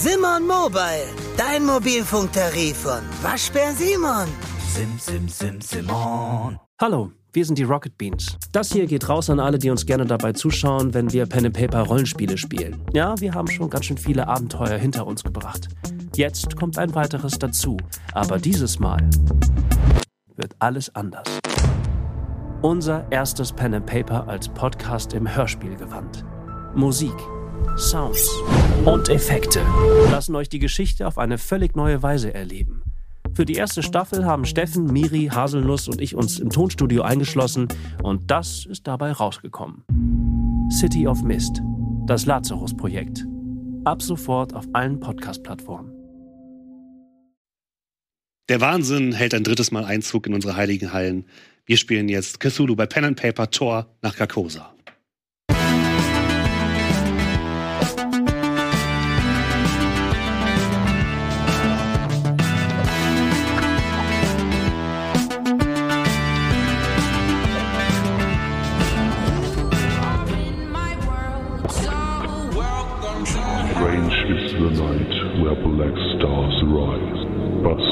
Simon Mobile, dein Mobilfunktarif von Waschbär Simon. Sim, sim, sim, Simon. Hallo, wir sind die Rocket Beans. Das hier geht raus an alle, die uns gerne dabei zuschauen, wenn wir Pen and Paper Rollenspiele spielen. Ja, wir haben schon ganz schön viele Abenteuer hinter uns gebracht. Jetzt kommt ein weiteres dazu, aber dieses Mal wird alles anders. Unser erstes Pen and Paper als Podcast im Hörspielgewand. Musik, Sounds und Effekte lassen euch die Geschichte auf eine völlig neue Weise erleben. Für die erste Staffel haben Steffen, Miri, Haselnuss und ich uns im Tonstudio eingeschlossen und das ist dabei rausgekommen. City of Mist, das Lazarus-Projekt. Ab sofort auf allen Podcast-Plattformen. Der Wahnsinn hält ein drittes Mal Einzug in unsere heiligen Hallen. Wir spielen jetzt Cthulhu bei Pen and Paper Tor nach Carcosa.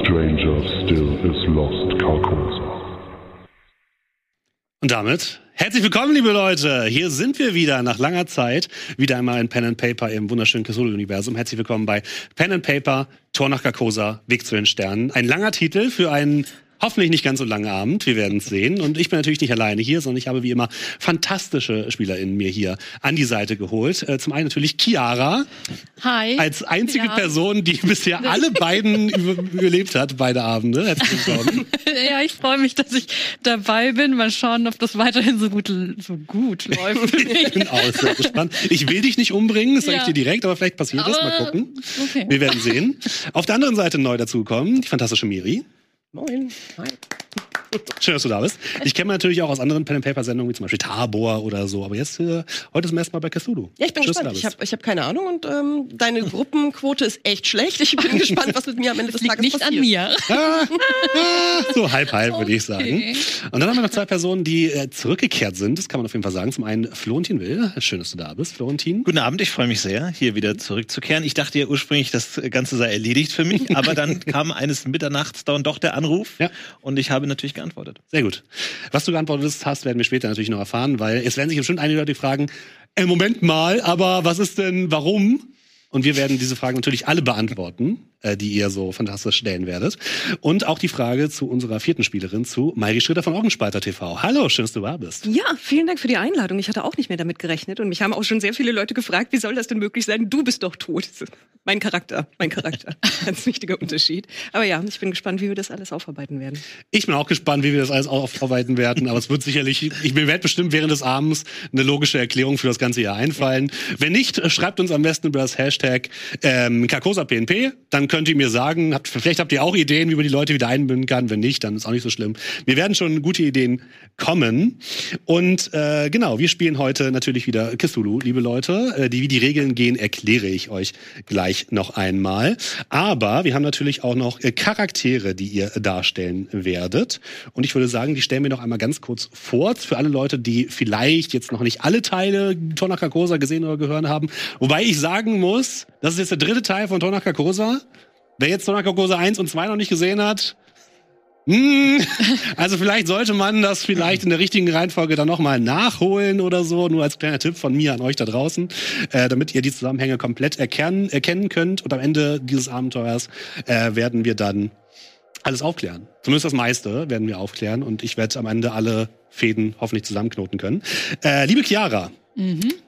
Stranger still is lost Carcosa. Und damit herzlich willkommen, liebe Leute. Hier sind wir wieder nach langer Zeit. Wieder einmal in Pen and Paper im wunderschönen Cthulhu-Universum. Herzlich willkommen bei Pen and Paper, Tor nach Carcosa, Weg zu den Sternen. Ein langer Titel für einen Hoffentlich nicht ganz so langen Abend, wir werden es sehen. Und ich bin natürlich nicht alleine hier, sondern ich habe wie immer fantastische SpielerInnen mir hier an die Seite geholt. Äh, zum einen natürlich Chiara. Hi. Als einzige Ja. Person, die bisher alle beiden über überlebt hat, beide Abende. Herzlich willkommen. Ja, ich freue mich, dass ich dabei bin. Mal schauen, ob das weiterhin so gut, so gut läuft. Ich bin auch sehr gespannt. Ich will dich nicht umbringen, das sage ich Ja. dir direkt, aber vielleicht passiert das. Mal Aber- gucken. okay. Wir werden sehen. Auf der anderen Seite neu dazugekommen, die fantastische Miri. Moin. Hi. Schön, dass du da bist. Ich kenne natürlich auch aus anderen Pen-and-Paper-Sendungen, wie zum Beispiel Tabor oder so. Aber jetzt äh, heute zum ersten Mal bei Cthulhu. Ja, ich bin Schön, gespannt. Ich habe ich hab keine Ahnung und ähm, deine Gruppenquote ist echt schlecht. Ich bin gespannt, was mit mir am Ende des Liegt Tages nicht passiert. an mir. Ah, ah, so halb halb, würde ich sagen. Okay. Und dann haben wir noch zwei Personen, die äh, zurückgekehrt sind. Das kann man auf jeden Fall sagen. Zum einen Florentin Will. Schön, dass du da bist, Florentin. Guten Abend, ich freue mich sehr, hier wieder zurückzukehren. Ich dachte ja ursprünglich, das Ganze sei erledigt für mich, aber dann kam eines Mitternachts dann doch der Anruf Ja. und ich habe natürlich geantwortet. Sehr gut. Was du geantwortet hast, werden wir später natürlich noch erfahren, weil es werden sich bestimmt einige Leute fragen, äh, Moment mal, aber was ist denn, warum? Und wir werden diese Fragen natürlich alle beantworten, äh, die ihr so fantastisch stellen werdet. Und auch die Frage zu unserer vierten Spielerin, zu Mairi Schritter von Augenspalter TV. Hallo, schön, dass du da bist. Ja, vielen Dank für die Einladung. Ich hatte auch nicht mehr damit gerechnet und mich haben auch schon sehr viele Leute gefragt, wie soll das denn möglich sein? Du bist doch tot. Mein Charakter, mein Charakter. Ganz wichtiger Unterschied. Aber ja, ich bin gespannt, wie wir das alles aufarbeiten werden. Ich bin auch gespannt, wie wir das alles aufarbeiten werden, aber es wird sicherlich, ich mir wird bestimmt während des Abends eine logische Erklärung für das ganze hier einfallen. Wenn nicht, schreibt uns am besten über das Hashtag ähm, KarkosaPNP, dann könnt ihr mir sagen, habt, vielleicht habt ihr auch Ideen, wie man die Leute wieder einbinden kann. Wenn nicht, dann ist auch nicht so schlimm. Wir werden schon gute Ideen kommen. Und äh, genau, wir spielen heute natürlich wieder Cthulhu, liebe Leute. Äh, die, wie die Regeln gehen, erkläre ich euch gleich noch einmal. Aber wir haben natürlich auch noch äh, Charaktere, die ihr darstellen werdet. Und ich würde sagen, die stellen wir noch einmal ganz kurz vor. Für alle Leute, die vielleicht jetzt noch nicht alle Teile Tonach Carcosa gesehen oder gehört haben. Wobei ich sagen muss, das ist jetzt der dritte Teil von Tonach Carcosa. Wer jetzt Carcosa 1 und 2 noch nicht gesehen hat, hm, also vielleicht sollte man das vielleicht in der richtigen Reihenfolge dann nochmal nachholen oder so, nur als kleiner Tipp von mir an euch da draußen, äh, damit ihr die Zusammenhänge komplett erkennen, erkennen könnt. Und am Ende dieses Abenteuers äh, werden wir dann alles aufklären. Zumindest das meiste werden wir aufklären und ich werde am Ende alle Fäden hoffentlich zusammenknoten können. Äh, liebe Chiara,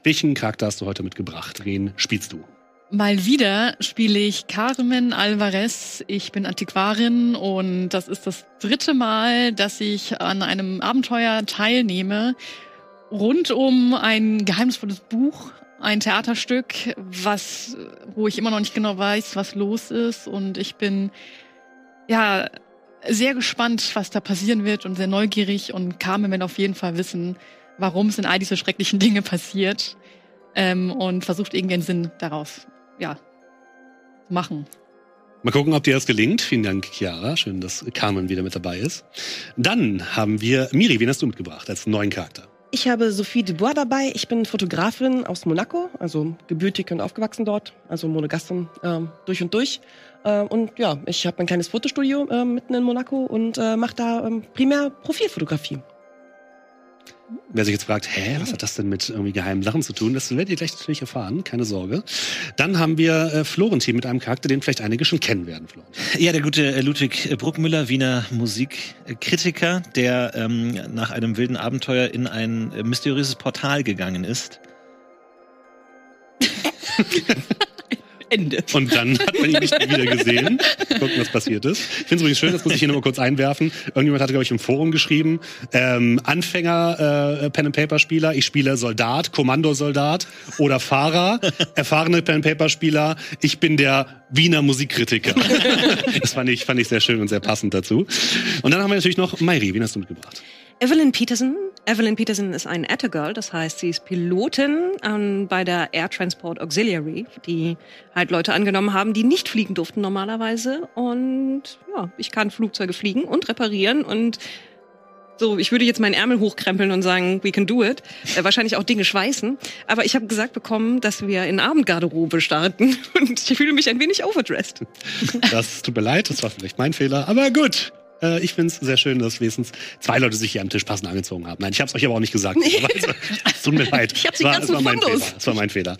welchen Charakter hast du heute mitgebracht? Wen spielst du? Mal wieder spiele ich Carmen Alvarez. Ich bin Antiquarin und das ist das dritte Mal, dass ich an einem Abenteuer teilnehme rund um ein geheimnisvolles Buch, ein Theaterstück, was, wo ich immer noch nicht genau weiß, was los ist und ich bin ja sehr gespannt, was da passieren wird und sehr neugierig und Carmen will auf jeden Fall wissen, warum sind all diese schrecklichen Dinge passiert ähm, und versucht irgendwie einen Sinn daraus ja, machen. Mal gucken, ob dir das gelingt. Vielen Dank, Chiara. Schön, dass Carmen wieder mit dabei ist. Dann haben wir Miri. Wen hast du mitgebracht als neuen Charakter? Ich habe Sophie Dubois dabei. Ich bin Fotografin aus Monaco, also gebürtig und aufgewachsen dort, also Monegastin ähm, durch und durch. Äh, und ja, ich habe ein kleines Fotostudio äh, mitten in Monaco und äh, mache da ähm, primär Profilfotografie. Wer sich jetzt fragt, hä, was hat das denn mit irgendwie geheimen Sachen zu tun? Das werdet ihr gleich natürlich erfahren, keine Sorge. Dann haben wir äh, Florentin mit einem Charakter, den vielleicht einige schon kennen werden. Florentin. Ja, der gute äh, Ludwig Bruckmüller, Wiener Musikkritiker, der ähm, nach einem wilden Abenteuer in ein äh, mysteriöses Portal gegangen ist. Ende. Und dann hat man ihn nicht mehr wieder gesehen. Gucken, was passiert ist. Ich finde es übrigens schön, das muss ich hier nochmal kurz einwerfen. Irgendjemand hatte, glaube ich, im Forum geschrieben, ähm, Anfänger äh, Pen-and-Paper-Spieler, ich spiele Soldat, Kommandosoldat oder Fahrer, erfahrene Pen-and-Paper-Spieler, ich bin der Wiener Musikkritiker. das fand ich, fand ich sehr schön und sehr passend dazu. Und dann haben wir natürlich noch Mairi, wen hast du mitgebracht? Evelyn Peterson. Evelyn Peterson ist ein Ettergirl, das heißt, sie ist Pilotin ähm, bei der Air Transport Auxiliary, die halt Leute angenommen haben, die nicht fliegen durften normalerweise. Und ja, ich kann Flugzeuge fliegen und reparieren und so, ich würde jetzt meinen Ärmel hochkrempeln und sagen, we can do it. Äh, wahrscheinlich auch Dinge schweißen. Aber ich habe gesagt bekommen, dass wir in Abendgarderobe starten und ich fühle mich ein wenig overdressed. Das tut mir leid, das war vielleicht mein Fehler, aber gut. Äh, ich finde es sehr schön, dass wenigstens zwei Leute sich hier am Tisch passend angezogen haben. Nein, ich habe es euch aber auch nicht gesagt. Also, es tut mir leid. Ich hab Es die war, es war mein Fundos. Fehler. Es war mein Fehler.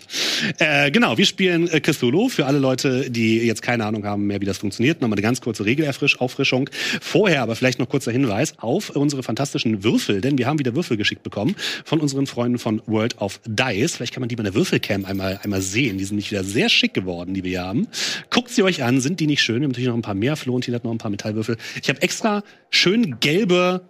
Äh, genau, wir spielen äh, Cthulhu. Für alle Leute, die jetzt keine Ahnung haben mehr, wie das funktioniert, nochmal eine ganz kurze Regelauffrischung. Vorher aber vielleicht noch kurzer Hinweis auf unsere fantastischen Würfel, denn wir haben wieder Würfel geschickt bekommen von unseren Freunden von World of Dice. Vielleicht kann man die bei der Würfelcam einmal, einmal sehen. Die sind nicht wieder sehr schick geworden, die wir hier haben. Guckt sie euch an, sind die nicht schön? Wir haben natürlich noch ein paar mehr. Florentin hat noch ein paar Metallwürfel. Ich habe extra schön gelbe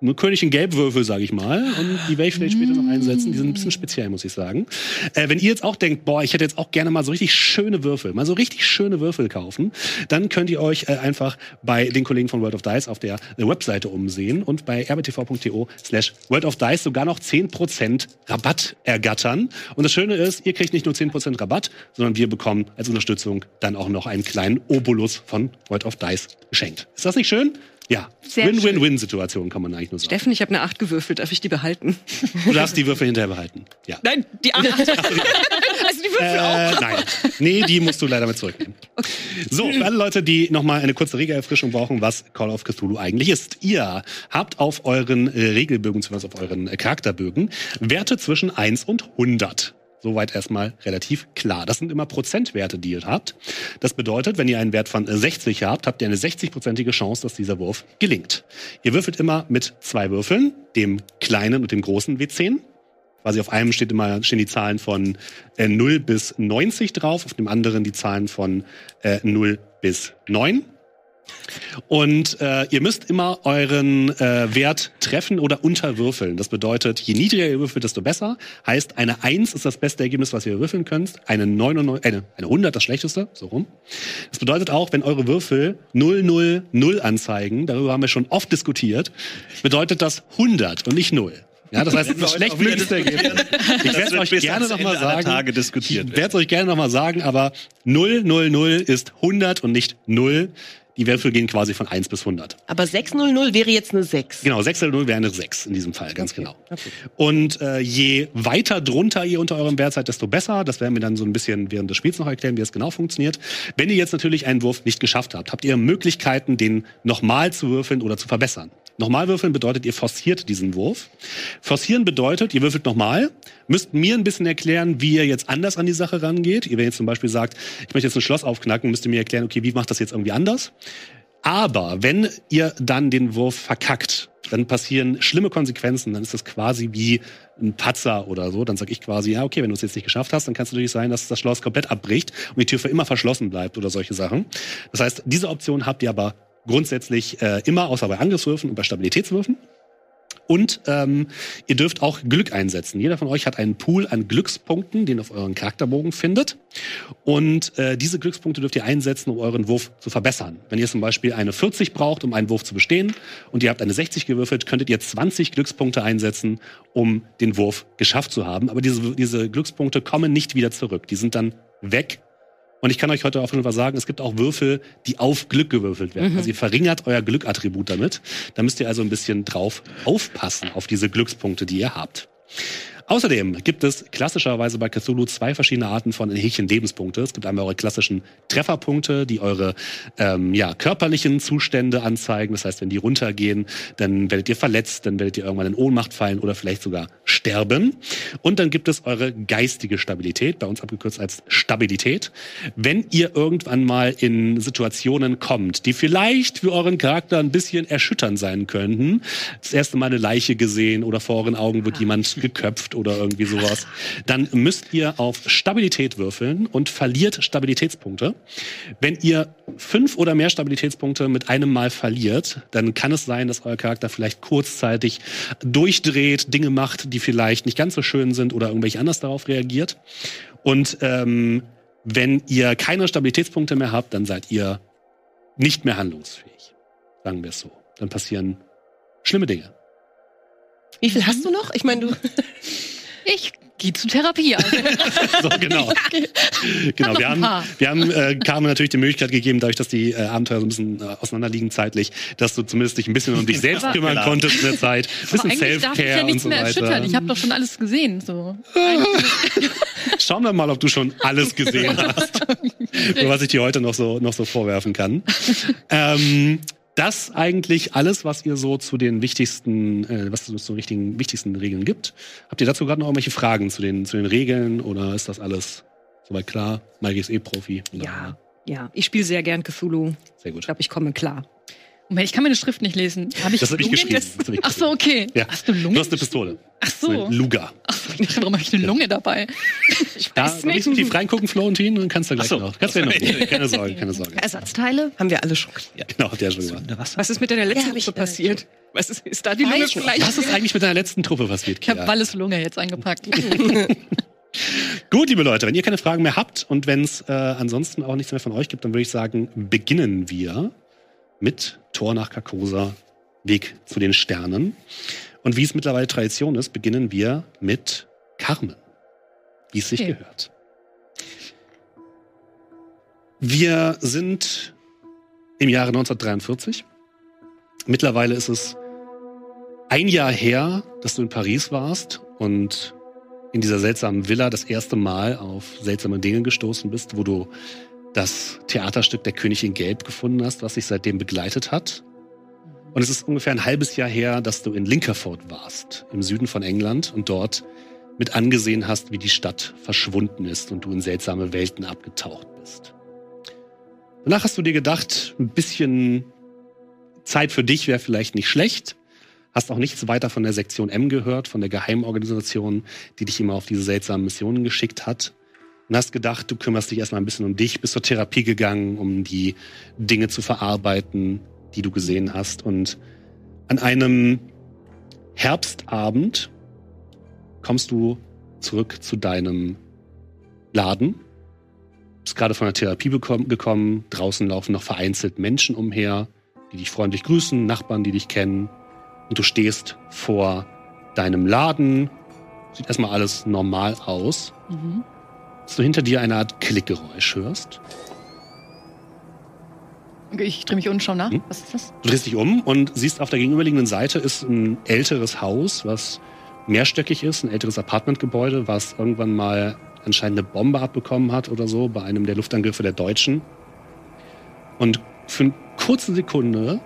nur Königin Gelbwürfel, sage ich mal. Und die werde ich vielleicht später noch einsetzen. Die sind ein bisschen speziell, muss ich sagen. Äh, wenn ihr jetzt auch denkt, boah, ich hätte jetzt auch gerne mal so richtig schöne Würfel, mal so richtig schöne Würfel kaufen, dann könnt ihr euch äh, einfach bei den Kollegen von World of Dice auf der äh, Webseite umsehen und bei rbtv.to slash World of Dice sogar noch 10% Rabatt ergattern. Und das Schöne ist, ihr kriegt nicht nur 10% Rabatt, sondern wir bekommen als Unterstützung dann auch noch einen kleinen Obolus von World of Dice geschenkt. Ist das nicht schön? Ja. Win-Win-Win-Situation kann man eigentlich nur sagen. Steffen, ich habe eine 8 gewürfelt, darf ich die behalten? Du darfst die Würfel hinterher behalten. Ja. Nein, die 8. also die Würfel auch. Äh, nein. Nee, die musst du leider mit zurücknehmen. So, für alle Leute, die nochmal eine kurze Regelerfrischung brauchen, was Call of Cthulhu eigentlich ist. Ihr habt auf euren äh, Regelbögen, beziehungsweise auf euren äh, Charakterbögen, Werte zwischen 1 und 100. Soweit erstmal relativ klar. Das sind immer Prozentwerte, die ihr habt. Das bedeutet, wenn ihr einen Wert von 60 habt, habt ihr eine 60-prozentige Chance, dass dieser Wurf gelingt. Ihr würfelt immer mit zwei Würfeln, dem kleinen und dem großen W10. Quasi auf einem steht immer, stehen die Zahlen von äh, 0 bis 90 drauf, auf dem anderen die Zahlen von äh, 0 bis 9. Und äh, ihr müsst immer euren äh, Wert treffen oder unterwürfeln. Das bedeutet, je niedriger ihr würfelt, desto besser. Heißt, eine 1 ist das beste Ergebnis, was ihr würfeln könnt. Eine, 99, eine, eine 100 das schlechteste, so rum. Das bedeutet auch, wenn eure Würfel 0, 0, 0 anzeigen, darüber haben wir schon oft diskutiert, bedeutet das 100 und nicht 0. Ja, das heißt, das schlechtmöglichste Ergebnis. Ich werde es euch gerne nochmal sagen. Tage diskutiert Ich werde es euch gerne nochmal sagen, aber 0, 0, 0 ist 100 und nicht 0. Die Würfel gehen quasi von 1 bis 100. Aber 600 wäre jetzt eine 6. Genau, 6 oder 0 wäre eine 6 in diesem Fall, ganz genau. Und äh, je weiter drunter ihr unter eurem Wert seid, desto besser. Das werden wir dann so ein bisschen während des Spiels noch erklären, wie es genau funktioniert. Wenn ihr jetzt natürlich einen Wurf nicht geschafft habt, habt ihr Möglichkeiten, den nochmal zu würfeln oder zu verbessern. Nochmal würfeln bedeutet, ihr forciert diesen Wurf. Forcieren bedeutet, ihr würfelt nochmal, müsst mir ein bisschen erklären, wie ihr jetzt anders an die Sache rangeht. Ihr, wenn ihr jetzt zum Beispiel sagt, ich möchte jetzt ein Schloss aufknacken, müsst ihr mir erklären, okay, wie macht das jetzt irgendwie anders? Aber wenn ihr dann den Wurf verkackt, dann passieren schlimme Konsequenzen. Dann ist das quasi wie ein Patzer oder so. Dann sage ich quasi, ja, okay, wenn du es jetzt nicht geschafft hast, dann kann es natürlich sein, dass das Schloss komplett abbricht und die Tür für immer verschlossen bleibt oder solche Sachen. Das heißt, diese Option habt ihr aber grundsätzlich äh, immer, außer bei Angriffswürfen und bei Stabilitätswürfen. Und ähm, ihr dürft auch Glück einsetzen. Jeder von euch hat einen Pool an Glückspunkten, den ihr auf euren Charakterbogen findet. Und äh, diese Glückspunkte dürft ihr einsetzen, um euren Wurf zu verbessern. Wenn ihr zum Beispiel eine 40 braucht, um einen Wurf zu bestehen, und ihr habt eine 60 gewürfelt, könntet ihr 20 Glückspunkte einsetzen, um den Wurf geschafft zu haben. Aber diese, diese Glückspunkte kommen nicht wieder zurück. Die sind dann weg Und ich kann euch heute auf jeden Fall sagen, es gibt auch Würfel, die auf Glück gewürfelt werden. Also ihr verringert euer Glückattribut damit. Da müsst ihr also ein bisschen drauf aufpassen, auf diese Glückspunkte, die ihr habt. Außerdem gibt es klassischerweise bei Cthulhu zwei verschiedene Arten von Häkchen Lebenspunkte. Es gibt einmal eure klassischen Trefferpunkte, die eure ähm, ja, körperlichen Zustände anzeigen. Das heißt, wenn die runtergehen, dann werdet ihr verletzt, dann werdet ihr irgendwann in Ohnmacht fallen oder vielleicht sogar sterben. Und dann gibt es eure geistige Stabilität, bei uns abgekürzt als Stabilität. Wenn ihr irgendwann mal in Situationen kommt, die vielleicht für euren Charakter ein bisschen erschütternd sein könnten, das erste Mal eine Leiche gesehen oder vor euren Augen wird jemand geköpft oder irgendwie sowas, dann müsst ihr auf Stabilität würfeln und verliert Stabilitätspunkte. Wenn ihr fünf oder mehr Stabilitätspunkte mit einem Mal verliert, dann kann es sein, dass euer Charakter vielleicht kurzzeitig durchdreht, Dinge macht, die vielleicht nicht ganz so schön sind oder irgendwelche anders darauf reagiert. Und ähm, wenn ihr keine Stabilitätspunkte mehr habt, dann seid ihr nicht mehr handlungsfähig. Sagen wir es so. Dann passieren schlimme Dinge. Wie viel hast du noch? Ich meine, du. Ich gehe zu Therapie. Also. So, genau. genau. Wir haben, wir haben äh, Carmen natürlich die Möglichkeit gegeben, dadurch, dass die äh, Abenteuer so ein bisschen äh, auseinanderliegen zeitlich, dass du zumindest dich ein bisschen um dich selbst Aber- kümmern Klar. konntest in der Zeit. Ein Aber bisschen eigentlich darf ich ja Self-Care und nichts so mehr erschüttern. weiter. Ich habe doch schon alles gesehen. So. Schauen wir mal, ob du schon alles gesehen hast. Was ich dir heute noch so, noch so vorwerfen kann. ähm, das eigentlich alles, was ihr so zu den wichtigsten, äh, was es zu den richtigen, wichtigsten Regeln gibt. Habt ihr dazu gerade noch irgendwelche Fragen zu den, zu den Regeln oder ist das alles soweit klar? Mike ist eh Profi. Ja, ja. Ich spiele sehr gern Cthulhu. Sehr gut. Ich glaube, ich komme klar. Moment, ich kann meine Schrift nicht lesen. Hab ich Das habe ich geschrieben. Das hab ich Ach so, okay. Ja. Hast du Lunge? Du hast eine Pistole. Ach so. Luga. Ach so, warum habe ich eine Lunge dabei? Ich Da, weiß ich nicht. tief reingucken, Florentin, dann kannst du gleich so. noch. Kannst du ja noch. Keine Sorge, keine Sorge. Ersatzteile? Haben wir alle schon. Genau, habt ihr ja schon gemacht. Was ist mit deiner letzten Ja, Gruppe äh, passiert? Was ist, ist da die Lunge nicht. vielleicht? Was ist eigentlich mit deiner letzten Truppe passiert, Ich habe? Walles Lunge jetzt eingepackt. Gut, liebe Leute, wenn ihr keine Fragen mehr habt und wenn es äh, ansonsten auch nichts mehr von euch gibt, dann würde ich sagen, beginnen wir mit Tor nach Carcosa, Weg zu den Sternen. Und wie es mittlerweile Tradition ist, beginnen wir mit Carmen, wie es sich Okay. gehört. Wir sind im Jahre 1943. Mittlerweile ist es ein Jahr her, dass du in Paris warst und in dieser seltsamen Villa das erste Mal auf seltsame Dinge gestoßen bist, wo du das Theaterstück Der König in Gelb gefunden hast, was dich seitdem begleitet hat. Und es ist ungefähr ein halbes Jahr her, dass du in Linkerford warst, im Süden von England, und dort mit angesehen hast, wie die Stadt verschwunden ist und du in seltsame Welten abgetaucht bist. Danach hast du dir gedacht, ein bisschen Zeit für dich wäre vielleicht nicht schlecht. Hast auch nichts weiter von der Sektion M gehört, von der Geheimorganisation, die dich immer auf diese seltsamen Missionen geschickt hat. Und hast gedacht, du kümmerst dich erstmal ein bisschen um dich, bist zur Therapie gegangen, um die Dinge zu verarbeiten, die du gesehen hast. Und an einem Herbstabend kommst du zurück zu deinem Laden. Bist gerade von der Therapie gekommen. Draußen laufen noch vereinzelt Menschen umher, die dich freundlich grüßen, Nachbarn, die dich kennen. Und du stehst vor deinem Laden. Sieht erstmal alles normal aus. Mhm. Dass du hinter dir eine Art Klickgeräusch hörst. Ich drehe mich um und schau nach. Hm? Was ist das? Du drehst dich um und siehst auf der gegenüberliegenden Seite ist ein älteres Haus, was mehrstöckig ist, ein älteres Apartmentgebäude, was irgendwann mal anscheinend eine Bombe abbekommen hat oder so bei einem der Luftangriffe der Deutschen. Und für eine kurze Sekunde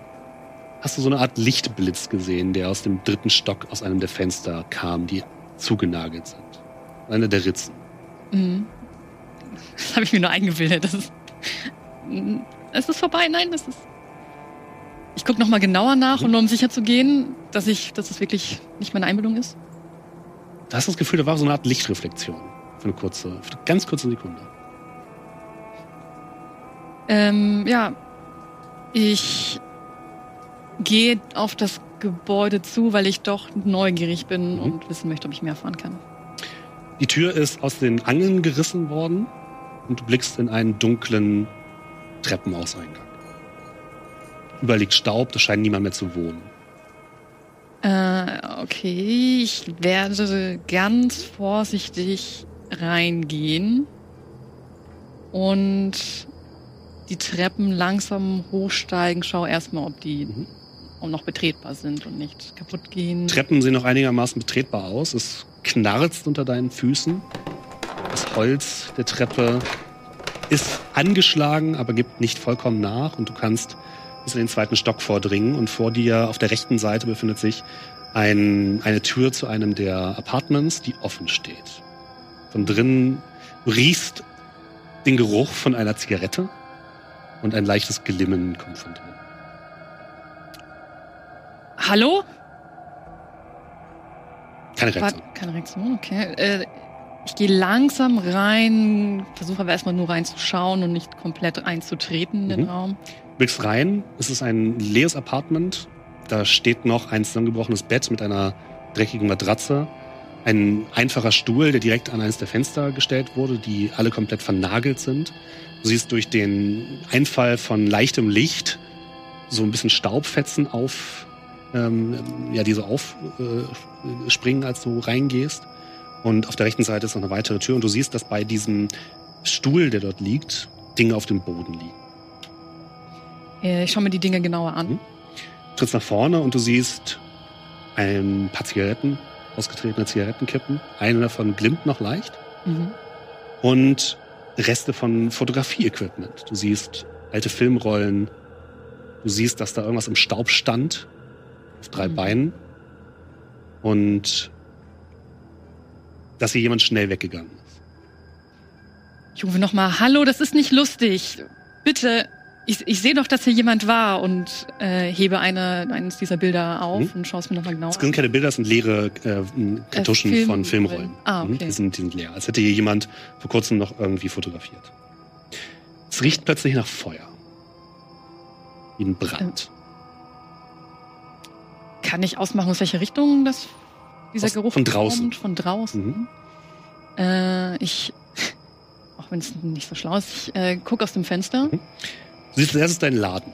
hast du so eine Art Lichtblitz gesehen, der aus dem dritten Stock aus einem der Fenster kam, die zugenagelt sind. Eine der Ritzen. Mhm. Das habe ich mir nur eingebildet. Das ist, Mhm. ist es vorbei? Nein, das ist. Ich gucke noch mal genauer nach, und nur um sicher zu gehen, dass ich, dass es wirklich nicht meine Einbildung ist. Du hast das Gefühl, da war so eine Art Lichtreflexion. Für eine kurze, für eine ganz kurze Sekunde. Ähm, ja, ich gehe auf das Gebäude zu, weil ich doch neugierig bin Mhm. und wissen möchte, ob ich mehr erfahren kann. Die Tür ist aus den Angeln gerissen worden und du blickst in einen dunklen Treppenauseingang. Überall liegt Staub, da scheint niemand mehr zu wohnen. Äh, okay, ich werde ganz vorsichtig reingehen. und die Treppen langsam hochsteigen. Schau erstmal, ob die Mhm. noch betretbar sind und nicht kaputt gehen. Treppen sehen noch einigermaßen betretbar aus. Es knarzt unter deinen Füßen. Das Holz der Treppe ist angeschlagen, aber gibt nicht vollkommen nach und du kannst bis in den zweiten Stock vordringen und vor dir auf der rechten Seite befindet sich ein, eine Tür zu einem der Apartments, die offen steht. Von drinnen riechst den Geruch von einer Zigarette und ein leichtes Glimmen kommt von drinnen. Hallo? Keine Reaktion. keine Reaktion, okay. Äh, ich gehe langsam rein, versuche aber erstmal nur reinzuschauen und nicht komplett einzutreten in den Mhm. Raum. Du blickst rein, es ist ein leeres Apartment. Da steht noch ein zusammengebrochenes Bett mit einer dreckigen Matratze. Ein einfacher Stuhl, der direkt an eines der Fenster gestellt wurde, die alle komplett vernagelt sind. Du siehst durch den Einfall von leichtem Licht so ein bisschen Staubfetzen auf, ähm, ja, die so aufspringen, äh, springen, als du reingehst. Und auf der rechten Seite ist noch eine weitere Tür und du siehst, dass bei diesem Stuhl, der dort liegt, Dinge auf dem Boden liegen. Äh, ich schaue mir die Dinge genauer an. Mhm. trittst nach vorne und du siehst ein paar Zigaretten, ausgetretene Zigarettenkippen. Eine davon glimmt noch leicht. Mhm. Und Reste von Fotografie-Equipment. Du siehst alte Filmrollen. Du siehst, dass da irgendwas im Staub stand. Auf drei Mhm. Beinen. Und dass hier jemand schnell weggegangen ist. Ich rufe nochmal, hallo, das ist nicht lustig. Bitte, ich, ich sehe doch, dass hier jemand war und äh, hebe eine, eines dieser Bilder auf Mhm. und schaue es mir nochmal genau Das sind keine Bilder, das sind leere äh, Kartuschen Äh, von Filmrollen. Ah, Mhm, okay. Die, sind, die sind leer. Als hätte hier jemand vor kurzem noch irgendwie fotografiert. Es riecht plötzlich nach Feuer. Wie ein Brand. Kann ich ausmachen, aus welcher Richtung das, dieser Aus- Geruch von draußen. kommt? Von draußen. Mhm. Äh, ich, auch wenn es nicht so schlau ist, ich äh, gucke aus dem Fenster. Mhm. Du siehst als erstes deinen Laden.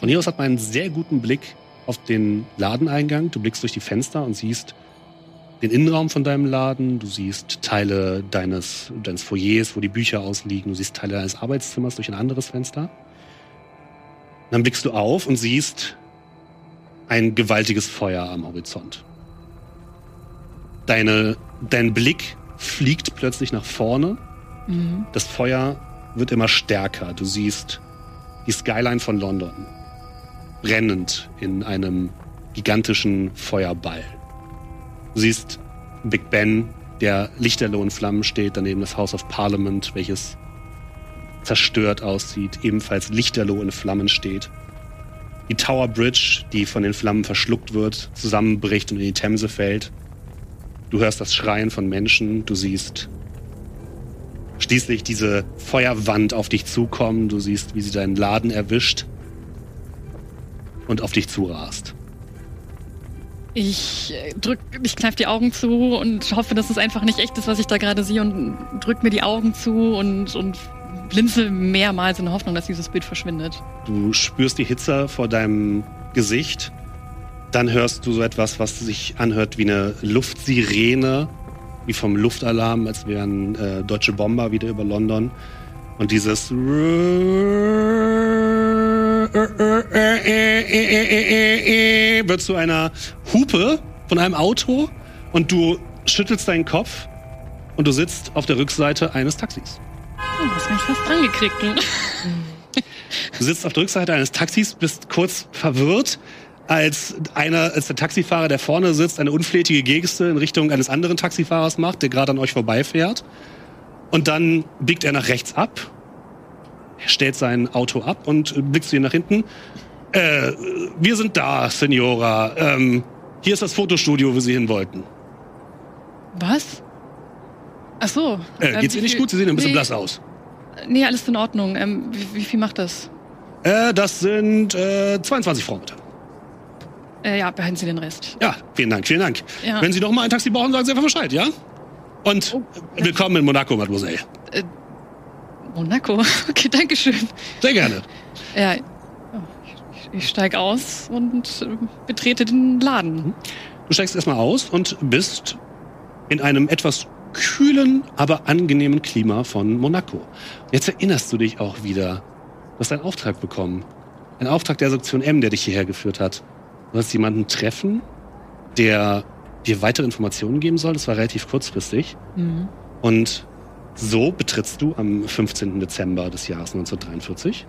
Von hier aus hat man einen sehr guten Blick auf den Ladeneingang. Du blickst durch die Fenster und siehst den Innenraum von deinem Laden. Du siehst Teile deines, deines Foyers, wo die Bücher ausliegen. Du siehst Teile deines Arbeitszimmers durch ein anderes Fenster. Dann blickst du auf und siehst ein gewaltiges Feuer am Horizont. Deine, dein Blick fliegt plötzlich nach vorne Mhm. das Feuer wird immer stärker. Du siehst die Skyline von London brennend in einem gigantischen Feuerball. Du siehst Big Ben, der lichterloh in Flammen steht, daneben das House of Parliament, welches zerstört aussieht, ebenfalls lichterloh in Flammen steht. Die Tower Bridge, die von den Flammen verschluckt wird, zusammenbricht und in die Themse fällt. Du hörst das Schreien von Menschen, du siehst schließlich diese Feuerwand auf dich zukommen. Du siehst, wie sie deinen Laden erwischt und auf dich zurast. Ich äh, drück, ich kneif die Augen zu und hoffe, dass es einfach nicht echt ist, was ich da gerade sehe und drück mir die Augen zu und, und blinzel mehrmals in der Hoffnung, dass dieses Bild verschwindet. Du spürst die Hitze vor deinem Gesicht. Dann hörst du so etwas, was sich anhört wie eine Luftsirene, wie vom Luftalarm, als wären äh, deutsche Bomber wieder über London. Und dieses wird zu einer Hupe von einem Auto und du schüttelst deinen Kopf und du sitzt auf der Rückseite eines Taxis. Oh, hast mich fast angekriegt. Du. Du sitzt auf der Rückseite eines Taxis, bist kurz verwirrt, als einer, als der Taxifahrer, der vorne sitzt, eine unflätige Geste in Richtung eines anderen Taxifahrers macht, der gerade an euch vorbeifährt. Und dann biegt er nach rechts ab, stellt sein Auto ab und blickst du ihn nach hinten. Äh, wir sind da, Senora. Ähm, hier ist das Fotostudio, wo Sie hin wollten. Was? Ach so. Äh, Ähm, geht's wie Ihnen nicht gut? Sie sehen ein bisschen nee, blass aus. Nee, alles in Ordnung. Ähm, wie, wie viel macht das? Äh, das sind äh, 22 Francs, bitte. Äh, ja, behalten Sie den Rest. Ja, vielen Dank, vielen Dank. Ja. Wenn Sie noch mal ein Taxi brauchen, sagen Sie einfach Bescheid, ja? Und Oh, äh, willkommen in Monaco, Mademoiselle. Monaco. Okay, danke schön. Sehr gerne. Ja, ich, ich steig aus und äh, betrete den Laden. Du steigst erstmal aus und bist in einem etwas kühlen, aber angenehmen Klima von Monaco. Jetzt erinnerst du dich auch wieder. Du hast einen Auftrag bekommen. Ein Auftrag der Sektion M, der dich hierher geführt hat. Du hast jemanden treffen, der dir weitere Informationen geben soll. Das war relativ kurzfristig. Mhm. Und so betrittst du am 15. Dezember des Jahres 1943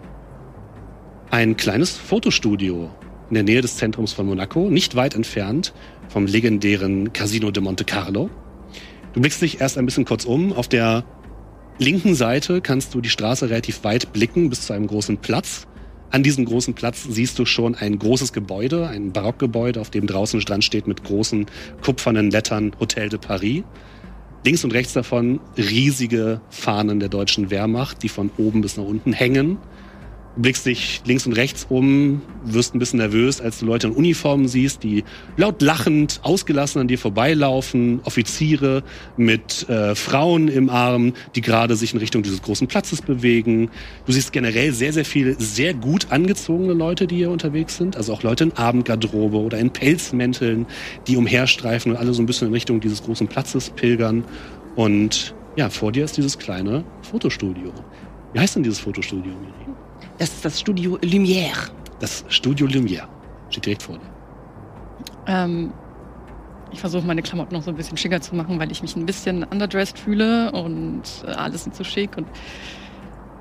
ein kleines Fotostudio in der Nähe des Zentrums von Monaco, nicht weit entfernt vom legendären Casino de Monte Carlo. Du blickst dich erst ein bisschen kurz um. Auf der linken Seite kannst du die Straße relativ weit blicken bis zu einem großen Platz. An diesem großen Platz siehst du schon ein großes Gebäude, ein Barockgebäude, auf dem draußen dran steht mit großen kupfernen Lettern Hotel de Paris. Links und rechts davon riesige Fahnen der deutschen Wehrmacht, die von oben bis nach unten hängen. Blickst dich links und rechts um, wirst ein bisschen nervös, als du Leute in Uniformen siehst, die laut lachend, ausgelassen an dir vorbeilaufen, Offiziere mit äh, Frauen im Arm, die gerade sich in Richtung dieses großen Platzes bewegen. Du siehst generell sehr, sehr viele sehr gut angezogene Leute, die hier unterwegs sind, also auch Leute in Abendgarderobe oder in Pelzmänteln, die umherstreifen und alle so ein bisschen in Richtung dieses großen Platzes pilgern. Und ja, vor dir ist dieses kleine Fotostudio. Wie heißt denn dieses Fotostudio, Miri? Das ist das Studio Lumière. Das Studio Lumière. Steht direkt vor dir. Ähm, ich versuche meine Klamotten noch so ein bisschen schicker zu machen, weil ich mich ein bisschen underdressed fühle und äh, alles nicht so schick. Und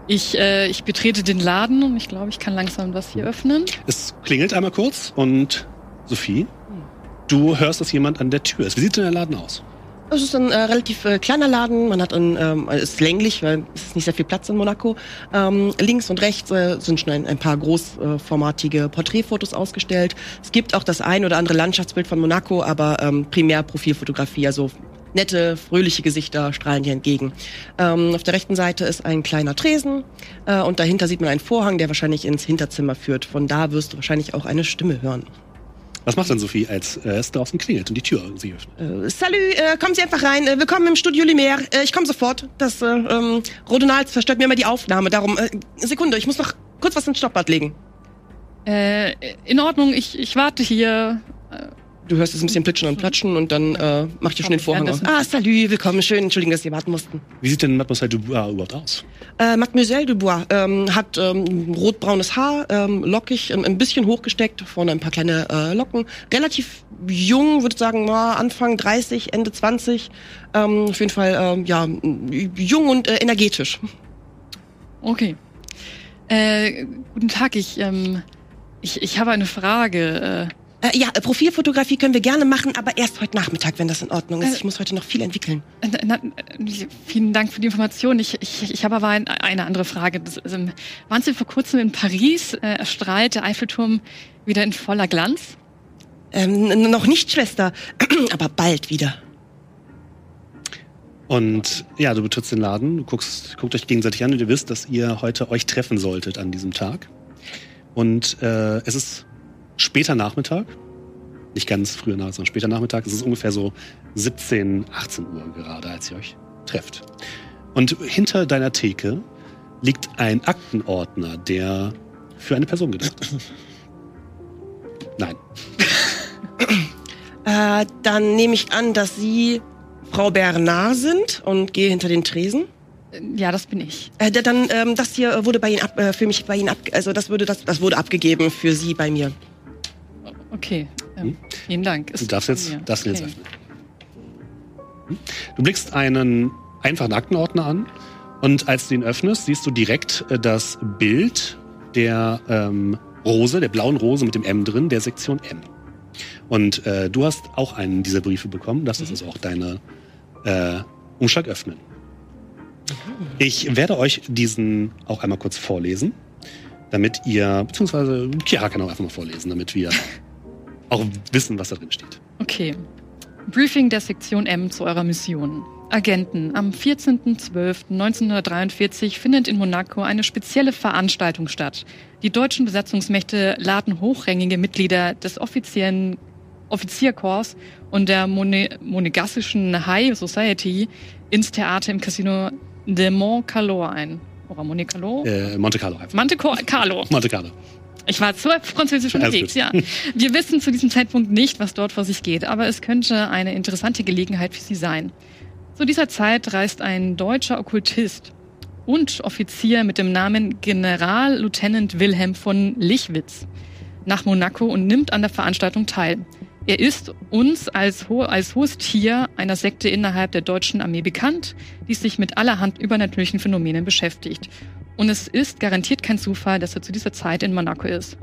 ich, äh, ich betrete den Laden und ich glaube, ich kann langsam das hier öffnen. Es klingelt einmal kurz und Sophie, du hörst, dass jemand an der Tür ist. Wie sieht denn der Laden aus? Es ist ein äh, relativ äh, kleiner Laden. Man hat ein, ähm, ist länglich, weil es ist nicht sehr viel Platz in Monaco. Ähm, links und rechts äh, sind schon ein, ein paar großformatige Porträtfotos ausgestellt. Es gibt auch das ein oder andere Landschaftsbild von Monaco, aber ähm, primär Profilfotografie, also nette, fröhliche Gesichter strahlen hier entgegen. Ähm, auf der rechten Seite ist ein kleiner Tresen äh, und dahinter sieht man einen Vorhang, der wahrscheinlich ins Hinterzimmer führt. Von da wirst du wahrscheinlich auch eine Stimme hören. Was macht denn Sophie, als äh, es draußen klingelt und die Tür sich öffnet? Äh, salut, äh, kommen Sie einfach rein. Äh, willkommen im Studio Lumière. Äh, ich komme sofort. Das äh, ähm, Rodonal zerstört mir immer die Aufnahme. Darum, äh, Sekunde, ich muss noch kurz was ins Stoppbad legen. Äh, in Ordnung, ich, ich warte hier. Du hörst es ein bisschen plitschen und platschen und dann äh, macht ihr schon den Vorhang auf. Ah, salut, willkommen. Schön, entschuldigen, dass Sie warten mussten. Wie sieht denn Mademoiselle Dubois überhaupt aus? Äh, Mademoiselle Dubois ähm, hat ähm, rotbraunes Haar, ähm, lockig, ähm, ein bisschen hochgesteckt, vorne ein paar kleine äh, Locken. Relativ jung, würde ich sagen, na, Anfang 30, Ende 20. Ähm, auf jeden Fall, ähm, ja, jung und äh, energetisch. Okay. Äh, guten Tag, ich, ähm, ich, ich habe eine Frage. Äh, ja, äh, Profilfotografie können wir gerne machen, aber erst heute Nachmittag, wenn das in Ordnung ist. Äh, Ich muss heute noch viel entwickeln. Äh, na, na, vielen Dank für die Information. Ich, ich, ich habe aber ein, eine andere Frage. Das, ähm, waren Sie vor kurzem in Paris? Äh, erstrahlt der Eiffelturm wieder in voller Glanz? Ähm, noch nicht, Schwester, aber bald wieder. Und ja, du betrittst den Laden, du guckst, guckt euch gegenseitig an und ihr wisst, dass ihr heute euch treffen solltet an diesem Tag. Und äh, es ist später Nachmittag. Nicht ganz früher Nachmittag, sondern später Nachmittag. Es ist ungefähr so 17, 18 Uhr gerade, als ihr euch trefft. Und hinter deiner Theke liegt ein Aktenordner, der für eine Person gedacht ist. Nein. Äh, dann nehme ich an, dass Sie Frau Bernard sind und gehe hinter den Tresen. Äh, Ja, das bin ich. Äh, da- dann, ähm, das hier wurde bei Ihnen ab, äh, für mich bei Ihnen ab, also das würde, das, das wurde abgegeben für Sie bei mir. Okay. Ähm, Hm? Vielen Dank. Du Ist darfst von jetzt, darfst ihn jetzt Okay. öffnen. Hm? Du blickst einen einfachen Aktenordner an und als du ihn öffnest, siehst du direkt äh, das Bild der ähm, Rose, der blauen Rose mit dem M drin, der Sektion M. Und äh, du hast auch einen dieser Briefe bekommen, das ist also auch deine äh, Umschlag öffnen. Ich werde euch diesen auch einmal kurz vorlesen, damit ihr, beziehungsweise Chiara kann auch einfach mal vorlesen, damit wir auch wissen, was da drin steht. Okay. Briefing der Sektion M zu eurer Mission. Agenten, am 14.12.1943 findet in Monaco eine spezielle Veranstaltung statt. Die deutschen Besatzungsmächte laden hochrangige Mitglieder des offiziellen Offizierkorps und der Mone monegassischen High Society ins Theater im Casino de Mont Carlo ein. Oder Monte Carlo? Äh, Monte Carlo einfach. Monte Carlo. Monte Carlo. Ich war zu französisch unterwegs, ja. Wir wissen zu diesem Zeitpunkt nicht, was dort vor sich geht, aber es könnte eine interessante Gelegenheit für Sie sein. Zu dieser Zeit reist ein deutscher Okkultist und Offizier mit dem Namen Generallieutenant Wilhelm von Lichwitz nach Monaco und nimmt an der Veranstaltung teil. Er ist uns als, ho als hohes Tier einer Sekte innerhalb der deutschen Armee bekannt, die sich mit allerhand übernatürlichen Phänomenen beschäftigt. Und es ist garantiert kein Zufall, dass er zu dieser Zeit in Monaco ist.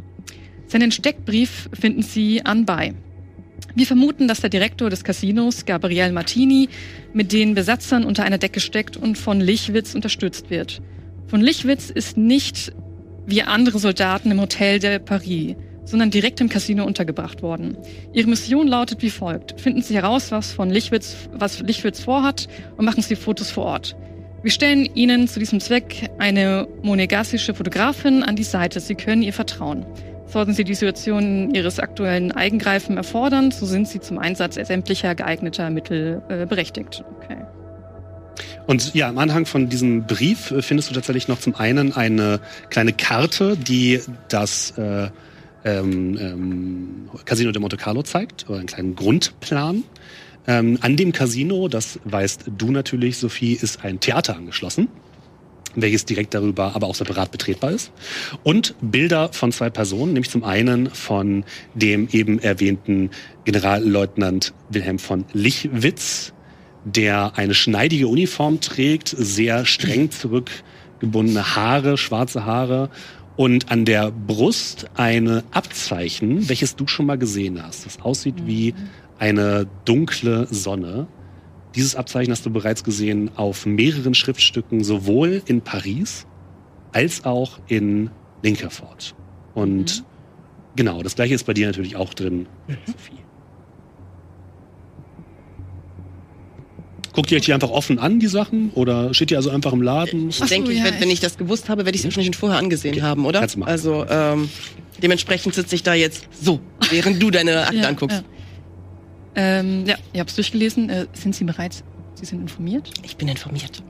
Seinen Steckbrief finden Sie anbei. Wir vermuten, dass der Direktor des Casinos, Gabriel Martini, mit den Besatzern unter einer Decke steckt und von Lichwitz unterstützt wird. Von Lichwitz ist nicht wie andere Soldaten im Hotel de Paris, sondern direkt im Casino untergebracht worden. Ihre Mission lautet wie folgt. Finden Sie heraus, was von Lichwitz, was Lichwitz vorhat und machen Sie Fotos vor Ort. Wir stellen Ihnen zu diesem Zweck eine monegassische Fotografin an die Seite. Sie können ihr vertrauen. Sollten Sie die Situation Ihres aktuellen Eigengreifen erfordern, so sind Sie zum Einsatz sämtlicher geeigneter Mittel äh, berechtigt. Okay. Und ja, im Anhang von diesem Brief äh, findest du tatsächlich noch zum einen eine kleine Karte, die das äh, ähm, ähm, Casino de Monte Carlo zeigt, oder einen kleinen Grundplan. Ähm, an dem Casino, das weißt du natürlich, Sophie, ist ein Theater angeschlossen welches direkt darüber aber auch separat betretbar ist. Und Bilder von zwei Personen, nämlich zum einen von dem eben erwähnten Generalleutnant Wilhelm von Lichwitz, der eine schneidige Uniform trägt, sehr streng zurückgebundene Haare, schwarze Haare und an der Brust eine Abzeichen, welches du schon mal gesehen hast. Das aussieht wie eine dunkle Sonne. Dieses Abzeichen hast du bereits gesehen auf mehreren Schriftstücken, sowohl in Paris als auch in Linkerford. Und mhm. genau, das gleiche ist bei dir natürlich auch drin, mhm. Sophie. Guckt ihr euch die einfach offen an, die Sachen? Oder steht ihr also einfach im Laden? Ich denke, ja, wenn, wenn ich das gewusst habe, werde ich es wahrscheinlich schon vorher angesehen okay. haben, oder? Also ähm, dementsprechend sitze ich da jetzt so, während du deine Akte ja, anguckst. Ja. Ähm, ja, ihr habt es durchgelesen. Äh, sind Sie bereits, Sie sind informiert? Ich bin informiert.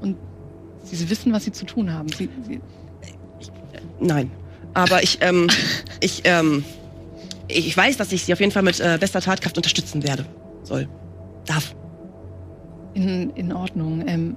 Und Sie wissen, was Sie zu tun haben? Sie, Sie ich, nein. Aber ich, ähm, ich, ähm, ich weiß, dass ich Sie auf jeden Fall mit äh, bester Tatkraft unterstützen werde. Soll. Darf. In, in Ordnung. Ähm,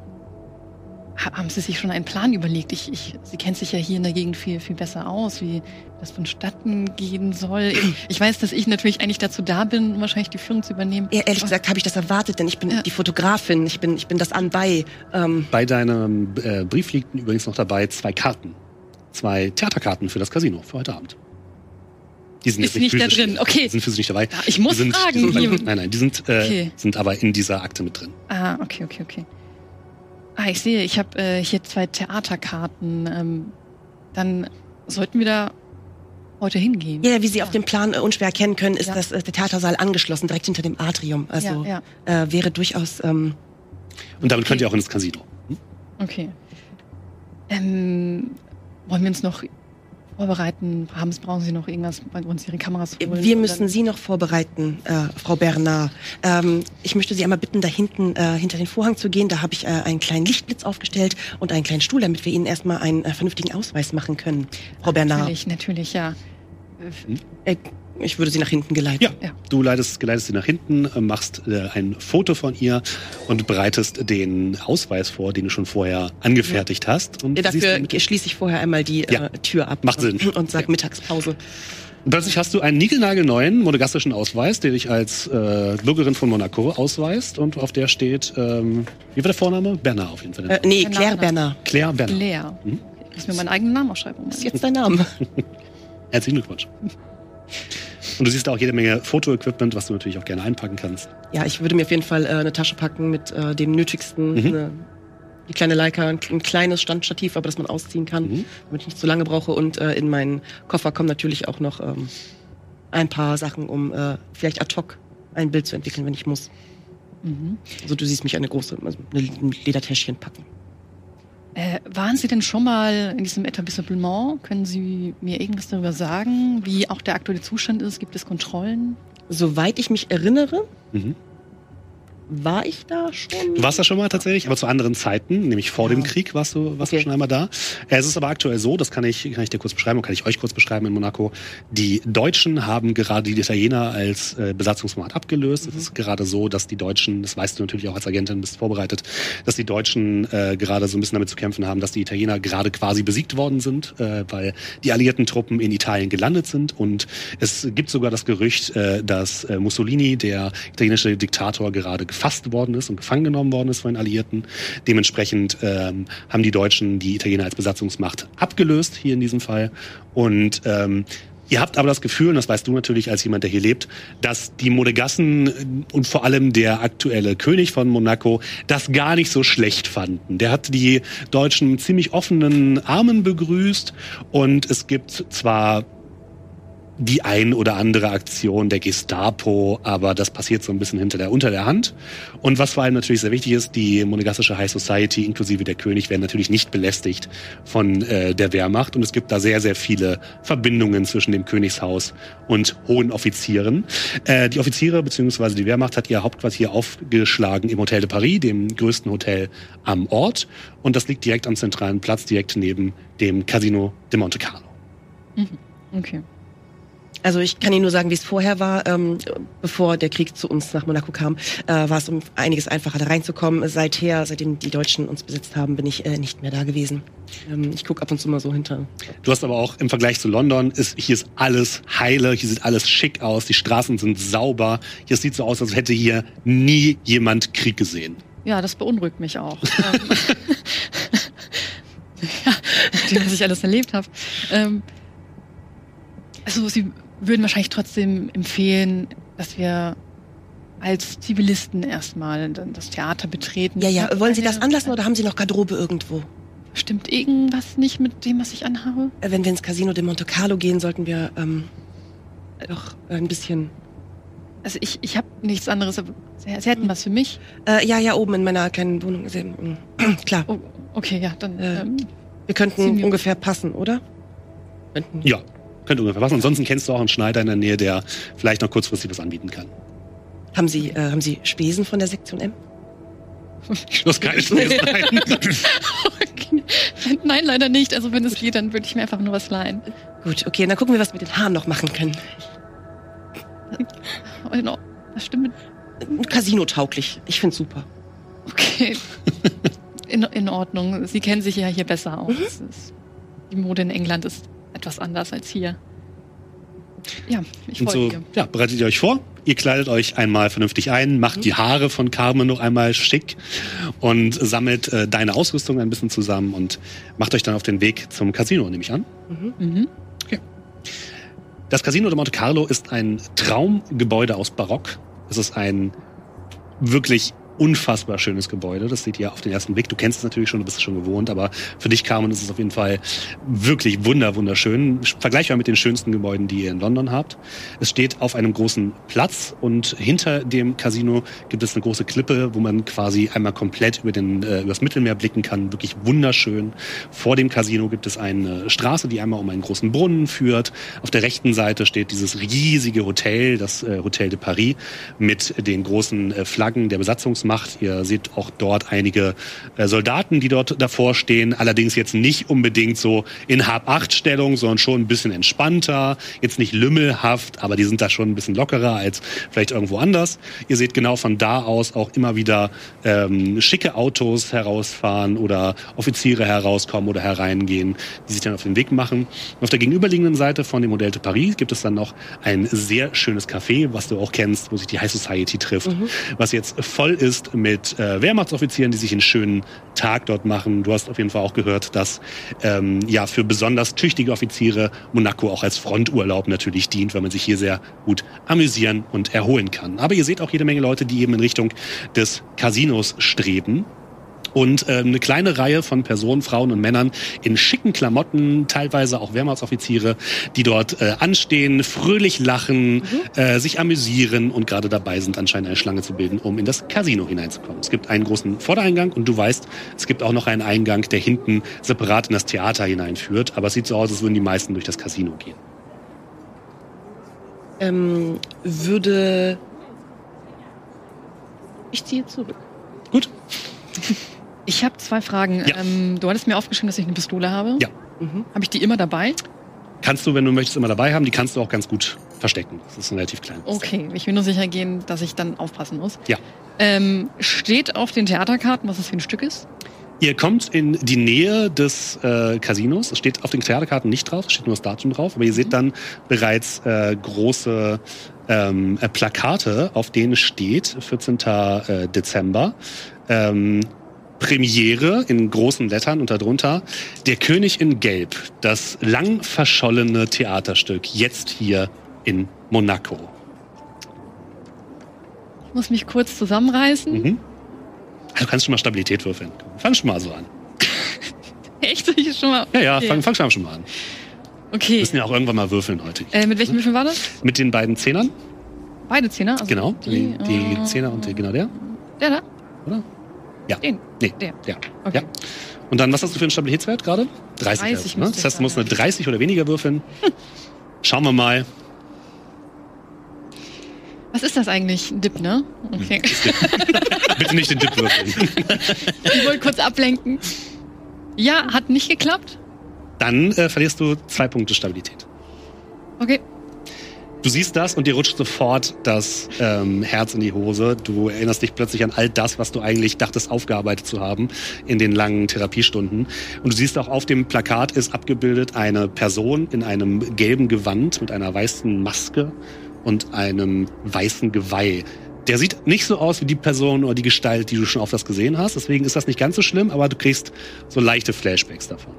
haben Sie sich schon einen Plan überlegt? Ich, ich, Sie kennt sich ja hier in der Gegend viel, viel besser aus, wie das vonstatten gehen soll. Ich weiß, dass ich natürlich eigentlich dazu da bin, wahrscheinlich die Führung zu übernehmen. Ja, ehrlich gesagt habe ich das erwartet, denn ich bin ja. die Fotografin, ich bin, ich bin das anbei. Ähm Bei deinem äh, Brief liegten übrigens noch dabei zwei Karten. Zwei Theaterkarten für das Casino, für heute Abend. Die sind ist nicht, nicht da drin, okay. Die sind für sie nicht dabei. Ja, ich muss sind, fragen. Sind, nein, nein, die sind, äh, okay. sind aber in dieser Akte mit drin. Ah, okay, okay, okay. Ah, ich sehe, ich habe äh, hier zwei Theaterkarten. Ähm, dann sollten wir da heute hingehen. Ja, wie Sie ja. auf dem Plan äh, unschwer erkennen können, ist ja. das äh, der Theatersaal angeschlossen, direkt hinter dem Atrium. Also ja, äh, wäre durchaus. Ähm, Und damit okay. könnt ihr auch ins Casino. Hm? Okay. Ähm, wollen wir uns noch vorbereiten? Haben, brauchen Sie noch irgendwas bei uns, Ihre Kameras holen? Wir müssen Sie noch vorbereiten, äh, Frau Bernard. Ähm, ich möchte Sie einmal bitten, da hinten äh, hinter den Vorhang zu gehen. Da habe ich äh, einen kleinen Lichtblitz aufgestellt und einen kleinen Stuhl, damit wir Ihnen erstmal einen äh, vernünftigen Ausweis machen können, Frau Bernard. Natürlich, natürlich, ja. Hm? Ich würde sie nach hinten geleiten. Ja, ja. du leitest, geleitest sie nach hinten, äh, machst äh, ein Foto von ihr und bereitest den Ausweis vor, den du schon vorher angefertigt ja. hast. Und ja, dafür schließe ich vorher einmal die ja. äh, Tür ab. Macht Sinn. Und sag Mittagspause. Plötzlich hast du einen niegelnagelneuen monegassischen Ausweis, der dich als äh, Bürgerin von Monaco ausweist und auf der steht, ähm, wie war der Vorname? Bernard auf jeden Fall. Äh, nee, Claire Bernard. Claire Bernard. Claire. Hm? Ich muss mir meinen eigenen Namen aufschreiben. Das ist jetzt dein Name. Herzlichen Glückwunsch. Und du siehst auch jede Menge Fotoequipment, was du natürlich auch gerne einpacken kannst. Ja, ich würde mir auf jeden Fall äh, eine Tasche packen mit äh, dem Nötigsten. Mhm. Eine, die kleine Leica, ein, ein, kleines Standstativ, aber das man ausziehen kann, mhm. damit ich nicht zu lange brauche. Und äh, in meinen Koffer kommen natürlich auch noch ähm, ein paar Sachen, um äh, vielleicht ad hoc ein Bild zu entwickeln, wenn ich muss. Mhm. Also du siehst mich eine große, also ein Ledertäschchen packen. Äh, waren Sie denn schon mal in diesem Etablissement? Können Sie mir irgendwas darüber sagen, wie auch der aktuelle Zustand ist? Gibt es Kontrollen? Soweit ich mich erinnere, mhm. War ich da schon? Du warst da schon mal tatsächlich, aber zu anderen Zeiten, nämlich vor Ja. dem Krieg warst du, warst du Okay. schon einmal da. Es ist aber aktuell so, das kann ich, kann ich dir kurz beschreiben und kann ich euch kurz beschreiben in Monaco. Die Deutschen haben gerade die Italiener als äh, Besatzungsmacht abgelöst. Es ist gerade so, dass die Deutschen, das weißt du natürlich auch als Agentin, bist vorbereitet, dass die Deutschen äh, gerade so ein bisschen damit zu kämpfen haben, dass die Italiener gerade quasi besiegt worden sind, äh, weil die alliierten Truppen in Italien gelandet sind. Und es gibt sogar das Gerücht, äh, dass äh, Mussolini, der italienische Diktator, gerade gefasst worden ist und gefangen genommen worden ist von den Alliierten. Dementsprechend ähm, haben die Deutschen die Italiener als Besatzungsmacht abgelöst, hier in diesem Fall. Und ähm, Ihr habt aber das Gefühl, und das weißt du natürlich als jemand, der hier lebt, dass die Monegassen und vor allem der aktuelle König von Monaco das gar nicht so schlecht fanden. Der hat die Deutschen mit ziemlich offenen Armen begrüßt und es gibt zwar die ein oder andere Aktion der Gestapo, aber das passiert so ein bisschen hinter der, unter der Hand. Und was vor allem natürlich sehr wichtig ist, die monegassische High Society inklusive der König werden natürlich nicht belästigt von äh, der Wehrmacht und es gibt da sehr, sehr viele Verbindungen zwischen dem Königshaus und hohen Offizieren. Äh, die Offiziere bzw. die Wehrmacht hat ihr Hauptquartier aufgeschlagen im Hotel de Paris, dem größten Hotel am Ort und das liegt direkt am zentralen Platz, direkt neben dem Casino de Monte Carlo. Okay. Also ich kann Ihnen nur sagen, wie es vorher war, ähm, bevor der Krieg zu uns nach Monaco kam, äh, war es um einiges einfacher da reinzukommen. Seither, seitdem die Deutschen uns besetzt haben, bin ich äh, nicht mehr da gewesen. Ähm, ich gucke ab und zu mal so hinter. Du hast aber auch im Vergleich zu London, ist, hier ist alles heile, hier sieht alles schick aus, die Straßen sind sauber. Hier sieht so aus, als hätte hier nie jemand Krieg gesehen. Ja, das beunruhigt mich auch. ähm, ja, was ich alles erlebt habe. Ähm, also Sie würden wahrscheinlich trotzdem empfehlen, dass wir als Zivilisten erstmal dann das Theater betreten. Ja, ja. Wollen Sie das anlassen oder haben Sie noch Garderobe irgendwo? Stimmt irgendwas nicht mit dem, was ich anhabe? Äh, Wenn wir ins Casino de Monte Carlo gehen, sollten wir ähm, doch ein bisschen. Also ich, ich habe nichts anderes. aber Sie, Sie hätten was für mich. Äh, ja, ja, oben in meiner kleinen Wohnung. Mm, Klar, Oh, okay, ja, dann. Äh, ähm, wir könnten wir- ungefähr passen, oder? Könnten. Ja, könnte ungefähr passen. Ansonsten kennst du auch einen Schneider in der Nähe, der vielleicht noch kurzfristig was anbieten kann. Haben Sie, äh, haben Sie Spesen von der Sektion M? Du hast keine Spesen. Nein. okay. Nein, leider nicht. Also wenn es geht, dann würde ich mir einfach nur was leihen. Gut, okay, dann gucken wir, was wir mit den Haaren noch machen können. Oh, Ordnung. Das stimmt. Casino-tauglich. Ich find's super. Okay. In, in Ordnung. Sie kennen sich ja hier besser aus. Ist, die Mode in England ist etwas anders als hier. Ja, ich Und so, ja, bereitet ihr euch vor. Ihr kleidet euch einmal vernünftig ein, macht die Haare von Carmen noch einmal schick und sammelt äh, deine Ausrüstung ein bisschen zusammen und macht euch dann auf den Weg zum Casino, nehme ich an. Mhm. Das Casino de Monte Carlo ist ein Traumgebäude aus Barock. Es ist ein wirklich unfassbar schönes Gebäude. Das seht ihr auf den ersten Blick. Du kennst es natürlich schon, du bist es schon gewohnt, aber für dich, Carmen, ist es auf jeden Fall wirklich wunder, wunderschön. Vergleichbar mit den schönsten Gebäuden, die ihr in London habt. Es steht auf einem großen Platz und hinter dem Casino gibt es eine große Klippe, wo man quasi einmal komplett über den, äh, übers Mittelmeer blicken kann. Wirklich wunderschön. Vor dem Casino gibt es eine Straße, die einmal um einen großen Brunnen führt. Auf der rechten Seite steht dieses riesige Hotel, das äh, Hotel de Paris, mit den großen äh, Flaggen der Besatzungsmacht. Ihr seht auch dort einige äh, Soldaten, die dort davor stehen. Allerdings jetzt nicht unbedingt so in Hab-Acht-Stellung, sondern schon ein bisschen entspannter. Jetzt nicht lümmelhaft, aber die sind da schon ein bisschen lockerer als vielleicht irgendwo anders. Ihr seht genau von da aus auch immer wieder ähm, schicke Autos herausfahren oder Offiziere herauskommen oder hereingehen, die sich dann auf den Weg machen. Und auf der gegenüberliegenden Seite von dem Modell de Paris gibt es dann noch ein sehr schönes Café, was du auch kennst, wo sich die High Society trifft, was jetzt voll ist mit äh, Wehrmachtsoffizieren, die sich einen schönen Tag dort machen. Du hast auf jeden Fall auch gehört, dass ähm, ja für besonders tüchtige Offiziere Monaco auch als Fronturlaub natürlich dient, weil man sich hier sehr gut amüsieren und erholen kann. Aber ihr seht auch jede Menge Leute, die eben in Richtung des Casinos streben. Und äh, eine kleine Reihe von Personen, Frauen und Männern in schicken Klamotten, teilweise auch Wehrmachtsoffiziere, die dort äh, anstehen, fröhlich lachen, äh, sich amüsieren und gerade dabei sind, anscheinend eine Schlange zu bilden, um in das Casino hineinzukommen. Es gibt einen großen Vordereingang und du weißt, es gibt auch noch einen Eingang, der hinten separat in das Theater hineinführt. Aber es sieht so aus, als würden die meisten durch das Casino gehen. Ähm, würde Ich ziehe zurück. Gut. Ich habe zwei Fragen. Ja. Ähm, du hattest mir aufgeschrieben, dass ich eine Pistole habe. Ja. Mhm. Habe ich die immer dabei? Kannst du, wenn du möchtest, immer dabei haben. Die kannst du auch ganz gut verstecken. Das ist ein relativ kleines. Okay, ich will nur sicher gehen, dass ich dann aufpassen muss. Ja. Ähm, steht auf den Theaterkarten, was das für ein Stück ist? Ihr kommt in die Nähe des äh, Casinos. Es steht auf den Theaterkarten nicht drauf, es steht nur das Datum drauf. Aber ihr seht dann bereits äh, große ähm, äh, Plakate, auf denen steht 14. Äh, Dezember. Ähm, Premiere in großen Lettern und darunter Der König in Gelb, das lang verschollene Theaterstück, jetzt hier in Monaco. Ich muss mich kurz zusammenreißen. Mhm. Also du kannst schon mal Stabilität würfeln. Fang schon mal so an. Echt? Soll ich schon mal? Ja, ja, Okay. fang, fang schon mal an. Wir Okay. müssen ja auch irgendwann mal würfeln heute. Äh, mit welchen Würfeln war das? Mit den beiden Zehnern, Beide Zehner? Also genau. Die, die äh, Zehner und die, genau der, Der da? oder? Ja. Den? Nee, Der. ja. Okay. ja. Und dann, was hast du für einen Stabilitätswert gerade? 30. 30 also, ne? Das heißt, du musst eine haben, ja. 30 oder weniger würfeln. Schauen wir mal. Was ist das eigentlich? Ein Dip, ne? Okay. Bitte nicht den Dip würfeln. ich wollte kurz ablenken. Ja, hat nicht geklappt. Dann äh, verlierst du zwei Punkte Stabilität. Okay. Du siehst das und dir rutscht sofort das ähm, Herz in die Hose. Du erinnerst dich plötzlich an all das, was du eigentlich dachtest aufgearbeitet zu haben in den langen Therapiestunden. Und du siehst auch auf dem Plakat ist abgebildet eine Person in einem gelben Gewand mit einer weißen Maske und einem weißen Geweih. Der sieht nicht so aus wie die Person oder die Gestalt, die du schon auf das gesehen hast. Deswegen ist das nicht ganz so schlimm, aber du kriegst so leichte Flashbacks davon.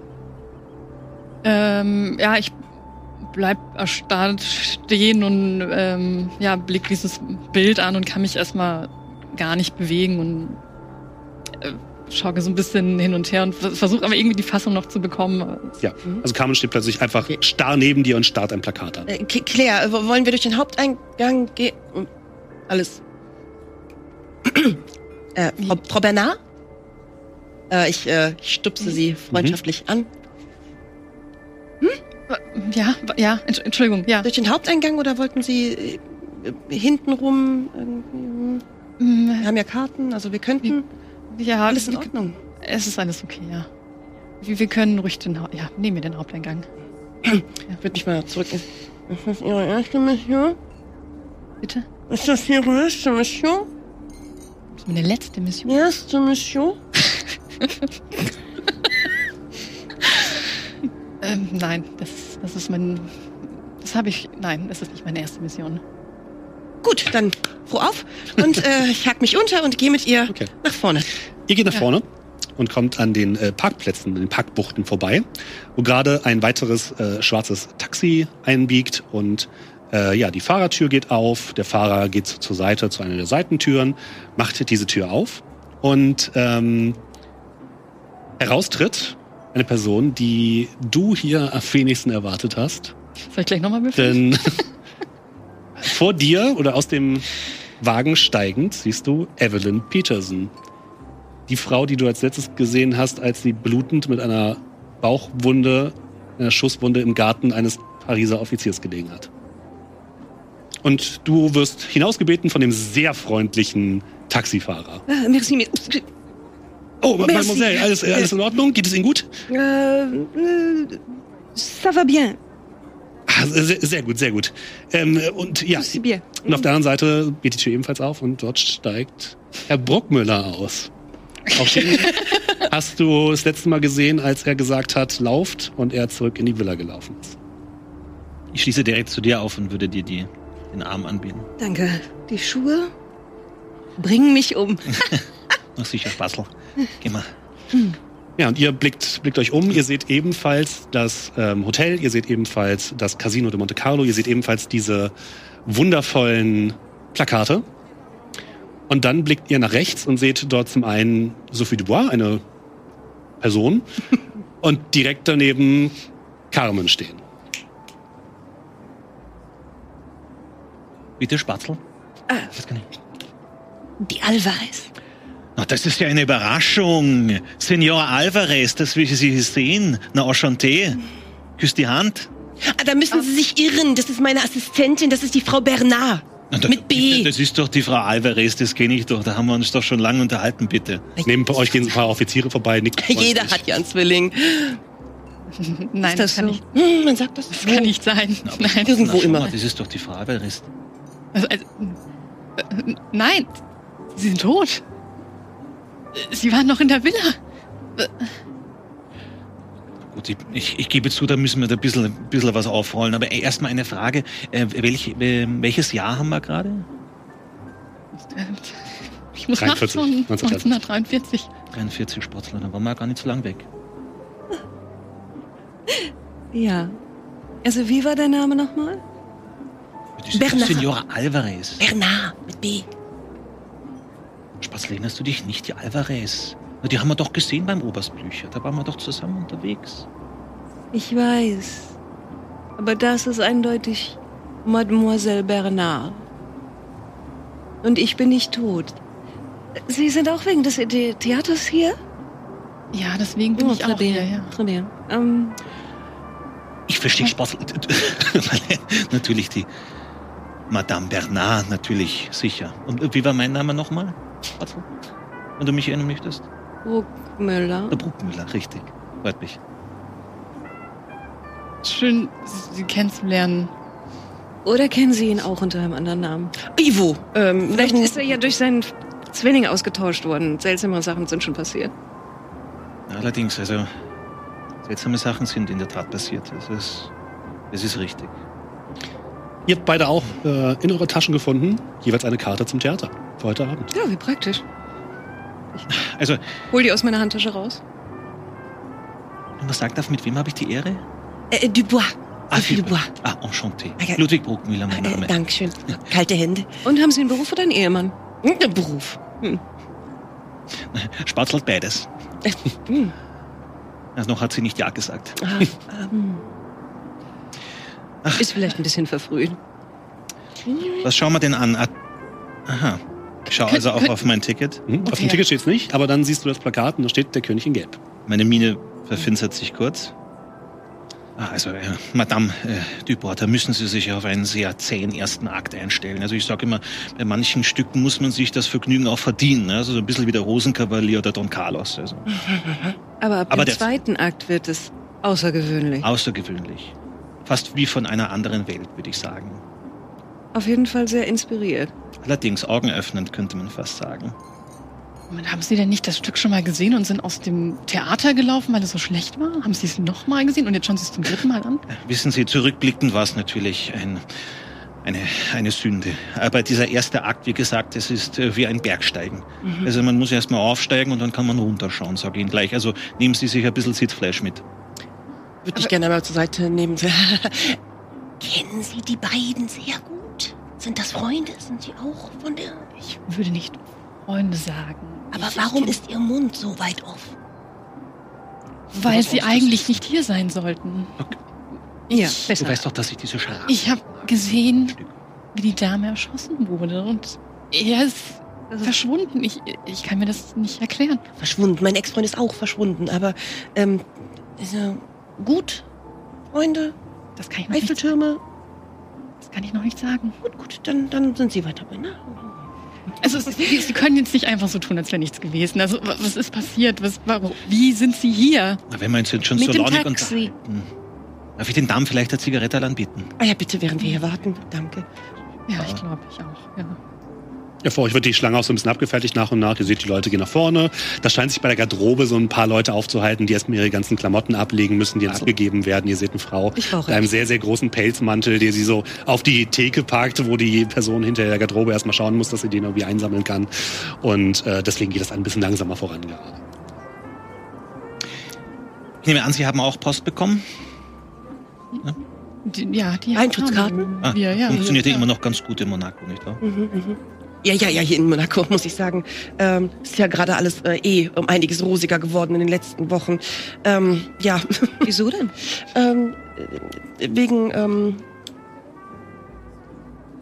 Ähm, ja, ich bleib erstarrt stehen und ähm, ja, blick dieses Bild an und kann mich erstmal gar nicht bewegen und äh, schaue so ein bisschen hin und her und versuche aber irgendwie die Fassung noch zu bekommen. Ja, also Carmen steht plötzlich einfach starr neben dir und starrt ein Plakat an. Äh, Claire, wollen wir durch den Haupteingang gehen? Alles. äh, Frau, Frau Bernard? Äh, ich, äh, ich stupse sie freundschaftlich an. Ja, ja, Entsch- Entschuldigung, ja. Durch den Haupteingang oder wollten Sie äh, hintenrum? irgendwie? Wir Mm, haben ja Karten, also wir könnten. Ja, Alles in wir- Ordnung. Es ist alles okay, ja. Wir, wir können ruhig den, Hau- ja, nehmen wir den Haupteingang. Ich würde mich mal zurück. Ist das Ihre erste Mission? Bitte? Ist das Ihre erste Mission? Das ist meine letzte Mission. Erste Mission? Ähm, nein, das, das ist mein, das habe ich, nein, das ist nicht meine erste Mission. Gut, dann froh auf. Und äh, ich hack mich unter und gehe mit ihr Okay. nach vorne. Ihr geht nach Ja. vorne und kommt an den äh, Parkplätzen, den Parkbuchten vorbei, wo gerade ein weiteres äh, schwarzes Taxi einbiegt und äh, ja, die Fahrertür geht auf, der Fahrer geht zur Seite zu einer der Seitentüren, macht diese Tür auf und ähm, heraustritt eine Person, die du hier am wenigsten erwartet hast. Soll ich gleich nochmal würfeln? Denn vor dir oder aus dem Wagen steigend siehst du Evelyn Peterson. Die Frau, die du als letztes gesehen hast, als sie blutend mit einer Bauchwunde, einer Schusswunde im Garten eines Pariser Offiziers gelegen hat. Und du wirst hinausgebeten von dem sehr freundlichen Taxifahrer. Merci, merci. Oh, Merci. Mademoiselle, alles, äh, alles in Ordnung? Geht es Ihnen gut? Äh, äh, ça va bien. Ah, sehr, sehr gut, sehr gut. Ähm, und ja. Und auf der anderen Seite geht die Tür ebenfalls auf und dort steigt Herr Bruckmüller aus. Auch den hast du das letzte Mal gesehen, als er gesagt hat, lauft und er zurück in die Villa gelaufen ist. Ich schließe direkt zu dir auf und würde dir die, den Arm anbieten. Danke. Die Schuhe bringen mich um. Sicher, Basel. Geh mal. Ja, und ihr blickt, blickt euch um. Ihr seht ebenfalls das ähm, Hotel, ihr seht ebenfalls das Casino de Monte Carlo, ihr seht ebenfalls diese wundervollen Plakate. Und dann blickt ihr nach rechts und seht dort zum einen Sophie Dubois, eine Person, und direkt daneben Carmen stehen. Bitte, Spatzel. Das kann ich. Die Alvarez. Na, das ist ja eine Überraschung. Senor Alvarez, das will ich Sie sehen. Na, enchanté. Küss die Hand. Ah, da müssen Sie sich irren. Das ist meine Assistentin, das ist die Frau Bernard. Mit B. Das ist doch die Frau Alvarez, das kenne ich doch. Da haben wir uns doch schon lange unterhalten, bitte. Neben euch gehen so ein paar Offiziere vorbei. Nickt Jeder hat ja einen Zwilling. Nein, Ist das, das kann so? nicht, Hm, man sagt das. das kann nicht sein. Nein. Irgendwo Na, immer. Mal, das ist doch die Frau Alvarez. Also, also, äh, nein, sie sind tot. Sie waren noch in der Villa. Gut, ich, ich, ich gebe zu, da müssen wir da ein bisschen, ein bisschen was aufrollen. Aber erstmal eine Frage. Äh, welch, äh, welches Jahr haben wir gerade? Ich muss 43, nachschauen. 1943. 1943. 43 Sportler, da waren wir gar nicht so lang weg. Ja. Also, wie war dein Name nochmal? Bernard. Signora Alvarez. Bernard mit B. Spaß, erinnerst du dich nicht, die Alvarez? Na, die haben wir doch gesehen beim Oberstblücher. Da waren wir doch zusammen unterwegs. Ich weiß. Aber das ist eindeutig Mademoiselle Bernard. Und ich bin nicht tot. Sie sind auch wegen des The Theaters hier? Ja, deswegen bin Oh, ich auch hier. Ja. très bien. Ähm, Ich verstehe Spaß. natürlich die Madame Bernard, natürlich, sicher. Und wie war mein Name nochmal? Spatzl? Wenn du mich erinnern möchtest? Bruckmüller. Der Bruckmüller, richtig. Freut mich. Schön, Sie kennenzulernen. Oder kennen Sie ihn auch unter einem anderen Namen? Ivo. Ähm, Vielleicht ist er ja durch seinen Zwilling ausgetauscht worden. Seltsame Sachen sind schon passiert. Allerdings, also seltsame Sachen sind in der Tat passiert. Das ist, das ist richtig. Ihr habt beide auch äh, in eure Taschen gefunden, jeweils eine Karte zum Theater für heute Abend. Ja, wie praktisch. Also, Hol die aus meiner Handtasche raus. wenn man sagt darf, mit wem habe ich die Ehre? äh, Dubois. Ah, Sophie. Dubois. Ah, enchanté. Ah, ja. Ludwig Bruckmüller, mein Äh, Name. Dankeschön. Kalte Hände. Und haben Sie einen Beruf oder einen Ehemann? Hm, Der Beruf. Spatzelt beides. Hm. Also noch hat sie nicht Ja gesagt. Ah, ähm, Ist vielleicht ein bisschen verfrüht. Was schauen wir denn an? Ah, Aha. Ich schaue also auch auf mein Ticket. Hm? Auf dem Ticket steht's nicht, aber dann siehst du das Plakat und da steht der König in Gelb. Meine Miene verfinstert sich kurz. Ah, Also, äh, Madame äh, Dubois, da müssen Sie sich auf einen sehr zähen ersten Akt einstellen. Also ich sage immer, bei manchen Stücken muss man sich das Vergnügen auch verdienen. Ne? Also so ein bisschen wie der Rosenkavalier oder Don Carlos. Also Aber ab Aber dem zweiten Akt wird es außergewöhnlich. außergewöhnlich. Fast wie von einer anderen Welt, würde ich sagen. Auf jeden Fall sehr inspiriert. Allerdings augenöffnend, könnte man fast sagen. Moment, haben Sie denn nicht das Stück schon mal gesehen und sind aus dem Theater gelaufen, weil es so schlecht war? Haben Sie es noch mal gesehen und jetzt schauen Sie es zum dritten Mal an? Wissen Sie, zurückblickend war es natürlich ein, eine, eine Sünde. Aber dieser erste Akt, wie gesagt, es ist äh, wie ein Bergsteigen. Also man muss erst mal aufsteigen und dann kann man runterschauen, sage ich Ihnen gleich. Also nehmen Sie sich ein bisschen Sitzfleisch mit. Würde ich gerne mal zur Seite nehmen. Kennen Sie die beiden sehr gut? Sind das Freunde? Sind Sie auch von der... Ich würde nicht Freunde sagen. Aber ich, warum ist Ihr Mund so weit offen? Weil Sie eigentlich nicht hier sein sollten. Ja, Ich- besser. Du weißt doch, dass ich diese Scharade... Ich habe gesehen, wie die Dame erschossen wurde und er ist verschwunden. Ich, ich kann mir das nicht erklären. Verschwunden. Mein Ex-Freund ist auch verschwunden. Aber, ähm, er gut? Freunde? Das kann ich noch nicht, Eiffeltürme? das kann ich noch nicht sagen. Gut, gut, dann, dann sind Sie weiter bei, ne? Also es Sie können jetzt nicht einfach so tun, als wäre nichts gewesen. Also wa- was ist passiert? Was, warum? Wie sind Sie hier? Na, Wenn wir uns jetzt schon Mit so launig Taxi. unterhalten. Darf ich den Damen vielleicht eine Zigarette anbieten? Ah ja, bitte, während wir hier warten. Danke. Ja, ich glaube, ich auch. Ja. Ja, vor euch wird die Schlange auch so ein bisschen abgefertigt nach und nach. Ihr seht, die Leute gehen nach vorne. Da scheint sich bei der Garderobe so ein paar Leute aufzuhalten, die erstmal ihre ganzen Klamotten ablegen müssen, die dann abgegeben werden. Ihr seht eine Frau mit einem sehr, sehr großen Pelzmantel, der sie so auf die Theke parkt, wo die Person hinter der Garderobe erstmal schauen muss, dass sie den irgendwie einsammeln kann. Und äh, deswegen geht das ein bisschen langsamer voran gerade. Ich nehme an, Sie haben auch Post bekommen. Die, ja, die Eintrittskarten? haben Ah, wir, ja. funktioniert ja ja. immer noch ganz gut in Monaco, nicht wahr? Ja, ja, ja, hier in Monaco, muss ich sagen. Ähm, ist ja gerade alles äh, eh um einiges rosiger geworden in den letzten Wochen. Ähm, ja, Wieso denn? ähm, äh, wegen ähm,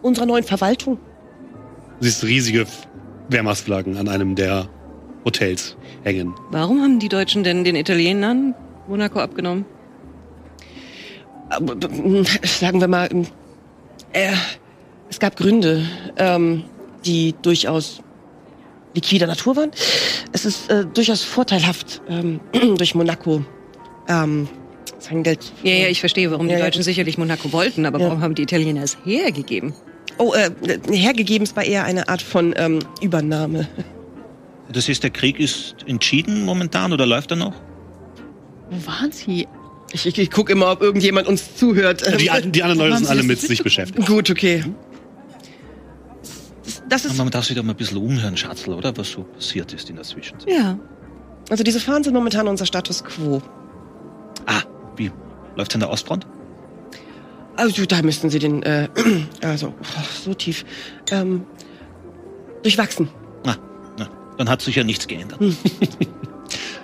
unserer neuen Verwaltung. Du siehst riesige Wehrmachtsflaggen an einem der Hotels hängen. Warum haben die Deutschen denn den Italienern Monaco abgenommen? Aber, äh, Sagen wir mal, ähm, äh, Es gab Gründe, ähm, die durchaus liquider Natur waren. Es ist äh, durchaus vorteilhaft, ähm, durch Monaco ähm, sein Geld. Ja, ja, ich verstehe, warum Ja, die ja. Deutschen sicherlich Monaco wollten, aber Ja. warum haben die Italiener es hergegeben? Oh, äh, hergegeben, es war eher eine Art von ähm, Übernahme. Das ist, der Krieg ist entschieden momentan oder läuft er noch? Wo waren sie? Ich, ich, ich gucke immer, ob irgendjemand uns zuhört. Die, die anderen Leute sind alle mit sich beschäftigt. Gut, okay. Das, ist, Man darf sich da mal ein bisschen umhören, Schatzl, oder? Was so passiert ist in der Zwischenzeit. Ja. also diese Fahnen sind momentan unser Status quo. Ah, wie? Läuft an der Ostfront? Also da müssten Sie den, äh, also oh, so tief, ähm, durchwachsen. Ah, na, dann hat sich ja nichts geändert.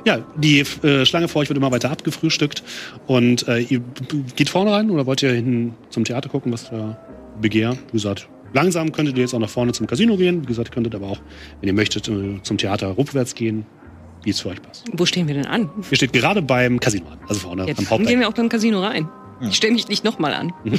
Ja, die äh, Schlange vor euch wird immer weiter abgefrühstückt. Und äh, ihr geht vorne rein oder wollt ihr hinten zum Theater gucken, was da begehrt? Wie gesagt, langsam könntet ihr jetzt auch nach vorne zum Casino gehen. Wie gesagt, könntet aber auch, wenn ihr möchtet, äh, zum Theater rückwärts gehen, wie es für euch passt. Wo stehen wir denn an? Ihr steht gerade beim Casino an, also vorne Jetzt am gehen Haupteingang. wir auch beim Casino rein. Ich stelle mich nicht nochmal an.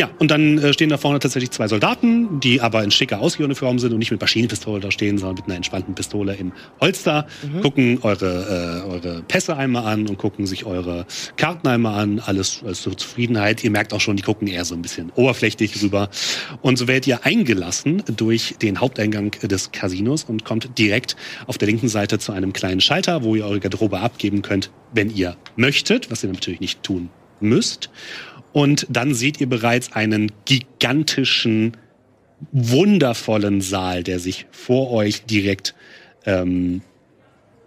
Ja, und dann äh, stehen da vorne tatsächlich zwei Soldaten, die aber in schicker Ausuniform sind und nicht mit Maschinenpistole da stehen, sondern mit einer entspannten Pistole im Holster, gucken eure, äh, eure Pässe einmal an und gucken sich eure Karten einmal an. Alles, alles zur Zufriedenheit. Ihr merkt auch schon, die gucken eher so ein bisschen oberflächlich rüber. Und so werdet ihr eingelassen durch den Haupteingang des Casinos und kommt direkt auf der linken Seite zu einem kleinen Schalter, wo ihr eure Garderobe abgeben könnt, wenn ihr möchtet, was ihr natürlich nicht tun müsst. Und dann seht ihr bereits einen gigantischen, wundervollen Saal, der sich vor euch direkt ähm,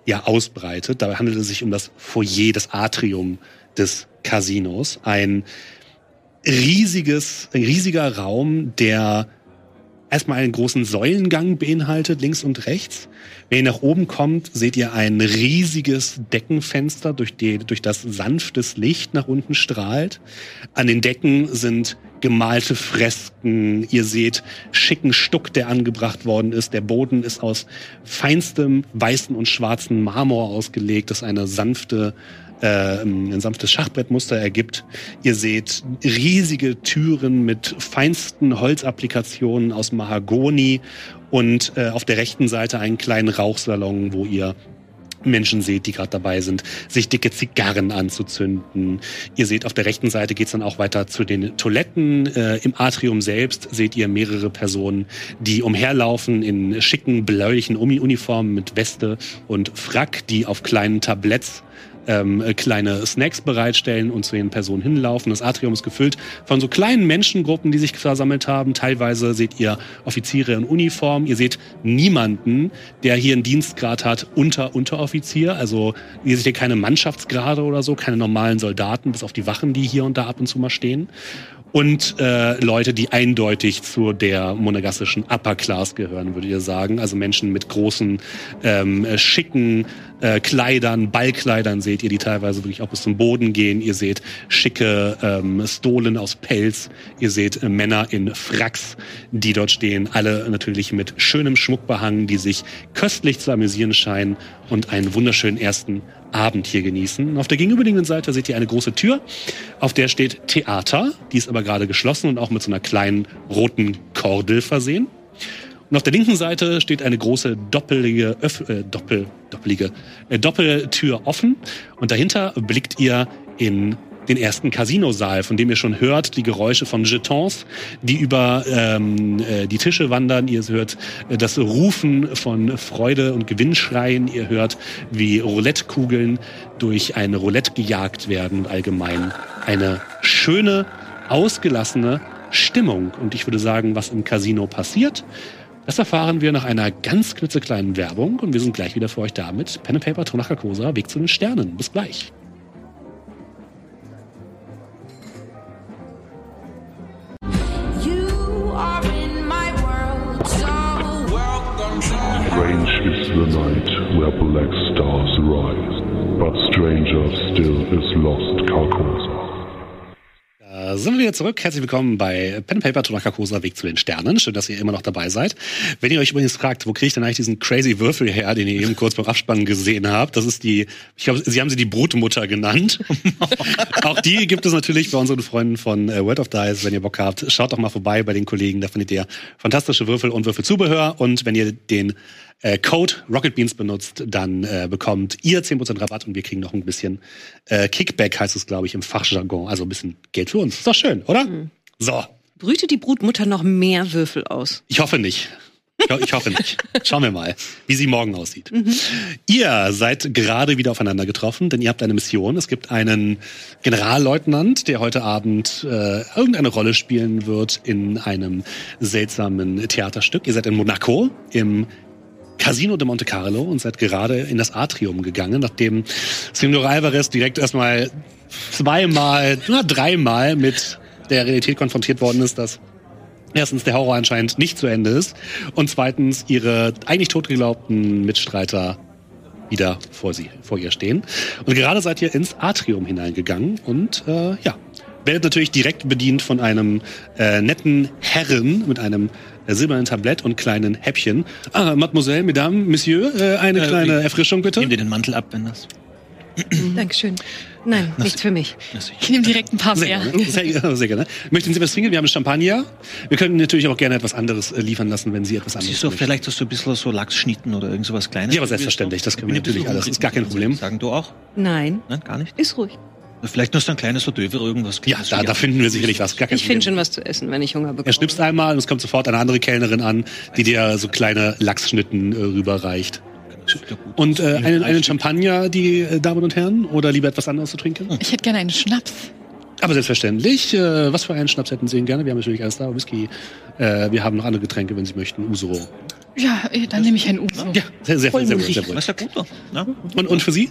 ja, ausbreitet. Dabei handelt es sich um das Foyer, das Atrium des Casinos. Ein riesiges, ein riesiger Raum, der erstmal einen großen Säulengang beinhaltet, links und rechts. Wenn ihr nach oben kommt, seht ihr ein riesiges Deckenfenster, durch, die, durch das sanftes Licht nach unten strahlt. An den Decken sind gemalte Fresken. Ihr seht schicken Stuck, der angebracht worden ist. Der Boden ist aus feinstem weißen und schwarzen Marmor ausgelegt, das eine sanfte äh, ein sanftes Schachbrettmuster ergibt. Ihr seht riesige Türen mit feinsten Holzapplikationen aus Mahagoni und äh, auf der rechten Seite einen kleinen Rauchsalon, wo ihr Menschen seht, die gerade dabei sind, sich dicke Zigarren anzuzünden. Ihr seht, auf der rechten Seite geht's dann auch weiter zu den Toiletten. Äh, Im Atrium selbst seht ihr mehrere Personen, die umherlaufen in schicken bläulichen Uni Uniformen mit Weste und Frack, die auf kleinen Tabletts ähm, äh, kleine Snacks bereitstellen und zu den Personen hinlaufen. Das Atrium ist gefüllt von so kleinen Menschengruppen, die sich versammelt haben. Teilweise seht ihr Offiziere in Uniform. Ihr seht niemanden, der hier einen Dienstgrad hat unter Unteroffizier. Also ihr seht hier keine Mannschaftsgrade oder so, keine normalen Soldaten, bis auf die Wachen, die hier und da ab und zu mal stehen. Und äh, Leute, die eindeutig zu der monegassischen Upper Class gehören, würdet ihr sagen. Also Menschen mit großen, ähm, äh, schicken äh, Kleidern, Ballkleidern seht ihr, die teilweise wirklich auch bis zum Boden gehen. Ihr seht schicke ähm, Stolen aus Pelz. Ihr seht äh, Männer in Fracks, die dort stehen. Alle natürlich mit schönem Schmuck behangen, die sich köstlich zu amüsieren scheinen und einen wunderschönen ersten Abend hier genießen. Auf der gegenüberliegenden Seite seht ihr eine große Tür, auf der steht Theater. Die ist aber gerade geschlossen und auch mit so einer kleinen roten Kordel versehen. Und auf der linken Seite steht eine große doppelige, Öff äh, Doppel, doppelige, äh, Doppeltür offen. Und dahinter blickt ihr in den ersten Casinosaal, von dem ihr schon hört, die Geräusche von Jetons, die über ähm, äh, die Tische wandern. Ihr hört äh, das Rufen von Freude und Gewinnschreien. Ihr hört, wie Roulettekugeln durch eine Roulette gejagt werden allgemein eine schöne, ausgelassene Stimmung. Und ich würde sagen, was im Casino passiert, das erfahren wir nach einer ganz klitzekleinen Werbung und wir sind gleich wieder für euch da mit Pen and Paper Tonach Kosa, Weg zu den Sternen. Bis gleich. Strange is the night where black stars rise, but stranger still is lost Carcosa. Da Da sind wir wieder zurück. Herzlich willkommen bei Pen Paper Tonaka Kosa Weg zu den Sternen. Schön, dass ihr immer noch dabei seid. Wenn ihr euch übrigens fragt, wo kriege ich denn eigentlich diesen crazy Würfel her, den ihr eben kurz beim Abspannen gesehen habt, das ist die, ich glaube, sie haben sie die Brutmutter genannt. Auch die gibt es natürlich bei unseren Freunden von äh, World of Dice. Wenn ihr Bock habt, schaut doch mal vorbei bei den Kollegen. Da findet ihr fantastische Würfel und Würfelzubehör. Und wenn ihr den äh, Code Rocket Beans benutzt, dann äh, bekommt ihr 10% Rabatt und wir kriegen noch ein bisschen äh, Kickback, heißt es, glaube ich, im Fachjargon. Also ein bisschen Geld für uns. Ist doch schön, oder? So, Brütet die Brutmutter noch mehr Würfel aus? ich hoffe nicht. Ich, ho- ich hoffe nicht. Schauen wir mal, wie sie morgen aussieht. Ihr seid gerade wieder aufeinander getroffen, denn ihr habt eine Mission. Es gibt einen Generalleutnant, der heute Abend äh, irgendeine Rolle spielen wird in einem seltsamen Theaterstück. Ihr seid in Monaco im Casino de Monte Carlo und seid gerade in das Atrium gegangen, nachdem Signor Alvarez direkt erstmal zweimal, na, dreimal mit der Realität konfrontiert worden ist, dass erstens der Horror anscheinend nicht zu Ende ist und zweitens ihre eigentlich totgeglaubten Mitstreiter wieder vor sie, vor ihr stehen. Und gerade seid ihr ins Atrium hineingegangen und äh, ja, werdet natürlich direkt bedient von einem äh, netten Herren mit einem silbernen Tablett und kleinen Häppchen. Ah, Mademoiselle, Mesdames, Monsieur, äh, eine Äh, kleine ich- Erfrischung bitte. Nimm dir den Mantel ab, wenn das. Dankeschön. Nein, nichts für mich. Ich nehme direkt ein paar Sehr mehr. gerne. Sehr, sehr gerne. Möchten Sie was trinken? Wir haben Champagner. Wir können natürlich auch gerne etwas anderes äh, liefern lassen, wenn Sie etwas anderes Siehst du, möchten. vielleicht hast du ein bisschen so Lachsschnitten oder irgend sowas Kleines. Ja, aber selbstverständlich, das können wir natürlich alles. Ist gar kein Problem. Sagen du auch? Nein, Nein, gar nicht. ist ruhig. Vielleicht noch so ein kleines Döver oder irgendwas. Ja, da, da finden wir sicherlich was. Ich finde schon was zu essen, wenn ich Hunger bekomme. Er schnipst einmal und es kommt sofort eine andere Kellnerin an, die dir so kleine Lachsschnitten äh, rüberreicht. Und äh, einen, einen Champagner, die äh, Damen und Herren, oder lieber etwas anderes zu trinken? Ich hätte gerne einen Schnaps. Aber selbstverständlich. Äh, was für einen Schnaps hätten Sie denn gerne? Wir haben natürlich alles da, Whisky. Äh, wir haben noch andere Getränke, wenn Sie möchten. Usuro. Ja, eh, dann nehme ich einen Uso. Ja, sehr, sehr, sehr, sehr, gut, sehr gut. Und, und für Sie?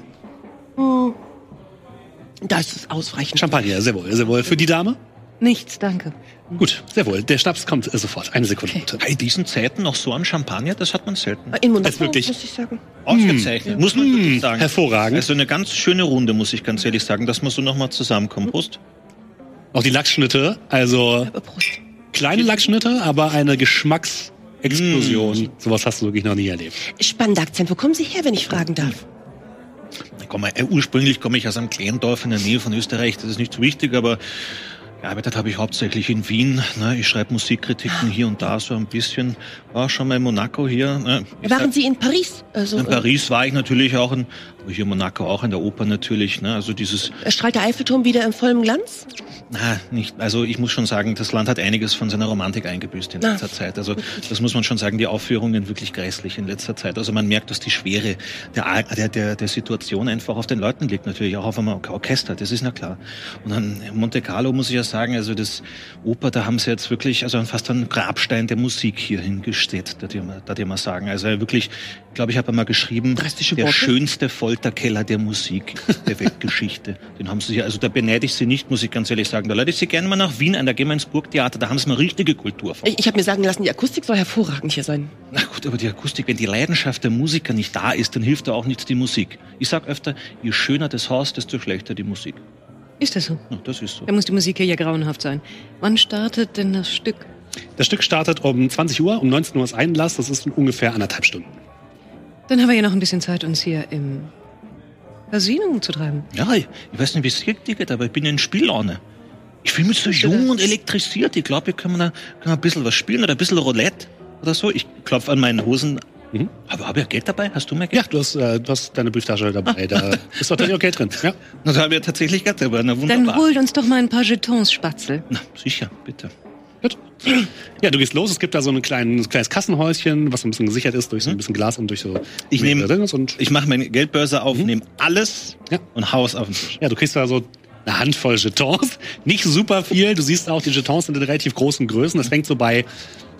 Das ist ausreichend. Champagner, sehr wohl, sehr wohl. Für die Dame? Nichts, danke. Gut, sehr wohl. Der Schnaps kommt sofort. Eine Sekunde bitte. In diesen Zeiten noch so ein Champagner, das hat man selten. In Monaco, Das wirklich. muss ich sagen. Ausgezeichnet, muss man wirklich sagen. Hervorragend. Also eine ganz schöne Runde, muss ich ganz ehrlich sagen, dass wir so nochmal zusammenkommen. Prost. Auch die Lachsschnitte, also Aber Prost. kleine Lachsschnitte, aber eine Geschmacksexplosion. Mm. Sowas hast du wirklich noch nie erlebt. Spannender Akzent. Wo kommen Sie her, wenn ich fragen darf? Komme, äh, ursprünglich komme ich aus einem kleinen Dorf in der Nähe von Österreich, das ist nicht so wichtig, aber gearbeitet habe ich hauptsächlich in Wien. Ne? Ich schreibe Musikkritiken hier und da so ein bisschen. War schon mal in Monaco hier. Ne? Waren sag- Sie in Paris? Also, in Paris war ich natürlich auch, in, aber hier in Monaco auch in der Oper natürlich. Ne? Also dieses, äh, strahlt der Eiffelturm wieder in vollem Glanz? na, nicht, also ich muss schon sagen, das Land hat einiges von seiner Romantik eingebüßt in Ah. letzter Zeit. Also das muss man schon sagen, die Aufführungen wirklich grässlich in letzter Zeit. Also man merkt, dass die Schwere der, der, der, der Situation einfach auf den Leuten liegt, natürlich auch auf einem Or- Orchester, das ist na klar. Und an Monte Carlo muss ich ja sagen, also das Oper, da haben sie jetzt wirklich, also fast einen Grabstein der Musik hier hingestellt, da die mal, da die mal sagen. Also wirklich, ich glaube, ich habe mal geschrieben, der schönste Folterkeller der Musik der Weltgeschichte. Den haben sie hier, also da beneide ich sie nicht, muss ich ganz ehrlich sagen. Da leite ich sie gerne mal nach Wien, an der gehen wir ins Burgtheater, da haben sie mal richtige Kultur. Ich, ich habe mir sagen lassen, die Akustik soll hervorragend hier sein. Na gut, aber die Akustik, wenn die Leidenschaft der Musiker nicht da ist, dann hilft da auch nicht die Musik. Ich sag öfter, je schöner das Haus, desto schlechter die Musik. Ist das so? Ja, das ist so. Da muss die Musik hier ja grauenhaft sein. Wann startet denn das Stück? Das Stück startet um 20 Uhr, um 19 Uhr ist Einlass, das ist ungefähr anderthalb Stunden. Dann haben wir ja noch ein bisschen Zeit, uns hier im Casino zu treiben. Ja, ich, weiß nicht, wie es dir geht, aber ich bin in Spiellaune. Ich fühle mich so jung und elektrisiert. Ich glaube, wir können da können wir ein bisschen was spielen oder ein bisschen Roulette oder so. Ich klopfe an meinen Hosen. Mhm. Aber habe ja Geld dabei? Hast du mehr Ja, Geld? du hast, äh, du hast deine Brieftasche dabei, da ist doch tatsächlich auch Geld drin. Ja. Na, da habe ich ja tatsächlich Geld dabei. Na, Dann wunderbar. holt uns doch mal ein paar Jetons, Spatzel. Na, sicher, bitte. Gut. Ja, du gehst los, es gibt da so ein kleines, kleines Kassenhäuschen, was ein bisschen gesichert ist durch so ein bisschen Glas und durch so... Mhm. Ich nehme- Ich mache meine Geldbörse auf, nehme alles Ja. und haus auf den Tisch. Ja, du kriegst da so eine Handvoll Jetons. Nicht super viel. Du siehst auch, die Jetons sind in relativ großen Größen. Das fängt so bei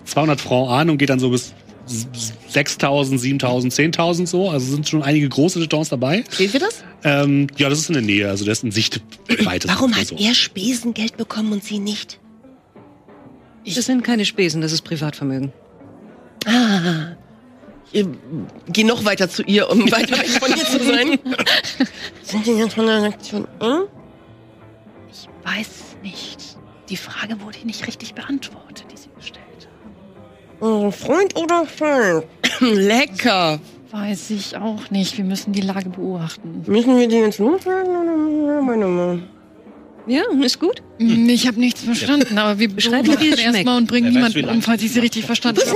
200 Franc an und geht dann so bis 6.000, 7.000, 10.000 so. Also sind schon einige große Jetons dabei. Sehen wir das? Ähm, ja, das ist in der Nähe. Also das ist in Sichtweite. Warum hat so. er Spesengeld bekommen und sie nicht? Das sind keine Spesen, das ist Privatvermögen. Ah. Ich geh noch weiter zu ihr, um weiter weg von ihr zu sein. Sind die jetzt von der Aktion? Hm? Ich weiß nicht. die Frage wurde nicht richtig beantwortet, Freund oder Feind? Lecker. Weiß ich auch nicht. Wir müssen die Lage beobachten. Müssen wir die jetzt loswerden oder meine Mama? Ja, ist gut. Hm, Ich habe nichts verstanden, aber wir Beschreib beobachten mir, wie es schmeckt. erstmal und bringen niemanden lang- um, falls ich sie richtig verstanden habe.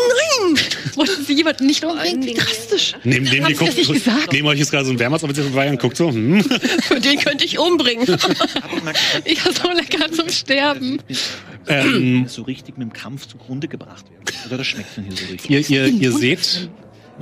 Nein! Wollten Sie jemanden nicht umbringen? Wie drastisch. Neben, neben, Haben die das guckt, nicht gesagt? neben euch ist gerade so ein Wehrmachtsoffizier vorbei und guckt so, hm. Für den könnte ich umbringen. Ich war so lecker zum Sterben. ähm, so richtig mit dem Kampf zugrunde gebracht werden. Oder das schmeckt von hier so richtig. ihr, ihr, ihr seht,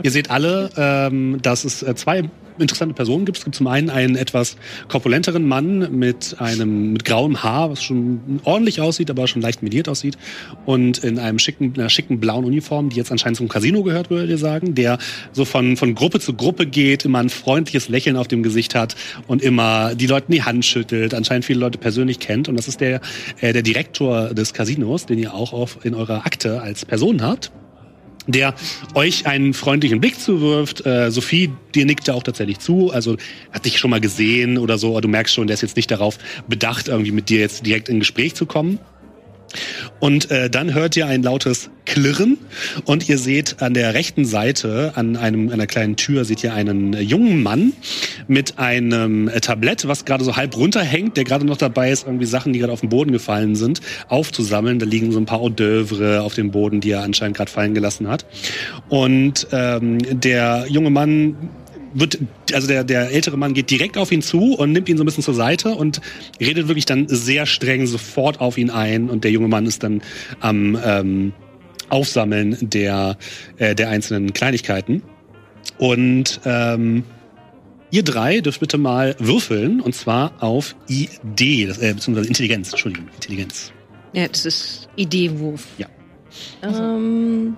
ihr seht alle, ähm, dass es äh, zwei interessante Personen gibt. Es gibt zum einen einen etwas korpulenteren Mann mit einem mit grauem Haar, was schon ordentlich aussieht, aber schon leicht mediert aussieht, und in einem schicken, einer schicken blauen Uniform, die jetzt anscheinend zum Casino gehört, würdet ihr sagen, der so von von Gruppe zu Gruppe geht, immer ein freundliches Lächeln auf dem Gesicht hat und immer die Leuten die Hand schüttelt, anscheinend viele Leute persönlich kennt. Und das ist der äh, der Direktor des Casinos, den ihr auch auf, in eurer Akte als Person habt der euch einen freundlichen Blick zuwirft. Äh, Sophie, dir nickt er auch tatsächlich zu. Also hat dich schon mal gesehen oder so, du merkst schon, der ist jetzt nicht darauf bedacht, irgendwie mit dir jetzt direkt in Gespräch zu kommen. Und äh, dann hört ihr ein lautes Klirren und ihr seht an der rechten Seite an einem einer kleinen Tür seht ihr einen jungen Mann mit einem äh, Tablett, was gerade so halb runterhängt, der gerade noch dabei ist, irgendwie Sachen, die gerade auf den Boden gefallen sind, aufzusammeln. Da liegen so ein paar Hors d'oeuvre auf dem Boden, die er anscheinend gerade fallen gelassen hat. Und ähm, der junge Mann wird, also der, der ältere Mann geht direkt auf ihn zu und nimmt ihn so ein bisschen zur Seite und redet wirklich dann sehr streng sofort auf ihn ein und der junge Mann ist dann am ähm, Aufsammeln der, äh, der einzelnen Kleinigkeiten. Und ähm, ihr drei dürft bitte mal würfeln und zwar auf ID, das, äh, beziehungsweise Intelligenz, Entschuldigung, Intelligenz. Ja, das ist Ideewurf. Ja. Ähm,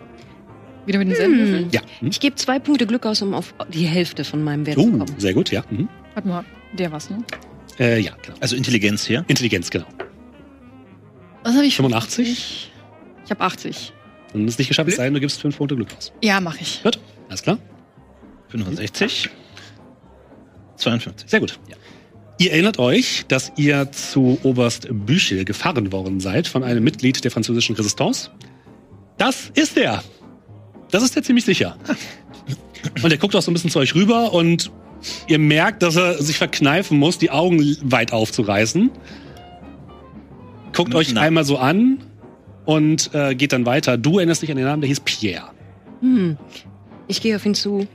Wieder mit denselben Hm. Ja. Hm? ich gebe zwei Punkte Glück aus, um auf die Hälfte von meinem Wert zu Oh, kommen. sehr gut, ja. Mhm. Warte mal, der was, ne? Äh, ja, genau. Also Intelligenz hier. Intelligenz, genau. Was habe ich? 85? Ich habe 80. Wenn du es nicht geschafft hast, sei denn, du gibst fünf Punkte Glück aus. Ja, mache ich. Gut, alles klar. 65. 52. Sehr gut. Ihr erinnert euch, dass ihr zu Oberst Büchel gefahren worden seid von einem Mitglied der französischen Resistance. Das ist er. Das ist er ziemlich sicher. Und er guckt auch so ein bisschen zu euch rüber und ihr merkt, dass er sich verkneifen muss, die Augen weit aufzureißen. Guckt euch Na. einmal so an und äh, geht dann weiter. Du erinnerst dich an den Namen, der hieß Pierre. Hm. Ich gehe auf ihn zu.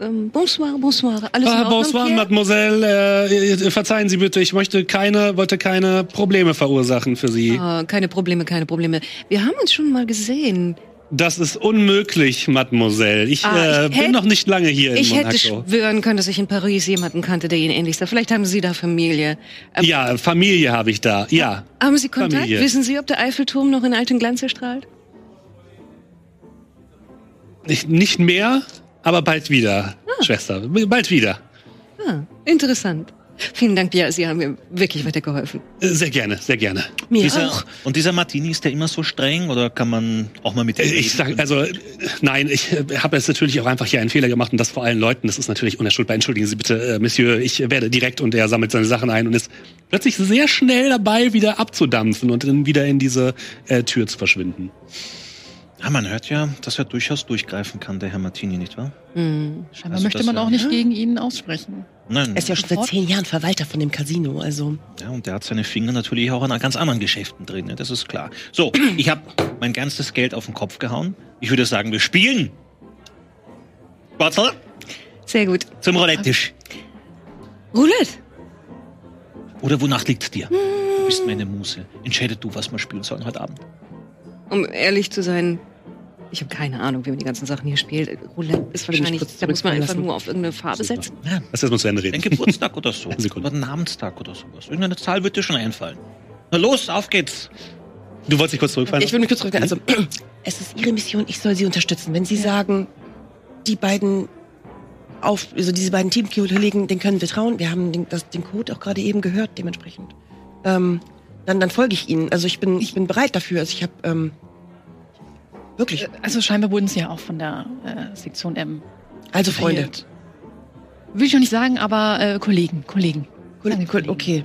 Ähm, bonsoir, bonsoir. Alles in Ah, Ordnung, bonsoir, Pierre? Mademoiselle. Äh, verzeihen Sie bitte, ich möchte keine, wollte keine Probleme verursachen für Sie. Ah, keine Probleme, keine Probleme. Wir haben uns schon mal gesehen. Das ist unmöglich, Mademoiselle. Ich, Ah, äh, ich bin hätt- noch nicht lange hier in Ich hätte Monaco. schwören können, dass ich in Paris jemanden kannte, der Ihnen ähnlich sah. Vielleicht haben Sie da Familie. Ähm, Ja, Familie habe ich da. Ja. Haben Sie Kontakt? Familie. Wissen Sie, ob der Eiffelturm noch in altem Glanz erstrahlt? Ich, nicht mehr, aber bald wieder, Ah. Schwester. Bald wieder. Ah, interessant. Vielen Dank, Pierre. Sie haben mir wirklich weitergeholfen. Sehr gerne, sehr gerne. Mir Dieser, auch. und dieser Martini, ist der immer so streng oder kann man auch mal mit ihm Äh, Ich sag, also, nein, ich habe jetzt natürlich auch einfach hier einen Fehler gemacht und das vor allen Leuten. Das ist natürlich unerschuldbar. Entschuldigen Sie bitte, äh, Monsieur, ich werde direkt und er sammelt seine Sachen ein und ist plötzlich sehr schnell dabei, wieder abzudampfen und dann wieder in diese äh, Tür zu verschwinden. Ja, man hört ja, dass er durchaus durchgreifen kann, der Herr Martini, nicht wahr? Hm. Scheinbar Also möchte man auch nicht gegen ihn aussprechen. Nein. Er ist ja schon seit zehn Jahren Verwalter von dem Casino, also. Ja, und der hat seine Finger natürlich auch an ganz anderen Geschäften drin, ne? das ist klar. So, ich habe mein ganzes Geld auf den Kopf gehauen. Ich würde sagen, wir spielen. Bartel, Sehr gut. zum Roulette-Tisch. Roulette. Oder wonach liegt's dir? Du bist meine Muse. Entscheide du, was wir spielen sollen heute Abend. Um ehrlich zu sein, ich habe keine Ahnung, wie man die ganzen Sachen hier spielt. Roulette ist wahrscheinlich, da muss man einfach zurückfallen nur auf irgendeine Farbe Super. setzen. Ja, Lass erst mal zu Ende reden. Dein Geburtstag oder so. Oder ein Namenstag oder sowas. Irgendeine Zahl wird dir schon einfallen. Na los, auf geht's. Du wolltest dich kurz zurückfallen? Ich will mich kurz zurück. Also, es ist Ihre Mission, ich soll Sie unterstützen. Wenn Sie sagen, die beiden auf, also diese beiden Teamkollegen, den können wir trauen. Wir haben den, das, den Code auch gerade eben gehört, dementsprechend. Ähm, dann, dann folge ich Ihnen. Also ich bin, ich bin bereit dafür. Also ich habe ähm, wirklich. Also scheinbar wurden sie ja auch von der äh, Sektion M. Also Freunde. Will ich noch nicht sagen, aber äh, Kollegen, Kollegen. Cool, Kollegen. okay.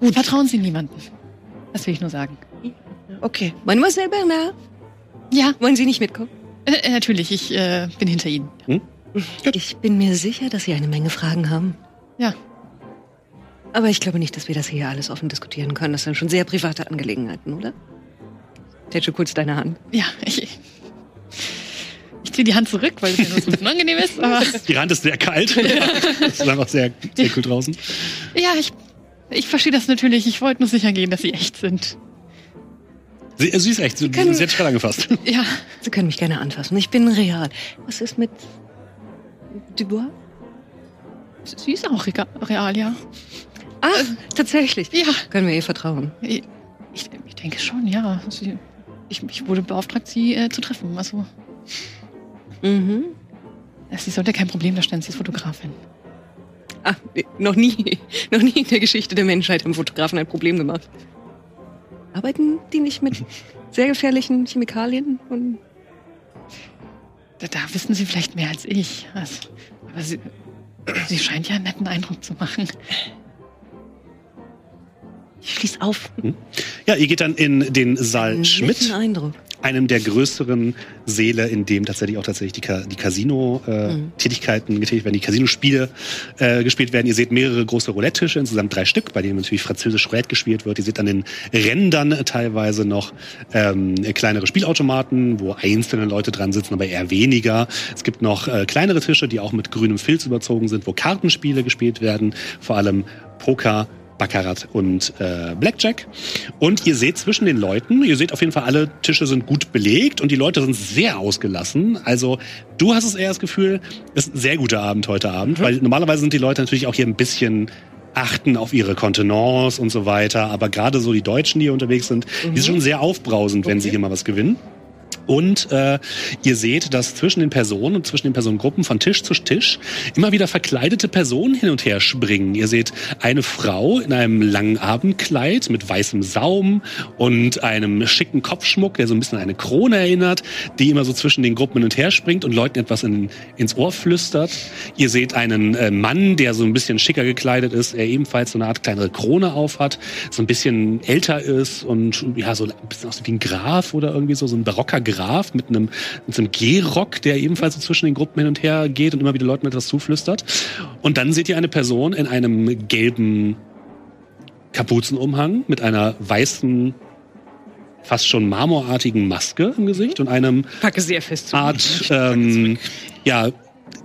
Gut. Vertrauen Sie niemanden. Das will ich nur sagen. Okay. Mademoiselle Bernard, Ja, wollen Sie nicht mitkommen? äh, äh, natürlich. Ich äh, bin hinter Ihnen. Ich bin mir sicher, dass Sie eine Menge Fragen haben. Ja. Aber ich glaube nicht, dass wir das hier alles offen diskutieren können. Das sind schon sehr private Angelegenheiten, oder? Tätsche kurz deine Hand. Ja, ich. Ich ziehe die Hand zurück, weil es mir nur so unangenehm ist. Aber Die Rand ist sehr kalt. Es ist einfach sehr, sehr cool draußen. ja, ich, ich verstehe das natürlich. Ich wollte nur sicher gehen, dass sie echt sind. Sie, sie ist echt, sie, können- sie hat gerade angefasst. Ja, Sie können mich gerne anfassen. Ich bin real. Was ist mit Dubois? sie ist auch real, ja. Ah, tatsächlich. Ja, Können wir ihr vertrauen? ich, ich, ich denke schon, ja. Sie, ich, ich wurde beauftragt, sie äh, zu treffen. Also, Mhm. sie sollte kein Problem darstellen. Sie ist Fotografin. Ah, nee, noch nie, noch nie in der Geschichte der Menschheit haben Fotografen ein Problem gemacht. Arbeiten die nicht mit sehr gefährlichen Chemikalien? Und Da, da wissen Sie vielleicht mehr als ich. Also, aber sie, sie scheint ja einen netten Eindruck zu machen. Ich schließ auf. Ja, ihr geht dann in den Saal einen Schmidt. Eindruck. einem der größeren Säle, in dem tatsächlich auch tatsächlich die, Ka die Casino-Tätigkeiten getätigt werden, die Casinospiele äh, gespielt werden. Ihr seht mehrere große Roulette-Tische, insgesamt drei Stück, bei denen natürlich französisch Roulette gespielt wird. Ihr seht an den Rändern teilweise noch ähm, kleinere Spielautomaten, wo einzelne Leute dran sitzen, aber eher weniger. Es gibt noch äh, kleinere Tische, die auch mit grünem Filz überzogen sind, wo Kartenspiele gespielt werden, vor allem Poker, Baccarat und äh, Blackjack. Und ihr seht zwischen den Leuten, ihr seht auf jeden Fall, alle Tische sind gut belegt und die Leute sind sehr ausgelassen. Also du hast es eher das Gefühl, es ist ein sehr guter Abend heute Abend, weil normalerweise sind die Leute natürlich auch hier ein bisschen achten auf ihre Kontenance und so weiter. Aber gerade so die Deutschen, die hier unterwegs sind, die sind schon sehr aufbrausend, wenn sie hier mal was gewinnen. Und äh, ihr seht, dass zwischen den Personen und zwischen den Personengruppen von Tisch zu Tisch immer wieder verkleidete Personen hin und her springen. Ihr seht eine Frau in einem langen Abendkleid mit weißem Saum und einem schicken Kopfschmuck, der so ein bisschen an eine Krone erinnert, die immer so zwischen den Gruppen hin und her springt und Leuten etwas in, ins Ohr flüstert. Ihr seht einen äh, Mann, der so ein bisschen schicker gekleidet ist, er ebenfalls so eine Art kleinere Krone aufhat, so ein bisschen älter ist und ja, so ein bisschen aussieht wie ein Graf oder irgendwie so, so ein barocker Graf mit einem, mit einem Gehrock, der ebenfalls so zwischen den Gruppen hin und her geht und immer wieder Leuten etwas zuflüstert. Und dann seht ihr eine Person in einem gelben Kapuzenumhang mit einer weißen, fast schon marmorartigen Maske im Gesicht und einem Packe sehr fest zu. Art, ähm, ja,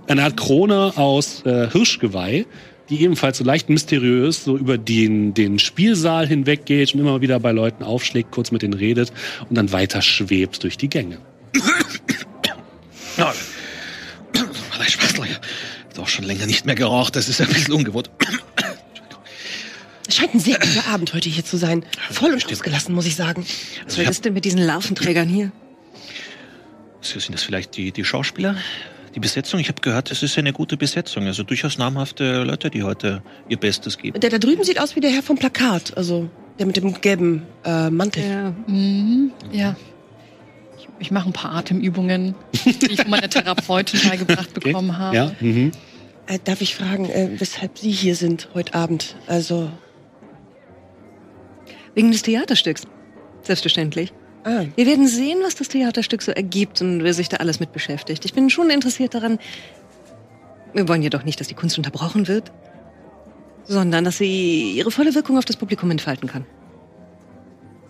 eine Art Krone aus äh, Hirschgeweih, die ebenfalls so leicht mysteriös so über den, den Spielsaal hinweg geht und immer wieder bei Leuten aufschlägt, kurz mit denen redet und dann weiter schwebt durch die Gänge. Ja. Vielleicht Spaß, Leute. Ist auch schon länger nicht mehr geraucht. Das ist ein bisschen ungewohnt. Es scheint ein sehr guter Abend heute hier zu sein. Voll und ausgelassen, muss ich sagen. Was ist denn mit diesen Larventrägern hier? Sind das vielleicht die, die Schauspieler? Die Besetzung? Ich habe gehört, es ist eine gute Besetzung. Also durchaus namhafte Leute, die heute ihr Bestes geben. Der da drüben sieht aus wie der Herr vom Plakat. Also der mit dem gelben äh, Mantel. Ja. Mhm, ja. Ich, ich mache ein paar Atemübungen, die ich von meiner Therapeutin beigebracht bekommen habe. Ja, mhm. Äh, darf ich fragen, äh, weshalb Sie hier sind heute Abend? Also, Wegen des Theaterstücks. Selbstverständlich. Ah, Wir werden sehen, was das Theaterstück so ergibt und wer sich da alles mit beschäftigt. Ich bin schon interessiert daran. Wir wollen jedoch nicht, dass die Kunst unterbrochen wird, sondern dass sie ihre volle Wirkung auf das Publikum entfalten kann.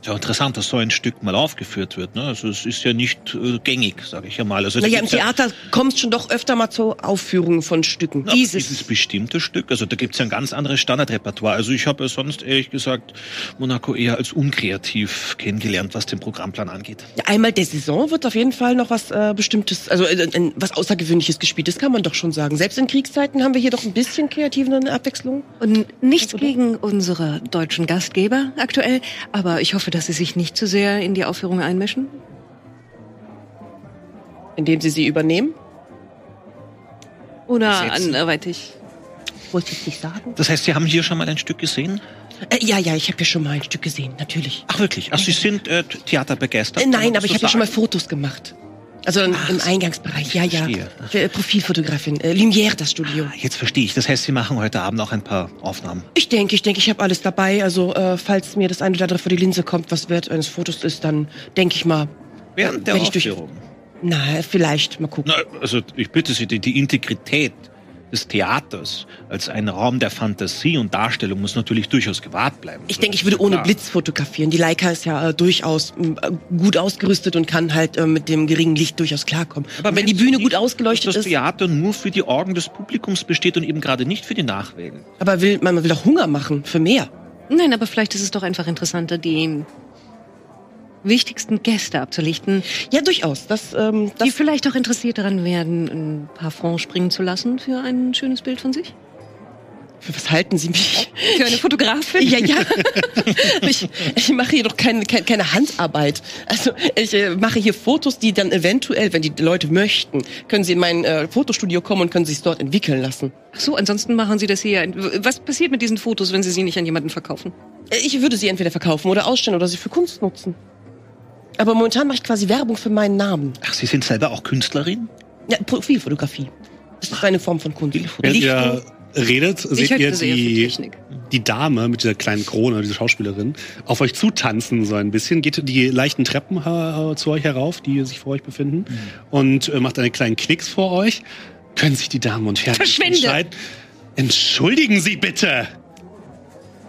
Ja, interessant, dass so ein Stück mal aufgeführt wird. Ne? Also es ist ja nicht äh, gängig, sage ich ja mal. Also naja, im gibt's ja- Theater kommst schon doch öfter mal zu Aufführungen von Stücken. Ja, dieses. dieses bestimmte Stück, also da gibt's ja ein ganz anderes Standardrepertoire. Also ich habe ja sonst ehrlich gesagt Monaco eher als unkreativ kennengelernt, was den Programmplan angeht. Ja, einmal der Saison wird auf jeden Fall noch was äh, Bestimmtes, also äh, ein, was Außergewöhnliches gespielt. Das kann man doch schon sagen. Selbst in Kriegszeiten haben wir hier doch ein bisschen kreative Abwechslung. Und nichts gegen unsere deutschen Gastgeber aktuell, aber ich hoffe, dass sie sich nicht zu sehr in die Aufführung einmischen. Indem sie sie übernehmen. Oder anderweitig. Wollte ich nicht sagen? Das heißt, Sie haben hier schon mal ein Stück gesehen? Äh, ja, ja, ich habe ja schon mal ein Stück gesehen, natürlich. Ach wirklich? Ach, Sie sind äh, Theaterbegeistert? Äh, nein, aber ich habe ja schon mal? Fotos gemacht. Also im, im Eingangsbereich, ja, ja. verstehe. Äh, Profilfotografin. Äh, Lumière, das Studio. Ah, Jetzt verstehe ich. Das heißt, Sie machen heute Abend auch ein paar Aufnahmen. Ich denke, ich denke, ich habe alles dabei. Also äh, falls mir das eine oder andere vor die Linse kommt, was wert eines Fotos ist, dann denke ich mal, Während der Wenn ich durch- Aufführung. na, vielleicht, mal gucken. Na, also ich bitte Sie, die, die Integrität des Theaters als ein Raum der Fantasie und Darstellung muss natürlich durchaus gewahrt bleiben. Ich denke, ich würde ohne Klar. Blitz fotografieren. Die Leica ist ja äh, durchaus äh, gut ausgerüstet und kann halt äh, mit dem geringen Licht durchaus klarkommen. Aber wenn die Bühne nicht, gut ausgeleuchtet dass das ist, Theater nur für die Augen des Publikums besteht und eben gerade nicht für die Nachwählen. aber will, man will doch Hunger machen für mehr. Nein, aber vielleicht ist es doch einfach interessanter, die wichtigsten Gäste abzulichten, Ja, durchaus. Das, ähm, die das vielleicht auch interessiert daran werden, ein paar Francs springen zu lassen für ein schönes Bild von sich. für was halten Sie mich? Für eine Fotografin? Ja, ja. ich, ich mache hier doch keine, keine, keine Handarbeit. Also ich äh, mache hier Fotos, die dann eventuell, wenn die Leute möchten, können sie in mein äh, Fotostudio kommen und können sich dort entwickeln lassen. Ach so, ansonsten machen Sie das hier. Was passiert mit diesen Fotos, wenn Sie sie nicht an jemanden verkaufen? Äh, Ich würde sie entweder verkaufen oder ausstellen oder sie für Kunst nutzen. Aber momentan mache ich quasi Werbung für meinen Namen. Ach, Sie sind selber auch Künstlerin? Ja, Profilfotografie. Das ist eine Form von Kunst. Licht- ihr redet, seht ihr die, die Dame mit dieser kleinen Krone, diese Schauspielerin, auf euch zutanzen so ein bisschen, geht die leichten Treppen zu euch herauf, die sich vor euch befinden, und äh, macht einen kleinen Knicks vor euch. Können sich die Damen und Herren Verschwinde! entscheiden? Entschuldigen Sie bitte!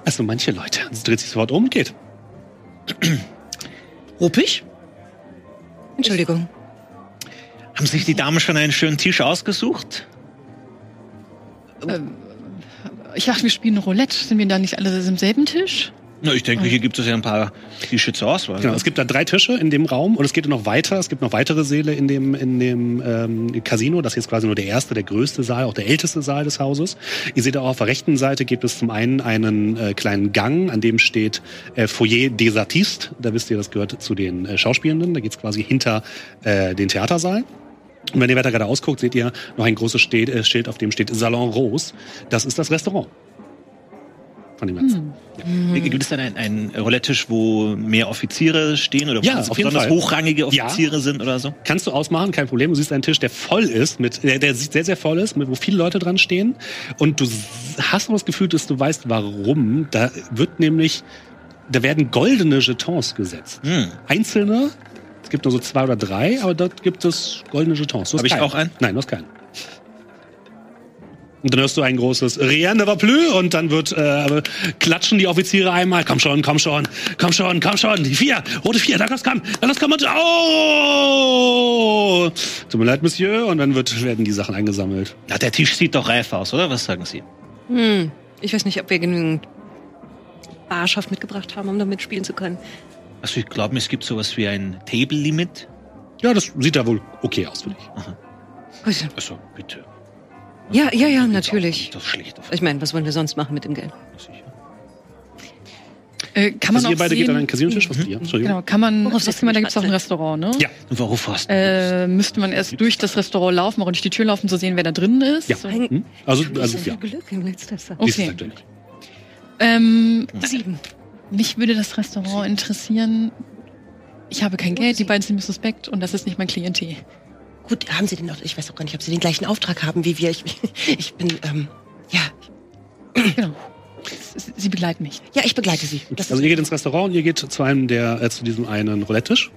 Also manche Leute. Sie dreht sich sofort um und geht. Ruppig? Entschuldigung. Haben sich die Damen schon einen schönen Tisch ausgesucht? Ich dachte, wir spielen Roulette. Sind wir da nicht alle im selben Tisch? Na, ich denke, hier gibt es ja ein paar Tische zur Auswahl. Genau, es gibt da drei Tische in dem Raum und es geht noch weiter. Es gibt noch weitere Säle in dem, in dem ähm, Casino. Das hier ist quasi nur der erste, der größte Saal, auch der älteste Saal des Hauses. Ihr seht auch auf der rechten Seite gibt es zum einen einen äh, kleinen Gang, an dem steht äh, Foyer des Artistes. Da wisst ihr, das gehört zu den äh, Schauspielenden. Da geht's quasi hinter äh, den Theatersaal. Und wenn ihr weiter geradeaus guckt, seht ihr noch ein großes äh, Schild auf dem steht Salon Rose. Das ist das Restaurant. Von dem Ganzen. Gibt es dann einen, Roulette-Tisch, wo mehr Offiziere stehen oder wo Ja, es auf jeden besonders Fall. hochrangige Ja. Offiziere sind oder so? Kannst du ausmachen, kein Problem. Du siehst einen Tisch, der voll ist, mit, der, der sehr, sehr voll ist, mit, wo viele Leute dran stehen. Und du hast aber das Gefühl, dass du weißt, warum. Da wird nämlich, da werden goldene Jetons gesetzt. Hm. Einzelne, es gibt nur so zwei oder drei, aber dort gibt es goldene Jetons. Du hast Hab ich auch einen? Nein, du hast keinen. Und dann hörst du ein großes Rien ne va plus und dann wird äh, klatschen die Offiziere einmal. Komm schon, komm schon, komm schon, komm schon. Die vier, rote vier, da das kann, da das kann man. Oh! Tut mir leid, Monsieur. Und dann wird, werden die Sachen eingesammelt. Na, der Tisch sieht doch reif aus, oder? Was sagen Sie? Hm. Ich weiß nicht, ob wir genügend Barschaft mitgebracht haben, um damit spielen zu können. Also ich glaube, es gibt sowas wie ein Table-Limit. Ja, das sieht da wohl okay aus für dich. Gut. Also bitte. Ja, ja, ja, natürlich. Das ist schlecht. Ich meine, was wollen wir sonst machen mit dem Geld? Äh, kann man Also auch ihr beide sehen, geht an einen Casinotisch? Was ja, Entschuldigung. Genau, kann man, Worauf das Zimmer, da gibt es auch ein? Restaurant, ne? Ja. Und worauf hast du? Äh, müsste man erst durch das Restaurant laufen, auch durch die Tür laufen, zu sehen, wer da drin ist. Ja. So. Hm? Also, also so ja. Glück im letzter Okay. Ähm, Sieben. mich würde das Restaurant interessieren. Ich habe kein Geld, die beiden sind mir suspekt und das ist nicht mein Klientel. Gut, haben Sie denn auch, ich weiß auch gar nicht, ob Sie den gleichen Auftrag haben wie wir. Ich, ich bin, ähm, ja, Genau. Sie begleiten mich. ja, ich begleite Sie. Das Also ihr geht ins Restaurant und ihr geht zu einem der, äh, zu diesem einen Roulette-Tisch.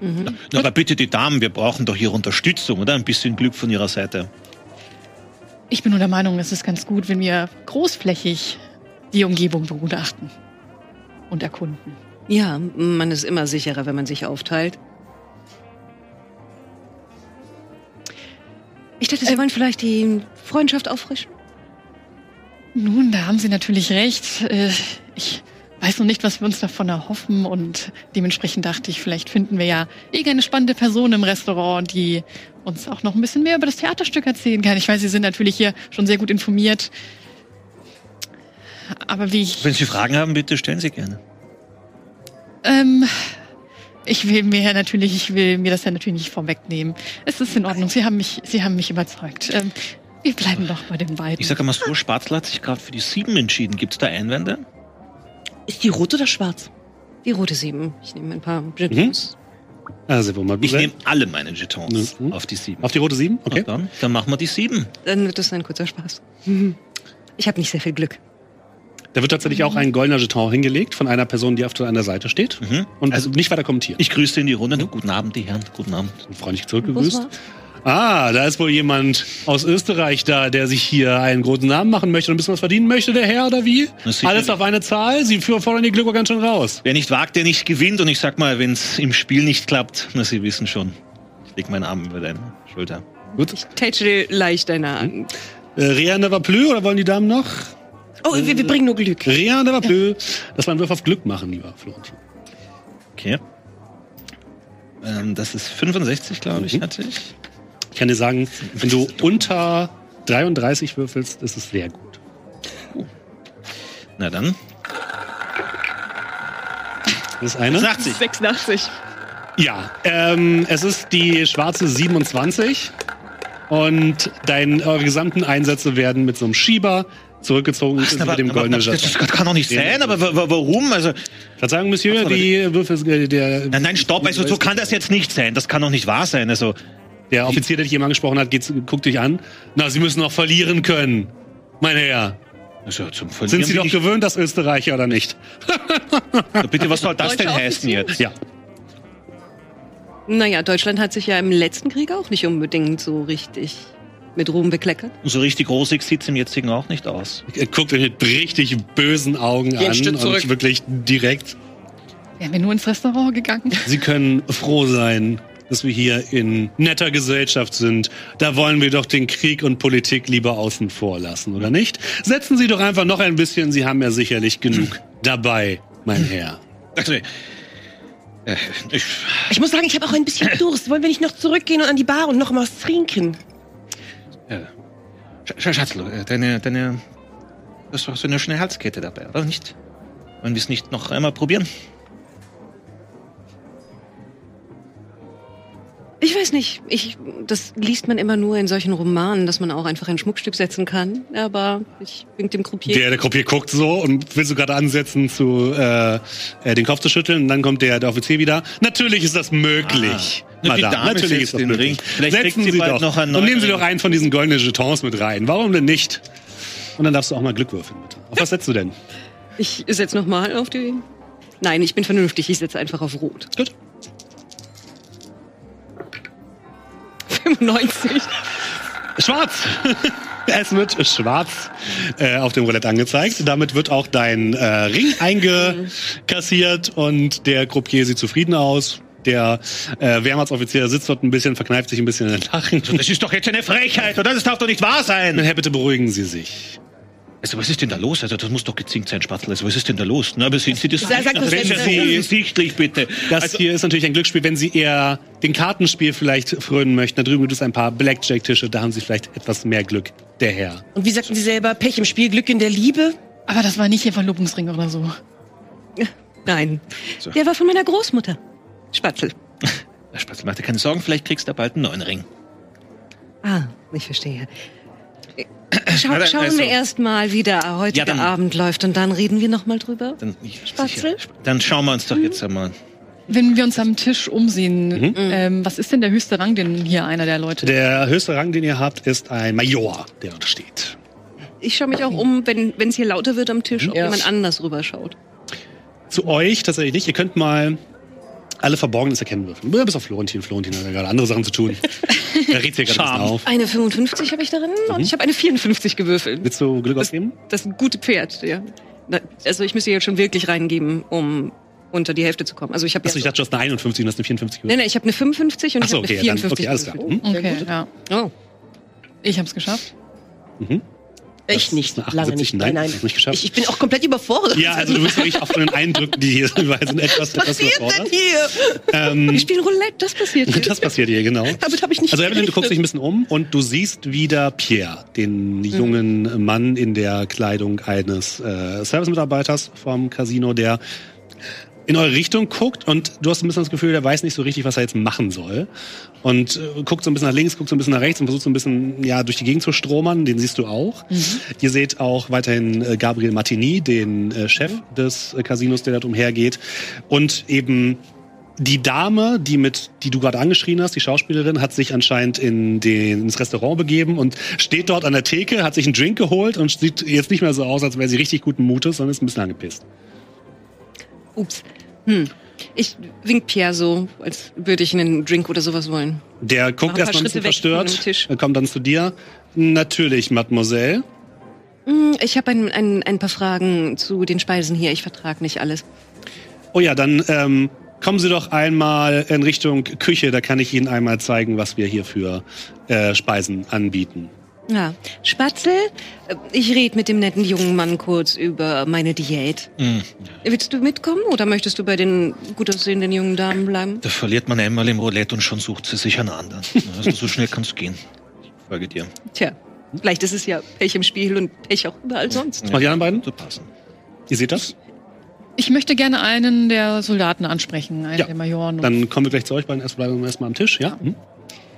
Na, aber bitte die Damen, wir brauchen doch hier Unterstützung, oder? Ein bisschen Glück von Ihrer Seite. Ich bin nur der Meinung, es ist ganz gut, wenn wir großflächig die Umgebung begutachten und erkunden. Ja, man ist immer sicherer, wenn man sich aufteilt. Ich dachte, Sie wollen vielleicht die Freundschaft auffrischen? Nun, da haben Sie natürlich recht. Äh, Ich weiß noch nicht, was wir uns davon erhoffen und dementsprechend dachte ich, vielleicht finden wir ja irgendeine spannende Person im Restaurant, die uns auch noch ein bisschen mehr über das Theaterstück erzählen kann. Ich weiß, Sie sind natürlich hier schon sehr gut informiert. Aber wie ich, Wenn Sie Fragen haben, bitte stellen Sie gerne. ähm, ich will mir ja natürlich, ich will mir das ja natürlich nicht vorwegnehmen. Es ist in Ordnung. Sie haben mich, Sie haben mich überzeugt. Ähm, wir bleiben doch bei den beiden. Ich sage mal so, Spatzl hat sich gerade für die sieben entschieden. Gibt es da Einwände? ist die rot oder schwarz? Die rote Sieben. Ich nehme ein paar Jetons. Also, wo mal Ich nehme alle meine Jetons Mhm. auf die sieben. Auf die rote 7? Okay. Dann, dann machen wir die sieben. Dann wird das ein kurzer Spaß. Ich habe nicht sehr viel Glück. Da wird tatsächlich auch ein goldener Jeton hingelegt von einer Person, die auf der anderen Seite steht. Mhm. Und Also- nicht weiter kommentieren. Ich grüße in die Runde. Guten Abend, die Herren. Guten Abend. freundlich zurückgegrüßt. Ah, da ist wohl jemand aus Österreich da, der sich hier einen großen Namen machen möchte und ein bisschen was verdienen möchte, der Herr oder wie? Alles auf eine Zahl? Sie fordern die Glück ganz schön raus. Wer nicht wagt, der nicht gewinnt. Und ich sag mal, wenn es im Spiel nicht klappt, na, Sie wissen schon. Ich leg meinen Arm über deine Schulter. Gut. Tätschel leicht deiner an. Äh, Rea ne va plus, oder wollen die Damen noch? Oh, wir, wir bringen nur Glück. Rea ne va plus. Das war ein Wurf auf Glück machen, lieber Florentin. Okay. Ähm, das ist 65, glaube ich, Mhm. hatte ich. Ich kann dir sagen, wenn du unter 33 würfelst, ist es sehr gut. Na dann. Das ist eine? 80. 86. Ja, ähm, es ist die schwarze 27 und dein, eure gesamten Einsätze werden mit so einem Schieber zurückgezogen Was, mit aber, dem aber, goldenen das, Jeton. das kann doch nicht sein, aber wa- wa- warum? Also, Verzeihung, Monsieur, die Würfel, äh, der, nein, nein, stopp, also so kann das jetzt nicht sein. Das kann doch nicht wahr sein. Also, der Offizier, der dich eben angesprochen hat, geht, guckt dich an. Na, Sie müssen auch verlieren können, mein Herr. also zum Verlieren Sind Sie doch ich- gewöhnt, das Österreicher oder nicht? Bitte, was soll das denn heißen jetzt? Ja. Naja, Deutschland hat sich ja im letzten Krieg auch nicht unbedingt so richtig mit Ruhm bekleckert. So richtig rosig sieht's im jetzigen auch nicht aus. Er guckt euch mit richtig bösen Augen Geh an Stück und zurück. wirklich direkt. Wären wir nur ins Restaurant gegangen? Sie können froh sein, dass wir hier in netter Gesellschaft sind. Da wollen wir doch den Krieg und Politik lieber außen vor lassen, oder nicht? Setzen Sie doch einfach noch ein bisschen, Sie haben ja sicherlich genug dabei, mein Herr. Also, äh, ich, Ich muss sagen, ich habe auch ein bisschen Durst. Wollen wir nicht noch zurückgehen und an die Bar und noch mal was trinken? Äh, Sch- Sch- Schatzlo, äh, deine, deine, hast doch so eine schöne Halskette dabei, oder nicht? Wollen wir es nicht noch einmal probieren? Ich weiß nicht. Ich, das liest man immer nur in solchen Romanen, dass man auch einfach ein Schmuckstück setzen kann. Aber ich wink dem Croupier. Der, der Gruppier guckt so und will so gerade ansetzen, zu äh, äh, den Kopf zu schütteln. Und dann kommt der, der Offizier wieder. Natürlich ist das möglich. Ah. Madame, Dame natürlich ist das den möglich. Ring. Vielleicht Setzen sie Sie bald doch. noch einen und nehmen Sie doch einen von diesen goldenen Jetons mit rein. Warum denn nicht? Und dann darfst du auch mal Glück würfeln, bitte. Auf was setzt du denn? Ich setze nochmal auf die. Nein, ich bin vernünftig. Ich setze einfach auf Rot. Gut. 95. Schwarz! Es wird schwarz äh, auf dem Roulette angezeigt. Damit wird auch dein äh, Ring eingekassiert und der Croupier sieht zufrieden aus. Der äh, Wehrmachtsoffizier sitzt dort ein bisschen, verkneift sich ein bisschen in den Lachen. Das ist doch jetzt eine Frechheit, oder? Das darf doch nicht wahr sein. Herr, bitte beruhigen Sie sich. Also, was ist denn da los? Also, das muss doch gezinkt sein, Spatzel. Also, was ist denn da los? Na, aber sind Sie das? Sag- sag das das ist ja jetzt. so offensichtlich, bitte. Das Also, hier ist natürlich ein Glücksspiel. Wenn Sie eher den Kartenspiel vielleicht frönen möchten, da drüben gibt es ein paar Blackjack-Tische, da haben Sie vielleicht etwas mehr Glück, der Herr. Und wie sagten Sie selber, Pech im Spiel, Glück in der Liebe? Aber das war nicht Ihr Verlobungsring oder so. Nein. Der war von meiner Großmutter. Spatzel. Spatzel, mach dir keine Sorgen, vielleicht kriegst du bald einen neuen Ring. Ah, ich verstehe. Schau, dann, schauen also- wir erst mal, wie der heutige Ja, dann- Abend läuft und dann reden wir noch mal drüber. Dann, Spatzel? Dann schauen wir uns doch jetzt einmal. Wenn wir uns am Tisch umsehen, Mhm. ähm, was ist denn der höchste Rang, den hier einer der Leute? Der höchste Rang, den ihr habt, ist ein Major, der dort steht. Ich schaue mich auch um, wenn es hier lauter wird am Tisch, ob Ja. jemand anders rüberschaut. Zu euch tatsächlich nicht. Ihr könnt mal alle Verborgenes erkennen würfeln. Bis auf Florentin. Florentin hat ja gerade andere Sachen zu tun. Er regt hier gerade auf. Eine 55 habe ich darin und ich habe eine 54 gewürfelt. Willst du Glück Das, ausgeben? das ist ein gutes Pferd, ja. Also ich müsste jetzt schon wirklich reingeben, um unter die Hälfte zu kommen. Also ich habe Achso, ich dachte, du hast eine 51 und hast eine 54 Nee, gewürfelt. nee, ich habe eine 55 und Achso, ich habe okay, eine dann, 54 okay, alles klar. gewürfelt. Mhm. Okay, ja. Oh. Ich habe es geschafft. Ich nicht, lange 78, nicht. nein, Nein, nicht geschafft. Ich, ich bin auch komplett überfordert. Ja, also du bist wirklich auch von den Eindrücken, die hier sind, etwas, Was etwas passiert denn überfordert. hier? Ähm, Wir spielen Roulette, das passiert hier. das passiert hier, genau. Damit habe ich nicht Also Evelyn, du guckst dich ein bisschen um und du siehst wieder Pierre, den jungen Mann in der Kleidung eines äh, Servicemitarbeiters vom Casino, der in eure Richtung guckt und du hast ein bisschen das Gefühl, der weiß nicht so richtig, was er jetzt machen soll. Und äh, guckt so ein bisschen nach links, guckt so ein bisschen nach rechts und versucht so ein bisschen ja durch die Gegend zu stromern. Den siehst du auch. Ihr seht auch weiterhin äh, Gabriel Martini, den äh, Chef des äh, Casinos, der dort umhergeht. Und eben die Dame, die mit, die du gerade angeschrien hast, die Schauspielerin, hat sich anscheinend in den, ins Restaurant begeben und steht dort an der Theke, hat sich einen Drink geholt und sieht jetzt nicht mehr so aus, als wäre sie richtig guten Mutes, sondern ist ein bisschen angepisst. Ups. Hm. Ich wink Pierre so, als würde ich einen Drink oder sowas wollen. Der guckt erstmal ein bisschen verstört, er kommt dann zu dir. Natürlich, Mademoiselle. Hm, Ich habe ein, ein, ein paar Fragen zu den Speisen hier. Ich vertrage nicht alles. Oh ja, dann ähm, kommen Sie doch einmal in Richtung Küche, da kann ich Ihnen einmal zeigen, was wir hier für äh, Speisen anbieten. Ja, Spatzel, ich rede mit dem netten jungen Mann kurz über meine Diät. Mhm. Willst du mitkommen oder möchtest du bei den gut aussehenden jungen Damen bleiben? Da verliert man einmal im Roulette und schon sucht sie sich einen anderen. Also so schnell kann's gehen. Ich folge dir. Tja, vielleicht ist es ja Pech im Spiel und Pech auch überall sonst. Was machen die anderen beiden? Zu passen. Ihr seht das? Ich möchte gerne einen der Soldaten ansprechen, einen Ja, der Majoren. Dann kommen wir gleich zu euch beiden. Erst bleiben wir erstmal am Tisch, ja? Mhm.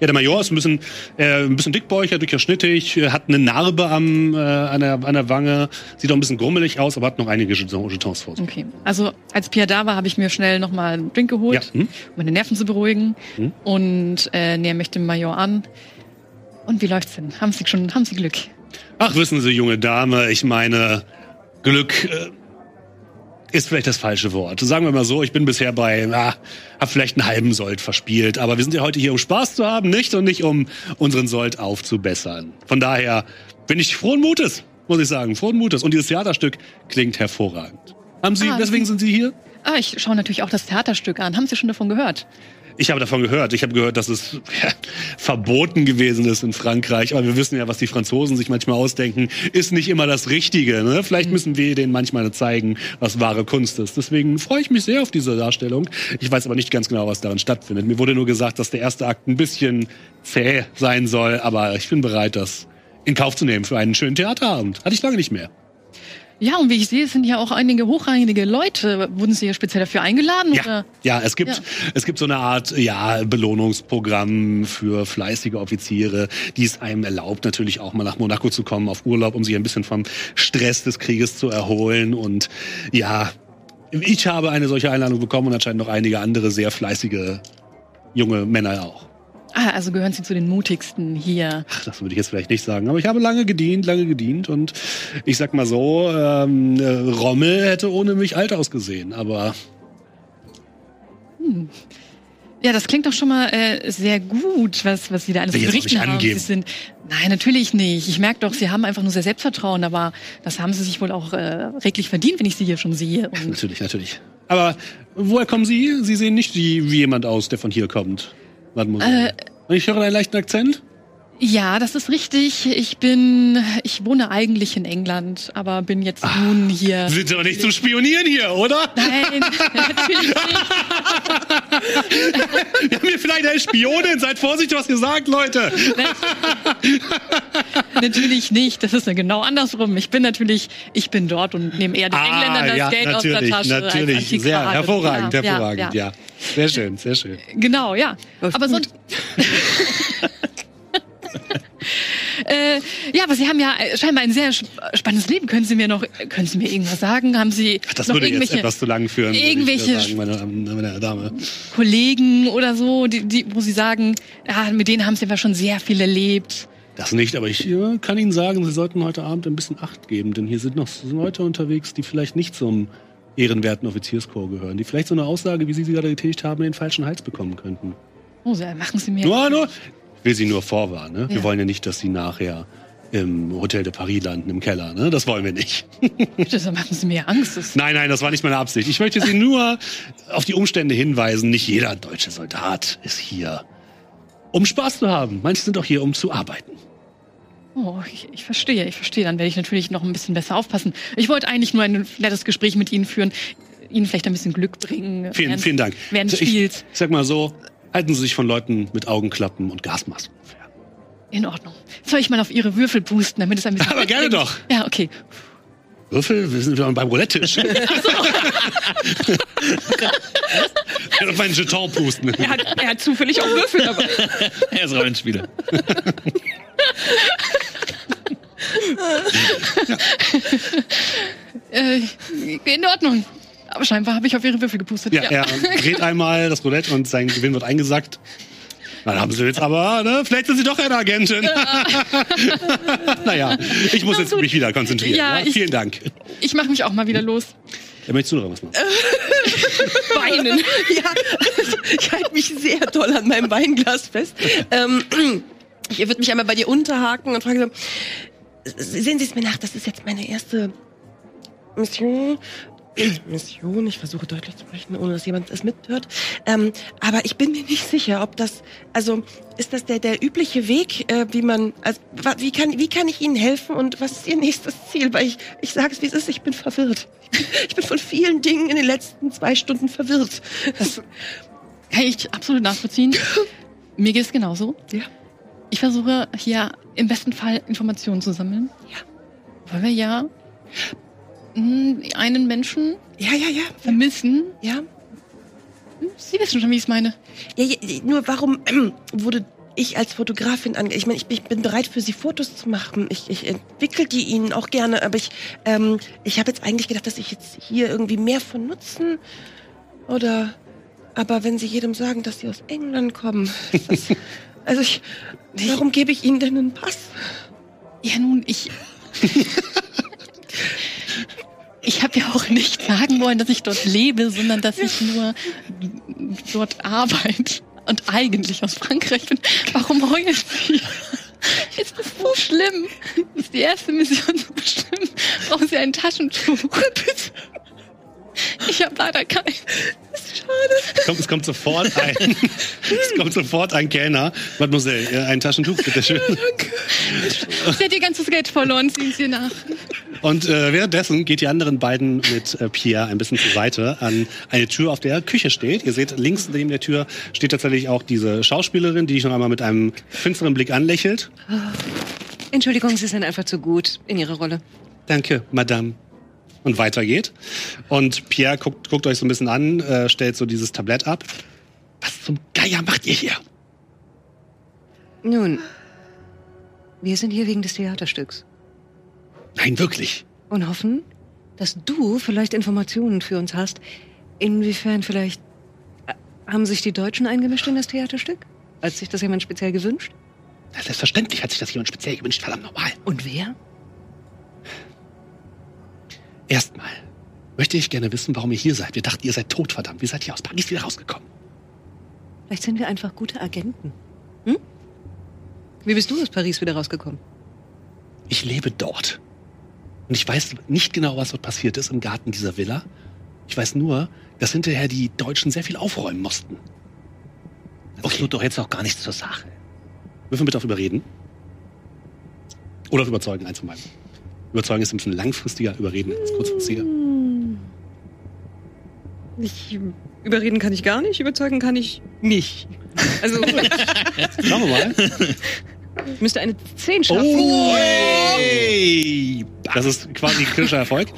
Ja, der Major ist ein bisschen, äh, ein bisschen dickbäucher, durchaus schnittig, äh, hat eine Narbe am, äh, an, der, an der Wange, sieht auch ein bisschen grummelig aus, aber hat noch einige Jeton- Jetons vor sich. Okay, also als Pierre da war, habe ich mir schnell nochmal einen Drink geholt, Ja, hm? um meine Nerven zu beruhigen Hm? und äh, näher mich dem Major an. Und wie läuft's denn? Haben Sie schon, haben Sie Glück? Ach, wissen Sie, junge Dame, ich meine, Glück äh, ist vielleicht das falsche Wort. Sagen wir mal so, ich bin bisher bei, ah, hab vielleicht einen halben Sold verspielt, aber wir sind ja heute hier, um Spaß zu haben, nicht? Und nicht, um unseren Sold aufzubessern. Von daher bin ich frohen Mutes, muss ich sagen, frohen Mutes. Und dieses Theaterstück klingt hervorragend. Haben Sie, Ah, deswegen sind Sie hier? Ah, ich schaue natürlich auch das Theaterstück an. Haben Sie schon davon gehört? Ich habe davon gehört. Ich habe gehört, dass es ja, verboten gewesen ist in Frankreich. Aber wir wissen ja, was die Franzosen sich manchmal ausdenken, ist nicht immer das Richtige. Ne? Vielleicht müssen wir denen manchmal zeigen, was wahre Kunst ist. Deswegen freue ich mich sehr auf diese Darstellung. Ich weiß aber nicht ganz genau, was darin stattfindet. Mir wurde nur gesagt, dass der erste Akt ein bisschen zäh sein soll. Aber ich bin bereit, das in Kauf zu nehmen für einen schönen Theaterabend. Hatte ich lange nicht mehr. Ja, und wie ich sehe, sind ja auch einige hochrangige Leute. Wurden Sie hier speziell dafür eingeladen? Ja, Oder? ja, es gibt, Ja. es gibt so eine Art, ja, Belohnungsprogramm für fleißige Offiziere, die es einem erlaubt, natürlich auch mal nach Monaco zu kommen auf Urlaub, um sich ein bisschen vom Stress des Krieges zu erholen. Und ja, ich habe eine solche Einladung bekommen und anscheinend noch einige andere sehr fleißige junge Männer auch. Ah, also gehören Sie zu den mutigsten hier. Ach, das würde ich jetzt vielleicht nicht sagen, aber ich habe lange gedient, lange gedient und ich sag mal so, ähm, äh, Rommel hätte ohne mich alt ausgesehen, aber Ja, das klingt doch schon mal äh, sehr gut, was, was Sie da alles berichten haben. angeben. Sie sind, nein, natürlich nicht. Ich merke doch, Sie haben einfach nur sehr Selbstvertrauen, aber das haben Sie sich wohl auch äh, reglich verdient, wenn ich Sie hier schon sehe. Und Natürlich, natürlich. Aber woher kommen Sie? Sie sehen nicht wie, wie jemand aus, der von hier kommt. Mademoiselle. Äh, ich höre einen leichten Akzent. Ja, das ist richtig. Ich bin, ich wohne eigentlich in England, aber bin jetzt nun hier. Sie sind doch nicht zum Spionieren hier, oder? Nein, natürlich nicht. Wir haben hier vielleicht eine Spionin. Seid vorsichtig, was gesagt, Leute. Natürlich nicht. Das ist ja genau andersrum. Ich bin natürlich, ich bin dort und nehme eher den Engländern das Ah, ja, Geld natürlich, aus der Tasche. als natürlich. Sehr Antiquare. hervorragend, Ja, hervorragend, ja, ja. Sehr schön, sehr schön. Genau, ja. Läuft aber gut. sonst. äh, ja, aber Sie haben ja äh, scheinbar ein sehr sp- spannendes Leben. Können Sie mir noch, können Sie mir irgendwas sagen? Haben Sie Das noch würde jetzt irgendwelche etwas zu lang führen. irgendwelche sagen, meine, meine Dame. Kollegen oder so, die, die, wo Sie sagen, ja, mit denen haben Sie aber schon sehr viel erlebt? Das nicht, aber ich äh, kann Ihnen sagen, Sie sollten heute Abend ein bisschen Acht geben, denn hier sind noch Leute unterwegs, die vielleicht nicht zum ehrenwerten Offizierskorps gehören, die vielleicht so eine Aussage, wie Sie sie gerade getätigt haben, in den falschen Hals bekommen könnten. Oh, machen Sie mir. Nur, nur, will Sie nur vorwarnen. Ne? Wir Ja. wollen ja nicht, dass Sie nachher im Hotel de Paris landen, im Keller. Ne? Das wollen wir nicht. Bitte, machen Sie mir Angst. Das, Nein, nein, das war nicht meine Absicht. Ich möchte Sie nur auf die Umstände hinweisen. Nicht jeder deutsche Soldat ist hier, um Spaß zu haben. Manche sind auch hier, um zu arbeiten. Oh, ich, ich verstehe, ich verstehe. Dann werde ich natürlich noch ein bisschen besser aufpassen. Ich wollte eigentlich nur ein nettes Gespräch mit Ihnen führen, Ihnen vielleicht ein bisschen Glück bringen. Vielen, während- vielen Dank. Während des Spiels. ich sag mal so, halten Sie sich von Leuten mit Augenklappen und Gasmasken fern. In Ordnung. Soll ich mal auf Ihre Würfel pusten, damit es ein bisschen. Aber gerne doch. Ja, okay. Würfel, wir sind wieder beim Roulette-Tisch. Ich kann auf meinen Jeton pusten. Er hat, er hat zufällig auch Würfel dabei. Er ist Rollenspieler. Äh, in Ordnung. Aber scheinbar habe ich auf ihre Würfel gepustet. Ja, er dreht einmal das Roulette und sein Gewinn wird eingesackt. Dann haben sie jetzt aber, ne? Vielleicht sind sie doch eine Agentin. naja, ich muss jetzt mich wieder konzentrieren. Ja, Ja, ich- Vielen Dank. Ich mache mich auch mal wieder los. Ja, möchtest du noch was machen? Weinen. ja, also, ich halte mich sehr doll an meinem Weinglas fest. Ähm, ich würde mich einmal bei dir unterhaken und frage so, sehen Sie es mir nach, das ist jetzt meine erste Mission. Mission, ich versuche deutlich zu sprechen, ohne dass jemand es mithört. Ähm, aber ich bin mir nicht sicher, ob das, also ist das der, der übliche Weg, äh, wie man, also, wie kann, wie kann ich Ihnen helfen und was ist Ihr nächstes Ziel? Weil ich, ich sage es, wie es ist, ich bin verwirrt. Ich bin, von vielen Dingen in den letzten zwei Stunden verwirrt. Das, Kann ich absolut nachvollziehen. Mir geht es genauso. Ja. Ich versuche hier im besten Fall Informationen zu sammeln. Ja. Weil wir ja einen Menschen ja, ja, ja, vermissen. ja. Sie wissen schon, wie ich es meine. Ja, ja, nur warum ähm, wurde ich als Fotografin ange... Ich meine, ich, ich bin bereit für Sie Fotos zu machen. Ich, ich entwickle die Ihnen auch gerne, aber ich, ähm, ich habe jetzt eigentlich gedacht, dass ich jetzt hier irgendwie mehr von Nutzen oder... Aber wenn Sie jedem sagen, dass Sie aus England kommen, das, also ich, warum gebe ich Ihnen denn einen Pass? Ja, nun, ich. ich habe ja auch nicht sagen wollen, dass ich dort lebe, sondern dass ich nur dort arbeite und eigentlich aus Frankreich bin. Warum heulen Sie? Ist das so schlimm? Ist die erste Mission so schlimm? Brauchen Sie ein Taschentuch? Ich habe leider kein. Es kommt, es kommt sofort ein, es kommt sofort ein Kellner. Mademoiselle, äh, ein Taschentuch, bitteschön. Sie hat ihr ganzes Geld verloren, sehen Sie nach. Und äh, währenddessen geht die anderen beiden mit äh, Pierre ein bisschen zur Seite an eine Tür, auf der Küche steht. Ihr seht, links neben der Tür steht tatsächlich auch diese Schauspielerin, die dich noch einmal mit einem finsteren Blick anlächelt. Entschuldigung, Sie sind einfach zu gut in Ihrer Rolle. Danke, Madame. Und weiter geht. Und Pierre guckt, guckt euch so ein bisschen an, äh, stellt so dieses Tablett ab. Was zum Geier macht ihr hier? Nun, wir sind hier wegen des Theaterstücks Nein, wirklich. und hoffen, dass du vielleicht Informationen für uns hast. Inwiefern vielleicht äh, haben sich die Deutschen eingemischt in das Theaterstück? Hat sich das jemand speziell gewünscht? Ja, selbstverständlich hat sich das jemand speziell gewünscht, verdammt normal. Und wer? Erstmal möchte ich gerne wissen, warum ihr hier seid. Wir dachten, ihr seid tot, verdammt. Wie seid ihr aus Paris wieder rausgekommen? Vielleicht sind wir einfach gute Agenten. Hm? Wie bist du aus Paris wieder rausgekommen? Ich lebe dort. Und ich weiß nicht genau, was dort passiert ist im Garten dieser Villa. Ich weiß nur, dass hinterher die Deutschen sehr viel aufräumen mussten. Das tut doch jetzt auch gar nichts zur Sache. Würfeln bitte auf Überreden. Oder auf Überzeugen, eins von beiden. Überzeugen ist ein bisschen langfristiger, Überreden ist kurzfristiger. Ich, überreden kann ich gar nicht, überzeugen kann ich mich. Also, Schauen wir mal. ich müsste eine 10 schaffen. Oh, hey. Das ist quasi kritischer Erfolg.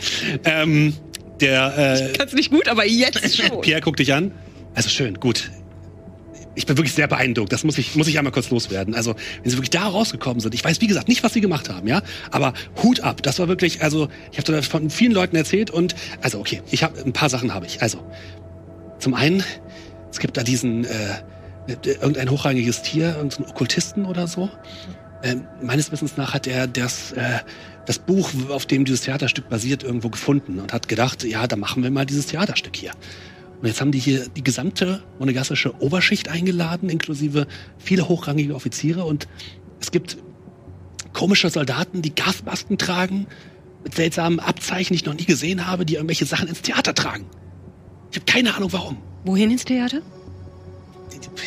Ähm, der äh, Kann's nicht gut, aber jetzt schon. Pierre guckt dich an. Also schön, gut. Ich bin wirklich sehr beeindruckt. Das muss ich, muss ich einmal kurz loswerden. Also, wenn sie wirklich da rausgekommen sind, ich weiß, wie gesagt, nicht, was sie gemacht haben, ja. Aber Hut ab. Das war wirklich, also, ich habe von vielen Leuten erzählt und, also, okay, ich habe ein paar Sachen habe ich. Also, zum einen, es gibt da diesen, äh, irgendein hochrangiges Tier, irgendeinen Okkultisten oder so. Ähm, meines Wissens nach hat er das, äh, das Buch, auf dem dieses Theaterstück basiert, irgendwo gefunden und hat gedacht, ja, da machen wir mal dieses Theaterstück hier. Und jetzt haben die hier die gesamte monegassische Oberschicht eingeladen, inklusive viele hochrangige Offiziere. Und es gibt komische Soldaten, die Gasmasken tragen, mit seltsamen Abzeichen, die ich noch nie gesehen habe, die irgendwelche Sachen ins Theater tragen. Ich habe keine Ahnung warum. Wohin ins Theater?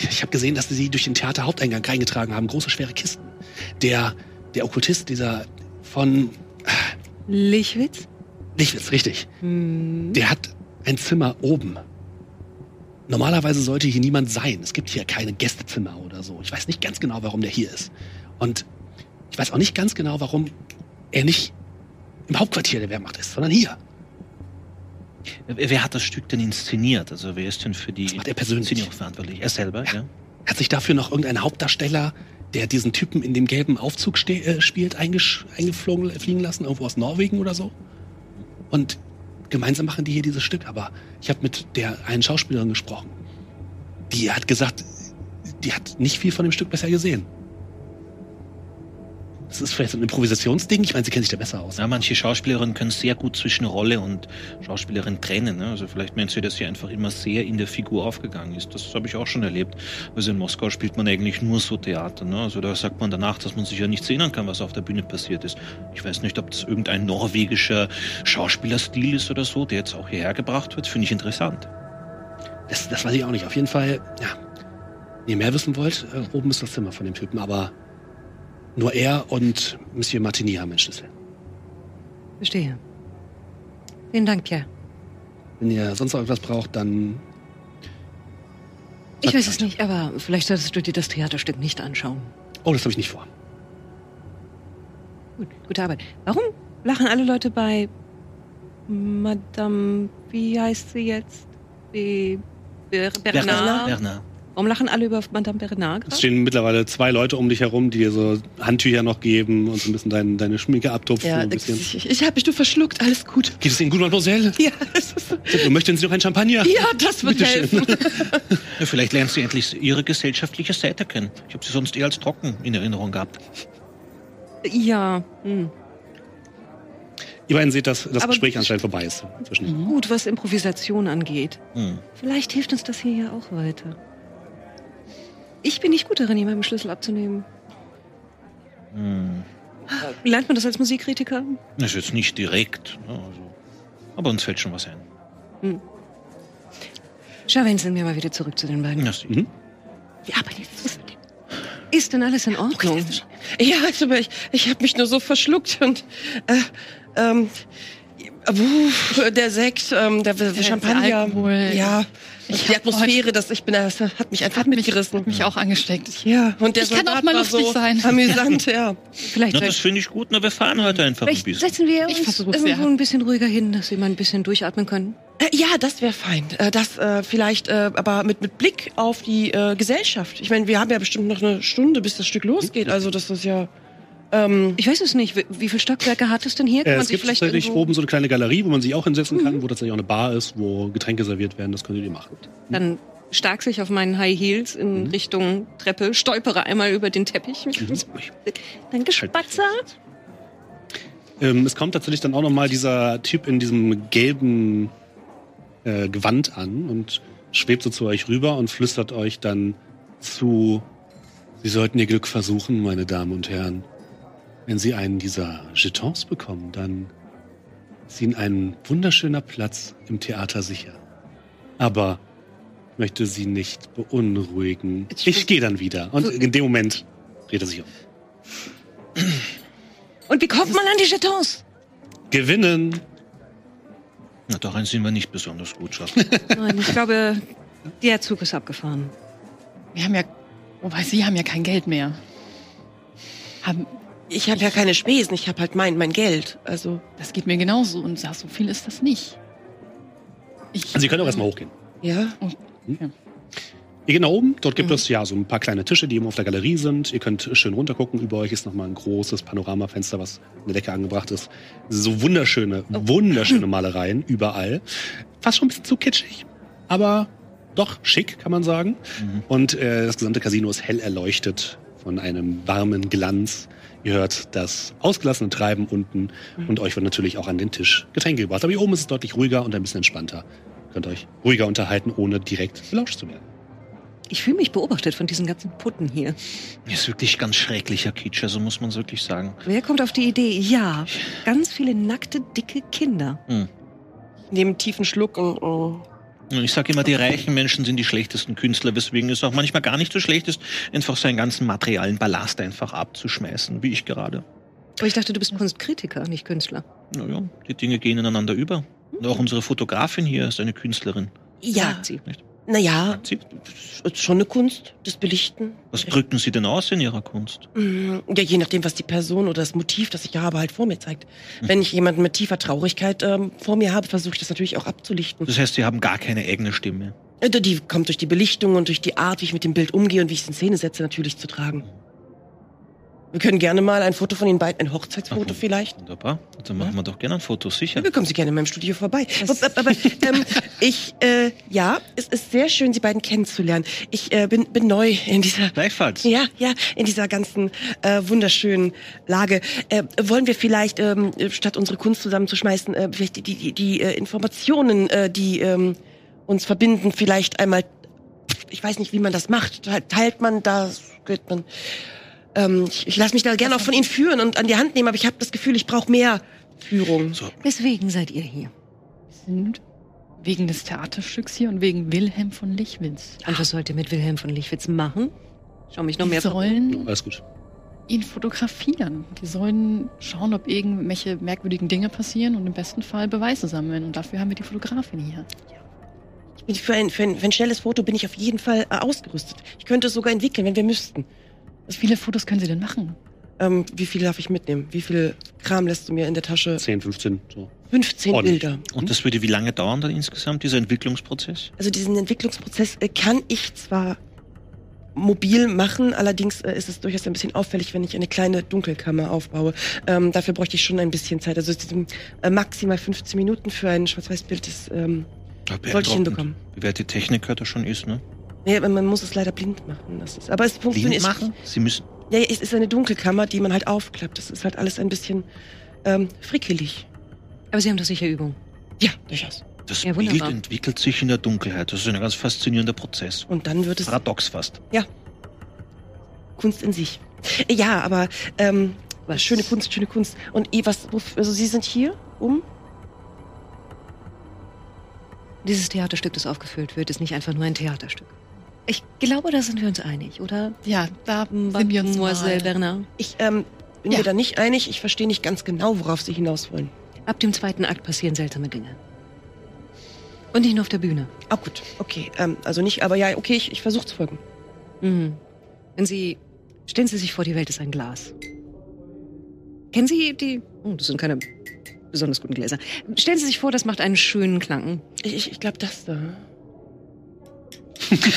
Ich habe gesehen, dass sie durch den Theaterhaupteingang reingetragen haben, große schwere Kisten. Der, der Okkultist, dieser von Lichwitz? Lichtwitz, richtig. Der hat ein Zimmer oben. Normalerweise sollte hier niemand sein. Es gibt hier keine Gästezimmer oder so. Ich weiß nicht ganz genau, warum der hier ist. Und ich weiß auch nicht ganz genau, warum er nicht im Hauptquartier der Wehrmacht ist, sondern hier. Wer hat das Stück denn inszeniert? Also wer ist denn für die macht er persönlich. Inszenierung verantwortlich? Er selber, ja. Hat sich dafür noch irgendein Hauptdarsteller, der diesen Typen in dem gelben Aufzug äh, spielt, eingeflogen fliegen lassen, irgendwo aus Norwegen oder so? Und gemeinsam machen die hier dieses Stück, aber ich habe mit der einen Schauspielerin gesprochen. Die hat gesagt, die hat nicht viel von dem Stück bisher gesehen. Das ist vielleicht so ein Improvisationsding. Ich meine, sie kennt sich da besser aus. Ja, manche Schauspielerinnen können sehr gut zwischen Rolle und Schauspielerin trennen. Ne? Also vielleicht meint sie, dass sie einfach immer sehr in der Figur aufgegangen ist. Das habe ich auch schon erlebt. Also in Moskau spielt man eigentlich nur so Theater. Ne? Also da sagt man danach, dass man sich ja nichts erinnern kann, was auf der Bühne passiert ist. Ich weiß nicht, ob das irgendein norwegischer Schauspielerstil ist oder so, der jetzt auch hierher gebracht wird. Finde ich interessant. Das, das weiß ich auch nicht. Auf jeden Fall, ja. Wenn ihr mehr wissen wollt, äh, oben ist das Zimmer von dem Typen, aber nur er und Monsieur Martini haben den Schlüssel. Verstehe. Vielen Dank, Pierre. Wenn ihr sonst noch irgendwas braucht, dann. Ich weiß es nicht, aber vielleicht solltest du dir das Theaterstück nicht anschauen. Oh, das habe ich nicht vor. Gut, gute Arbeit. Warum lachen alle Leute bei Madame, wie heißt sie jetzt? Be Ber Bernard? Bernard. Warum lachen alle über Madame Bernard? Es gerade? stehen mittlerweile zwei Leute um dich herum, die dir so Handtücher noch geben und so ein bisschen dein, deine Schminke abtupfen. Ja, ein bisschen. ich, ich habe mich nur verschluckt, alles gut. Geht es Ihnen gut, Mademoiselle? Ja, es ist, Möchten Sie noch ein Champagner? ja das wird Bitteschön. helfen. Ja, vielleicht lernen Sie endlich Ihre gesellschaftliche Seite kennen. Ich habe sie sonst eher als trocken in Erinnerung gehabt. Ja, hm. Ihr beiden seht, dass das Aber- Gespräch anscheinend vorbei ist. Zwischen gut, was Improvisation angeht. Hm. Vielleicht hilft uns das hier ja auch weiter. Ich bin nicht gut darin, jemandem Schlüssel abzunehmen. Hm. Lernt man das als Musikkritiker? Das ist jetzt nicht direkt. ne, Also. Aber uns fällt schon was ein. Schau, sind wir mal wieder zurück zu den beiden. Ja, Mhm. Wie arbeitet das? Ist denn alles in Ordnung? Ja, also ich, ich habe mich nur so verschluckt und äh, ähm, wuh, der Sekt, ähm, der, der Champagner, Alkohol. ja, Ich die hab Atmosphäre, das ich bin, das hat mich einfach Hat mich, mitgerissen. hat mich auch angesteckt. Ja, und der Ich kann Soldat auch mal lustig so sein. amüsant, ja. Vielleicht, Na, das finde ich gut. Na, wir fahren heute einfach ein vielleicht bisschen. setzen wir Ich uns irgendwo ja. ein bisschen ruhiger hin, dass wir mal ein bisschen durchatmen können. Äh, Ja, das wäre fein. Äh, Das äh, vielleicht, äh, aber mit, mit Blick auf die äh, Gesellschaft. Ich meine, wir haben ja bestimmt noch eine Stunde, bis das Stück losgeht. Also das ist ja. Ähm, Ich weiß es nicht. Wie, wie viele Stockwerke hat es denn hier? Kann Äh, es gibt vielleicht tatsächlich oben so eine kleine Galerie, wo man sich auch hinsetzen kann, wo tatsächlich auch eine Bar ist, wo Getränke serviert werden. Das könntet ihr machen. dann stark sich auf meinen High Heels in Mhm. Richtung Treppe, stolpere einmal über den Teppich. Danke, Spatzer. Ähm, es kommt tatsächlich dann auch noch mal dieser Typ in diesem gelben äh, Gewand an und schwebt so zu euch rüber und flüstert euch dann zu, Sie sollten Ihr Glück versuchen, meine Damen und Herren. Wenn Sie einen dieser Jetons bekommen, dann ist Ihnen ein wunderschöner Platz im Theater sicher. Aber ich möchte Sie nicht beunruhigen. Ich gehe dann wieder. Und in dem Moment dreht er sich um. Und wie kommt man an die Jetons? Gewinnen! Na, darin sind wir nicht besonders gut, Schatz. Nein, ich glaube, der Zug ist abgefahren. wir haben ja, wobei Sie haben ja kein Geld mehr. Haben, ich habe ja keine Spesen, ich habe halt mein, mein Geld. Also, das geht mir genauso und sag, so viel ist das nicht. Ich, Also Sie können auch erstmal hochgehen. ja. Ihr geht nach oben, dort gibt es ja so ein paar kleine Tische, die eben auf der Galerie sind. Ihr könnt schön runtergucken. Über euch ist nochmal ein großes Panoramafenster, was in der Decke angebracht ist. So wunderschöne, wunderschöne Malereien überall. Fast schon ein bisschen zu kitschig, aber doch schick, kann man sagen. Und äh, das gesamte Casino ist hell erleuchtet von einem warmen Glanz. Ihr hört das ausgelassene Treiben unten und euch wird natürlich auch an den Tisch Getränke gebracht. Aber hier oben ist es deutlich ruhiger und ein bisschen entspannter. Könnt euch ruhiger unterhalten, ohne direkt belauscht zu werden. Ich fühle mich beobachtet von diesen ganzen Putten hier. Ist wirklich ganz schrecklicher Kitsch, also muss man wirklich sagen. Wer kommt auf die Idee? Ja, ganz viele nackte, dicke Kinder. Neben tiefen Schluck und, oh. Ich sage immer, die reichen Menschen sind die schlechtesten Künstler, weswegen es auch manchmal gar nicht so schlecht ist, einfach seinen ganzen materialen Ballast einfach abzuschmeißen, wie ich gerade. Aber ich dachte, du bist Kunstkritiker, nicht Künstler. Naja, die Dinge gehen ineinander über. Und auch unsere Fotografin hier ist eine Künstlerin. Ja, Sagt sie. Nicht? Naja, Sie? ist schon eine Kunst, das Belichten. Was drücken Sie denn aus in Ihrer Kunst? Mm, Ja, je nachdem, was die Person oder das Motiv, das ich habe, halt vor mir zeigt. Wenn ich jemanden mit tiefer Traurigkeit ähm, vor mir habe, versuche ich das natürlich auch abzulichten. Das heißt, Sie haben gar keine eigene Stimme. Äh, Die kommt durch die Belichtung und durch die Art, wie ich mit dem Bild umgehe und wie ich es in Szene setze, natürlich zu tragen. Wir können gerne mal ein Foto von Ihnen beiden, ein Hochzeitsfoto Ach, vielleicht. Wunderbar. Dann machen wir doch gerne ein Foto, sicher. Wir kommen Sie gerne in meinem Studio vorbei. Aber, aber ähm, ich, äh, ja, es ist sehr schön, Sie beiden kennenzulernen. Ich äh, bin, bin neu in dieser, Gleichfalls. ja, ja, in dieser ganzen äh, wunderschönen Lage. Äh, wollen wir vielleicht, ähm, statt unsere Kunst zusammenzuschmeißen, äh, vielleicht die, die, die äh, Informationen, äh, die ähm, uns verbinden, vielleicht einmal, ich weiß nicht, wie man das macht. Te- Teilt man das, geht man. Ähm, ich ich lasse mich da gerne auch von Ihnen führen und an die Hand nehmen, aber ich habe das Gefühl, ich brauche mehr Führung. So, Weswegen seid ihr hier? sind wegen des Theaterstücks hier und wegen Wilhelm von Lichwitz. Und was sollt ihr mit Wilhelm von Lichwitz machen? Schau mich noch Die mehr sollen Alles gut. ihn fotografieren. Die sollen schauen, ob irgendwelche merkwürdigen Dinge passieren und im besten Fall Beweise sammeln. Und dafür haben wir die Fotografin hier. Ich bin für ein, für, ein, für ein schnelles Foto bin ich auf jeden Fall äh, ausgerüstet. Ich könnte es sogar entwickeln, wenn wir müssten. Wie viele Fotos können Sie denn machen? Ähm, wie viel darf ich mitnehmen? Wie viel Kram lässt du mir in der Tasche? 10, 15, so. 15 Ordentlich. Bilder. und das würde wie lange dauern dann insgesamt, dieser Entwicklungsprozess? Also diesen Entwicklungsprozess äh, kann ich zwar mobil machen, allerdings äh, ist es durchaus ein bisschen auffällig, wenn ich eine kleine Dunkelkammer aufbaue. Ähm, dafür bräuchte ich schon ein bisschen Zeit. Also es sind äh, maximal 15 Minuten für ein Schwarz-Weiß-Bild. Das, ähm, Sollte ich hinbekommen. Wie weit die Techniker da schon ist, ne? Nee, man muss es leider blind machen. Das ist, aber es funktioniert. Blind machen? Sie müssen. Ja, es ist eine Dunkelkammer, die man halt aufklappt. Das ist halt alles ein bisschen ähm, frickelig. Aber Sie haben doch sicher Übung. Ja, durchaus. Das Ja, Bild entwickelt sich in der Dunkelheit. Das ist ein ganz faszinierender Prozess. Und dann wird es Paradox fast. Kunst in sich. Ja, aber ähm, Was? schöne Kunst, schöne Kunst. Und eh, was, also Sie sind hier, um? Dieses Theaterstück, das aufgeführt wird, ist nicht einfach nur ein Theaterstück. Ich glaube, da sind wir uns einig, oder? Ja, da sind wir uns Mademoiselle mal. Bernard. Ich ähm, bin Ja. mir da nicht einig. Ich verstehe nicht ganz genau, worauf Sie hinaus wollen. Ab dem zweiten Akt passieren seltsame Dinge. Und nicht nur auf der Bühne. Ah, gut, okay. Ähm, also nicht, aber ja, okay, ich, ich versuche zu folgen. Mhm. Wenn Sie. Stellen Sie sich vor, die Welt ist ein Glas. Kennen Sie die. Oh, das sind keine besonders guten Gläser. Stellen Sie sich vor, das macht einen schönen Klang. Ich, ich, ich glaube, das da.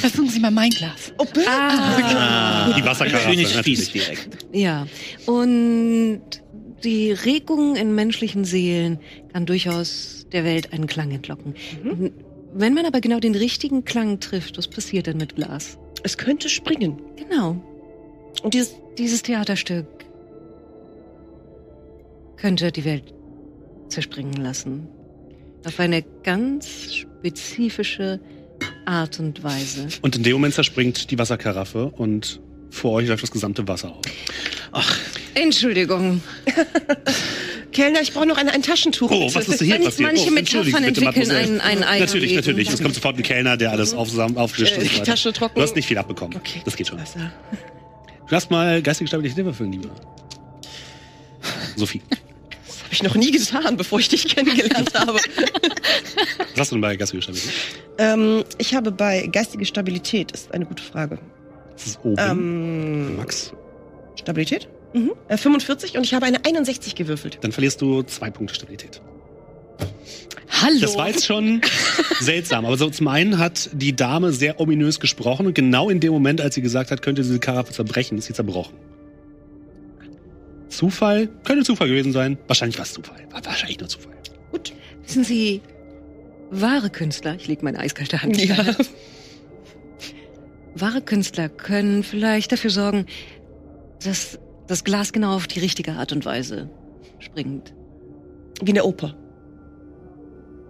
Versuchen Sie mal mein Glas. Oh, bitte. Ah, Die Wasserkaraffe, Schönes direkt. ja. Und die Regung in menschlichen Seelen kann durchaus der Welt einen Klang entlocken. Wenn man aber genau den richtigen Klang trifft, was passiert dann mit Glas? Es könnte springen. Genau. Und dieses, Dieses Theaterstück könnte die Welt zerspringen lassen. Auf eine ganz spezifische Art und Weise. Und in dem Moment zerspringt die Wasserkaraffe und vor euch läuft das gesamte Wasser auf. Entschuldigung. Kellner, ich brauche noch ein, ein Taschentuch. Oh, was ist hier Manch- passiert? manche oh, Metaphern entwickeln einen- einen eigenen Natürlich, natürlich. Es kommt sofort ein Kellner, der alles aufsam, aufgewischt Äh, und so die weiter. Tasche trocken. Du hast nicht viel abbekommen. Okay. Das geht schon. Also, Du hast mal geistige Stabilität würfeln, Liebe. Sophie. das habe ich noch nie getan, bevor ich dich kennengelernt habe. Was hast du denn bei geistiger Stabilität? ähm, ich habe bei geistige Stabilität, ist eine gute Frage. Das ist oben. Ähm, Max. Stabilität? Mhm. Äh, 45 und ich habe eine 61 gewürfelt. Dann verlierst du zwei Punkte Stabilität. Hallo. Das war jetzt schon seltsam. Aber so zum einen hat die Dame sehr ominös gesprochen und genau in dem Moment, als sie gesagt hat, könnte diese Karaffe zerbrechen, ist sie zerbrochen. Zufall? Könnte Zufall gewesen sein. Wahrscheinlich war es Zufall. War wahrscheinlich nur Zufall. Gut. Wissen Sie, wahre Künstler, ich lege meine eiskalte Hand Ja. wahre Künstler können vielleicht dafür sorgen, dass das Glas genau auf die richtige Art und Weise springt. Wie in der Oper.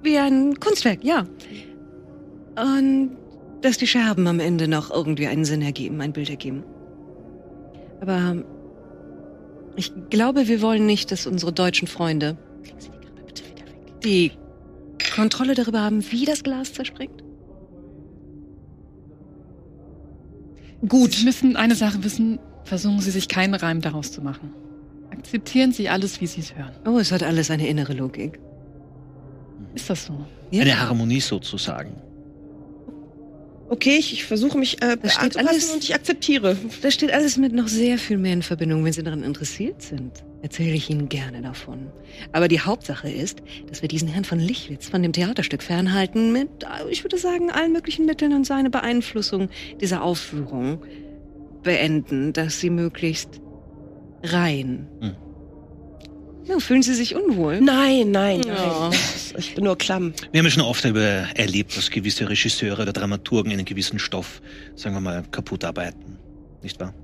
Wie ein Kunstwerk, ja. Und dass die Scherben am Ende noch irgendwie einen Sinn ergeben, ein Bild ergeben. Aber ich glaube, wir wollen nicht, dass unsere deutschen Freunde die Kontrolle darüber haben, wie das Glas zerspringt. Gut. Sie müssen eine Sache wissen. Versuchen Sie sich keinen Reim daraus zu machen. Akzeptieren Sie alles, wie Sie es hören. Oh, es hat alles eine innere Logik. Ist das so? Ja. Eine Harmonie sozusagen. Okay, ich, ich versuche mich äh, Das steht anzupassen alles- und ich akzeptiere. Das steht alles mit noch sehr viel mehr in Verbindung. Wenn Sie daran interessiert sind, erzähle ich Ihnen gerne davon. Aber die Hauptsache ist, dass wir diesen Herrn von Lichwitz von dem Theaterstück fernhalten mit, äh, ich würde sagen, allen möglichen Mitteln und seine Beeinflussung dieser Aufführung beenden, dass Sie möglichst rein. Hm. Ja, fühlen Sie sich unwohl? Nein, nein, Ja. nein. Ich bin nur klamm. Wir haben ja schon oft über erlebt, dass gewisse Regisseure oder Dramaturgen einen gewissen Stoff, sagen wir mal, kaputt arbeiten. Nicht wahr?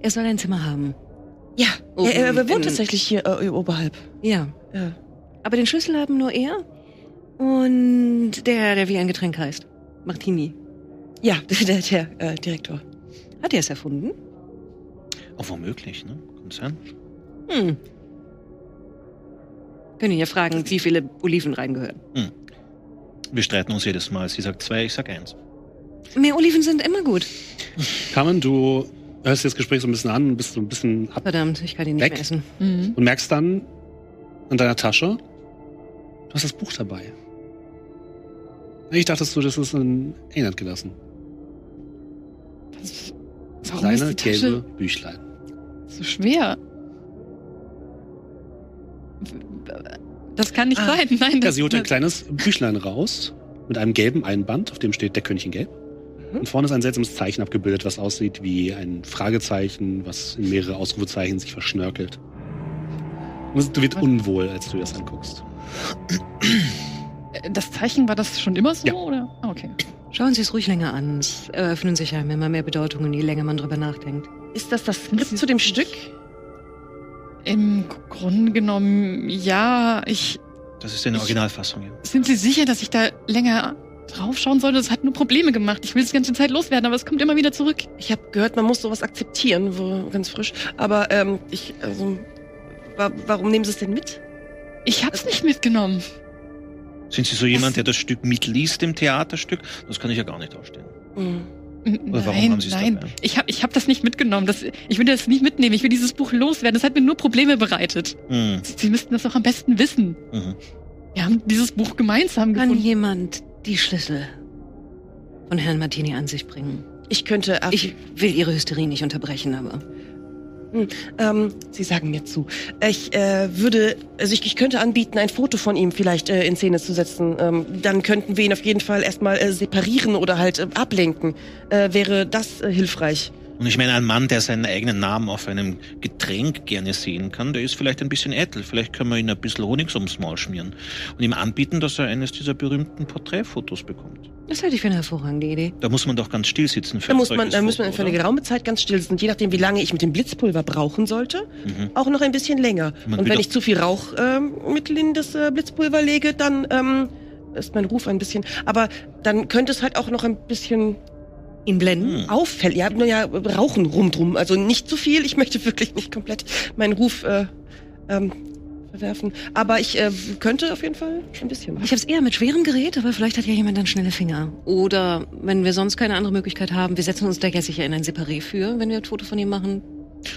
Er soll ein Zimmer haben. Ja, Oben er, er wohnt tatsächlich hier äh, oberhalb. Ja. Ja. Aber den Schlüssel haben nur er und der, der wie ein Getränk heißt. Martini. Ja, der, der äh, Direktor. Hat er es erfunden? Auch womöglich, ne? Kann sein. Hm. Können ja fragen, wie viele Oliven reingehören. Wir streiten uns jedes Mal. Sie sagt zwei, ich sag eins. Mehr Oliven sind immer gut. Carmen, du hörst dir das Gespräch so ein bisschen an und bist so ein bisschen ab Verdammt, ich kann ihn nicht Weg? mehr essen. Mhm. und merkst dann an deiner Tasche, du hast das Buch dabei. Ich dachtest du, das ist in England gelassen. Das Warum ist kleine die Tasche gelbe Büchlein. so schwer? Das kann nicht Ah. sein. Nein, Ja, das, sie holt ein kleines Büchlein raus mit einem gelben Einband, auf dem steht der König in Gelb. Mhm. Und vorne ist ein seltsames Zeichen abgebildet, was aussieht wie ein Fragezeichen, was in mehrere Ausrufezeichen sich verschnörkelt. Und du wird unwohl, als du das anguckst. das Zeichen war das schon immer so, Ja. oder? Ah, okay. Schauen Sie es ruhig länger an. Es eröffnen sich einem immer mehr Bedeutungen, je länger man drüber nachdenkt. Ist das das Skript zu dem Stück? Im Grunde genommen, ja, ich. Das ist eine Ich- Originalfassung, ja. Sind Sie sicher, dass ich da länger draufschauen sollte? Das hat nur Probleme gemacht. Ich will es die ganze Zeit loswerden, aber es kommt immer wieder zurück. Ich habe gehört, man muss sowas akzeptieren, wo, ganz frisch. Aber ähm, ich, also, wa warum nehmen Sie es denn mit? Ich hab's nicht mitgenommen. Sind Sie so jemand, der das Stück mitliest im Theaterstück? Das kann ich ja gar nicht ausstehen. Hm. Oder warum nein, haben Sie es nein. dabei? Ich habe ich hab das nicht mitgenommen. Das, ich will das nicht mitnehmen. Ich will dieses Buch loswerden. Das hat mir nur Probleme bereitet. Hm. Sie, müssten das doch am besten wissen. Mhm. Wir haben dieses Buch gemeinsam Kann gefunden. jemand die Schlüssel von Herrn Martini an sich bringen? Ich könnte. Ich will Ihre Hysterie nicht unterbrechen, aber Ähm, Sie sagen mir zu. Ich äh, würde, also ich, ich könnte anbieten, ein Foto von ihm vielleicht äh, in Szene zu setzen. Ähm, dann könnten wir ihn auf jeden Fall erstmal äh, separieren oder halt äh, ablenken. Äh, wäre das äh, hilfreich? Und ich meine, ein Mann, der seinen eigenen Namen auf einem Getränk gerne sehen kann, der ist vielleicht ein bisschen eitel. Vielleicht können wir ihn ein bisschen Honig ums Maul schmieren und ihm anbieten, dass er eines dieser berühmten Porträtfotos bekommt. das halte ich für eine hervorragende Idee. Da muss man doch ganz still sitzen für Da muss man, da muss man für eine geraume Zeit ganz still sitzen. Je nachdem, wie lange ich mit dem Blitzpulver brauchen sollte, Mhm. auch noch ein bisschen länger. Man Und wenn ich zu viel Rauchmittel in das äh, Blitzpulver lege, dann ähm, ist mein Ruf ein bisschen. Aber dann könnte es halt auch noch ein bisschen Ihn blenden? Hm. auffällig. Ja, nur ja, Rauchen rum drum. Also nicht zu viel. Ich möchte wirklich nicht komplett meinen Ruf äh, ähm, verwerfen. Aber ich äh, könnte auf jeden Fall ein bisschen. Ich habe es eher mit schwerem Gerät, aber vielleicht hat ja jemand dann schnelle Finger. Oder wenn wir sonst keine andere Möglichkeit haben, wir setzen uns da ja sicher in ein Separé für, wenn wir ein Foto von ihm machen.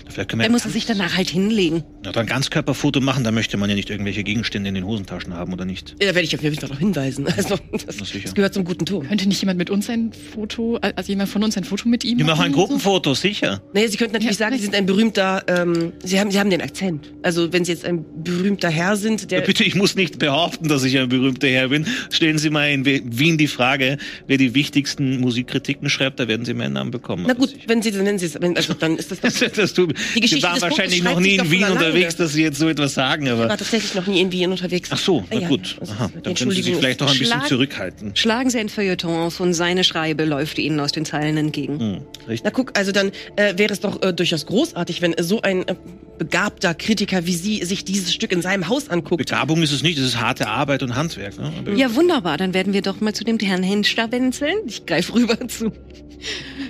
Vielleicht können wir Dann muss er sich danach halt hinlegen. ja, dann ein Ganzkörperfoto machen, da möchte man ja nicht irgendwelche Gegenstände in den Hosentaschen haben, oder nicht? Ja, da werde ich auf jeden Fall darauf hinweisen. Also das, Na das gehört zum guten Ton. Könnte nicht jemand mit uns ein Foto, also jemand von uns ein Foto mit ihm Wir machen ein oder so? Gruppenfoto, sicher. Nee, Sie könnten natürlich Ja, sagen, Sie sind ein berühmter, ähm, Sie haben, Sie haben den Akzent. Also wenn Sie jetzt ein berühmter Herr sind, der Ja, bitte, ich muss nicht behaupten, dass ich ein berühmter Herr bin. Stellen Sie mal in Wien die Frage, wer die wichtigsten Musikkritiken schreibt, da werden Sie meinen Namen bekommen. Na gut, wenn Sie, dann nennen Sie es, also dann ist das doch, Das Geschichte Sie waren wahrscheinlich noch nie in Wien unterwegs, dass Sie jetzt so etwas sagen, ich war aber. tatsächlich noch nie in Wien unterwegs. Ach so, Ah, na ja, gut. also, Aha, dann können Sie sich vielleicht doch ein bisschen Schlag- zurückhalten. Schlagen Sie ein Feuilleton auf und seine Schreibe läuft Ihnen aus den Zeilen entgegen. Hm, richtig. Na guck, also dann äh, wäre es doch äh, durchaus großartig, wenn äh, so ein äh, begabter Kritiker wie Sie sich dieses Stück in seinem Haus anguckt. Begabung ist es nicht, es ist harte Arbeit und Handwerk. Ne? Aber Ja, wunderbar. Dann werden wir doch mal zu dem Herrn Henscher wenzeln. Ich greife rüber zu,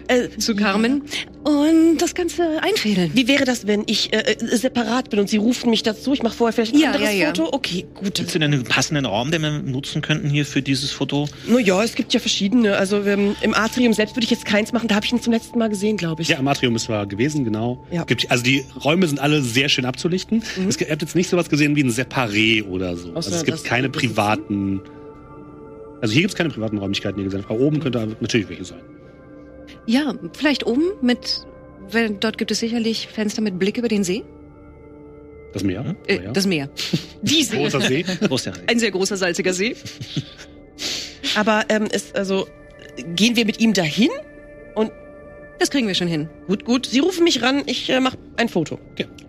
Äh, zu Carmen und das Ganze einfädeln. Wie wäre das, wenn ich äh, äh, separat bin und Sie rufen mich dazu? Ich mache vorher vielleicht ein Ja, anderes ja, ja. Foto? Okay, gut. Gibt es denn einen passenden Raum, den wir nutzen könnten hier für dieses Foto? Naja, es gibt ja verschiedene. Also ähm, im Atrium selbst würde ich jetzt keins machen. Da habe ich ihn zum letzten Mal gesehen, glaube ich. Ja, im Atrium ist war gewesen, genau. Ja. Gibt, also die Räume sind alle sehr schön abzulichten. Mhm. Es gibt, ihr habt jetzt nicht sowas gesehen wie ein Separé oder so. Außer also es gibt keine privaten. Also hier gibt es keine privaten Räumlichkeiten, gesehen habt. Aber oben könnte natürlich welche sein. Ja, vielleicht oben mit, weil dort gibt es sicherlich Fenster mit Blick über den See. Das Meer. Mhm. Äh, Oh ja. Das Meer. Die See. Großer See. Großer Ein sehr großer salziger See. Aber ähm, ist also gehen wir mit ihm dahin und Das kriegen wir schon hin. Gut, gut. Sie rufen mich ran, ich äh, mache ein Foto.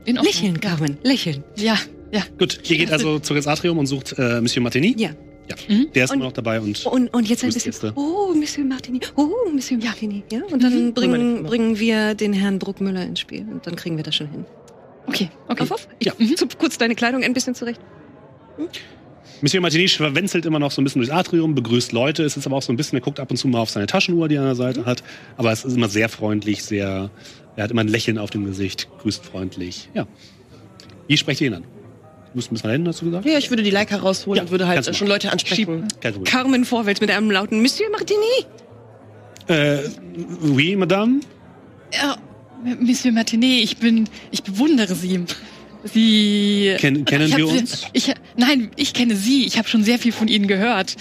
In Ordnung. Lächeln, Carmen, lächeln. Ja, ja. Gut, ihr geht also zurück ins Atrium und sucht äh, Monsieur Martini. Ja. Ja, Mhm. der ist Und- immer noch dabei und Und, und jetzt ein bisschen. Gäste. Oh, Monsieur Martini. Oh, Monsieur Martini. Ja, und dann bringen, bringen wir den Herrn Bruckmüller ins Spiel. Und dann kriegen wir das schon hin. Okay, okay. Auf, auf. Ich zupf kurz deine Kleidung ein bisschen zurecht. Monsieur Martini verwenzelt immer noch so ein bisschen durchs Atrium, begrüßt Leute. Es ist aber auch so ein bisschen, er guckt ab und zu mal auf seine Taschenuhr, die er an der Seite hat. Aber es ist immer sehr freundlich, sehr, er hat immer ein Lächeln auf dem Gesicht, grüßt freundlich. Ja. Wie sprecht ihr ihn an? Ein bisschen hin, hast du gesagt? Ja, ich würde die Leica rausholen Ja, und würde halt schon machen. Leute ansprechen. Carmen vorwärts mit einem lauten Monsieur Martini. Äh, oui, Madame? Ja, Monsieur Martinet, ich bin, ich bewundere Sie. Sie. Ken- kennen wir sehr- uns? Ich, nein, ich kenne Sie. Ich habe schon sehr viel von Ihnen gehört.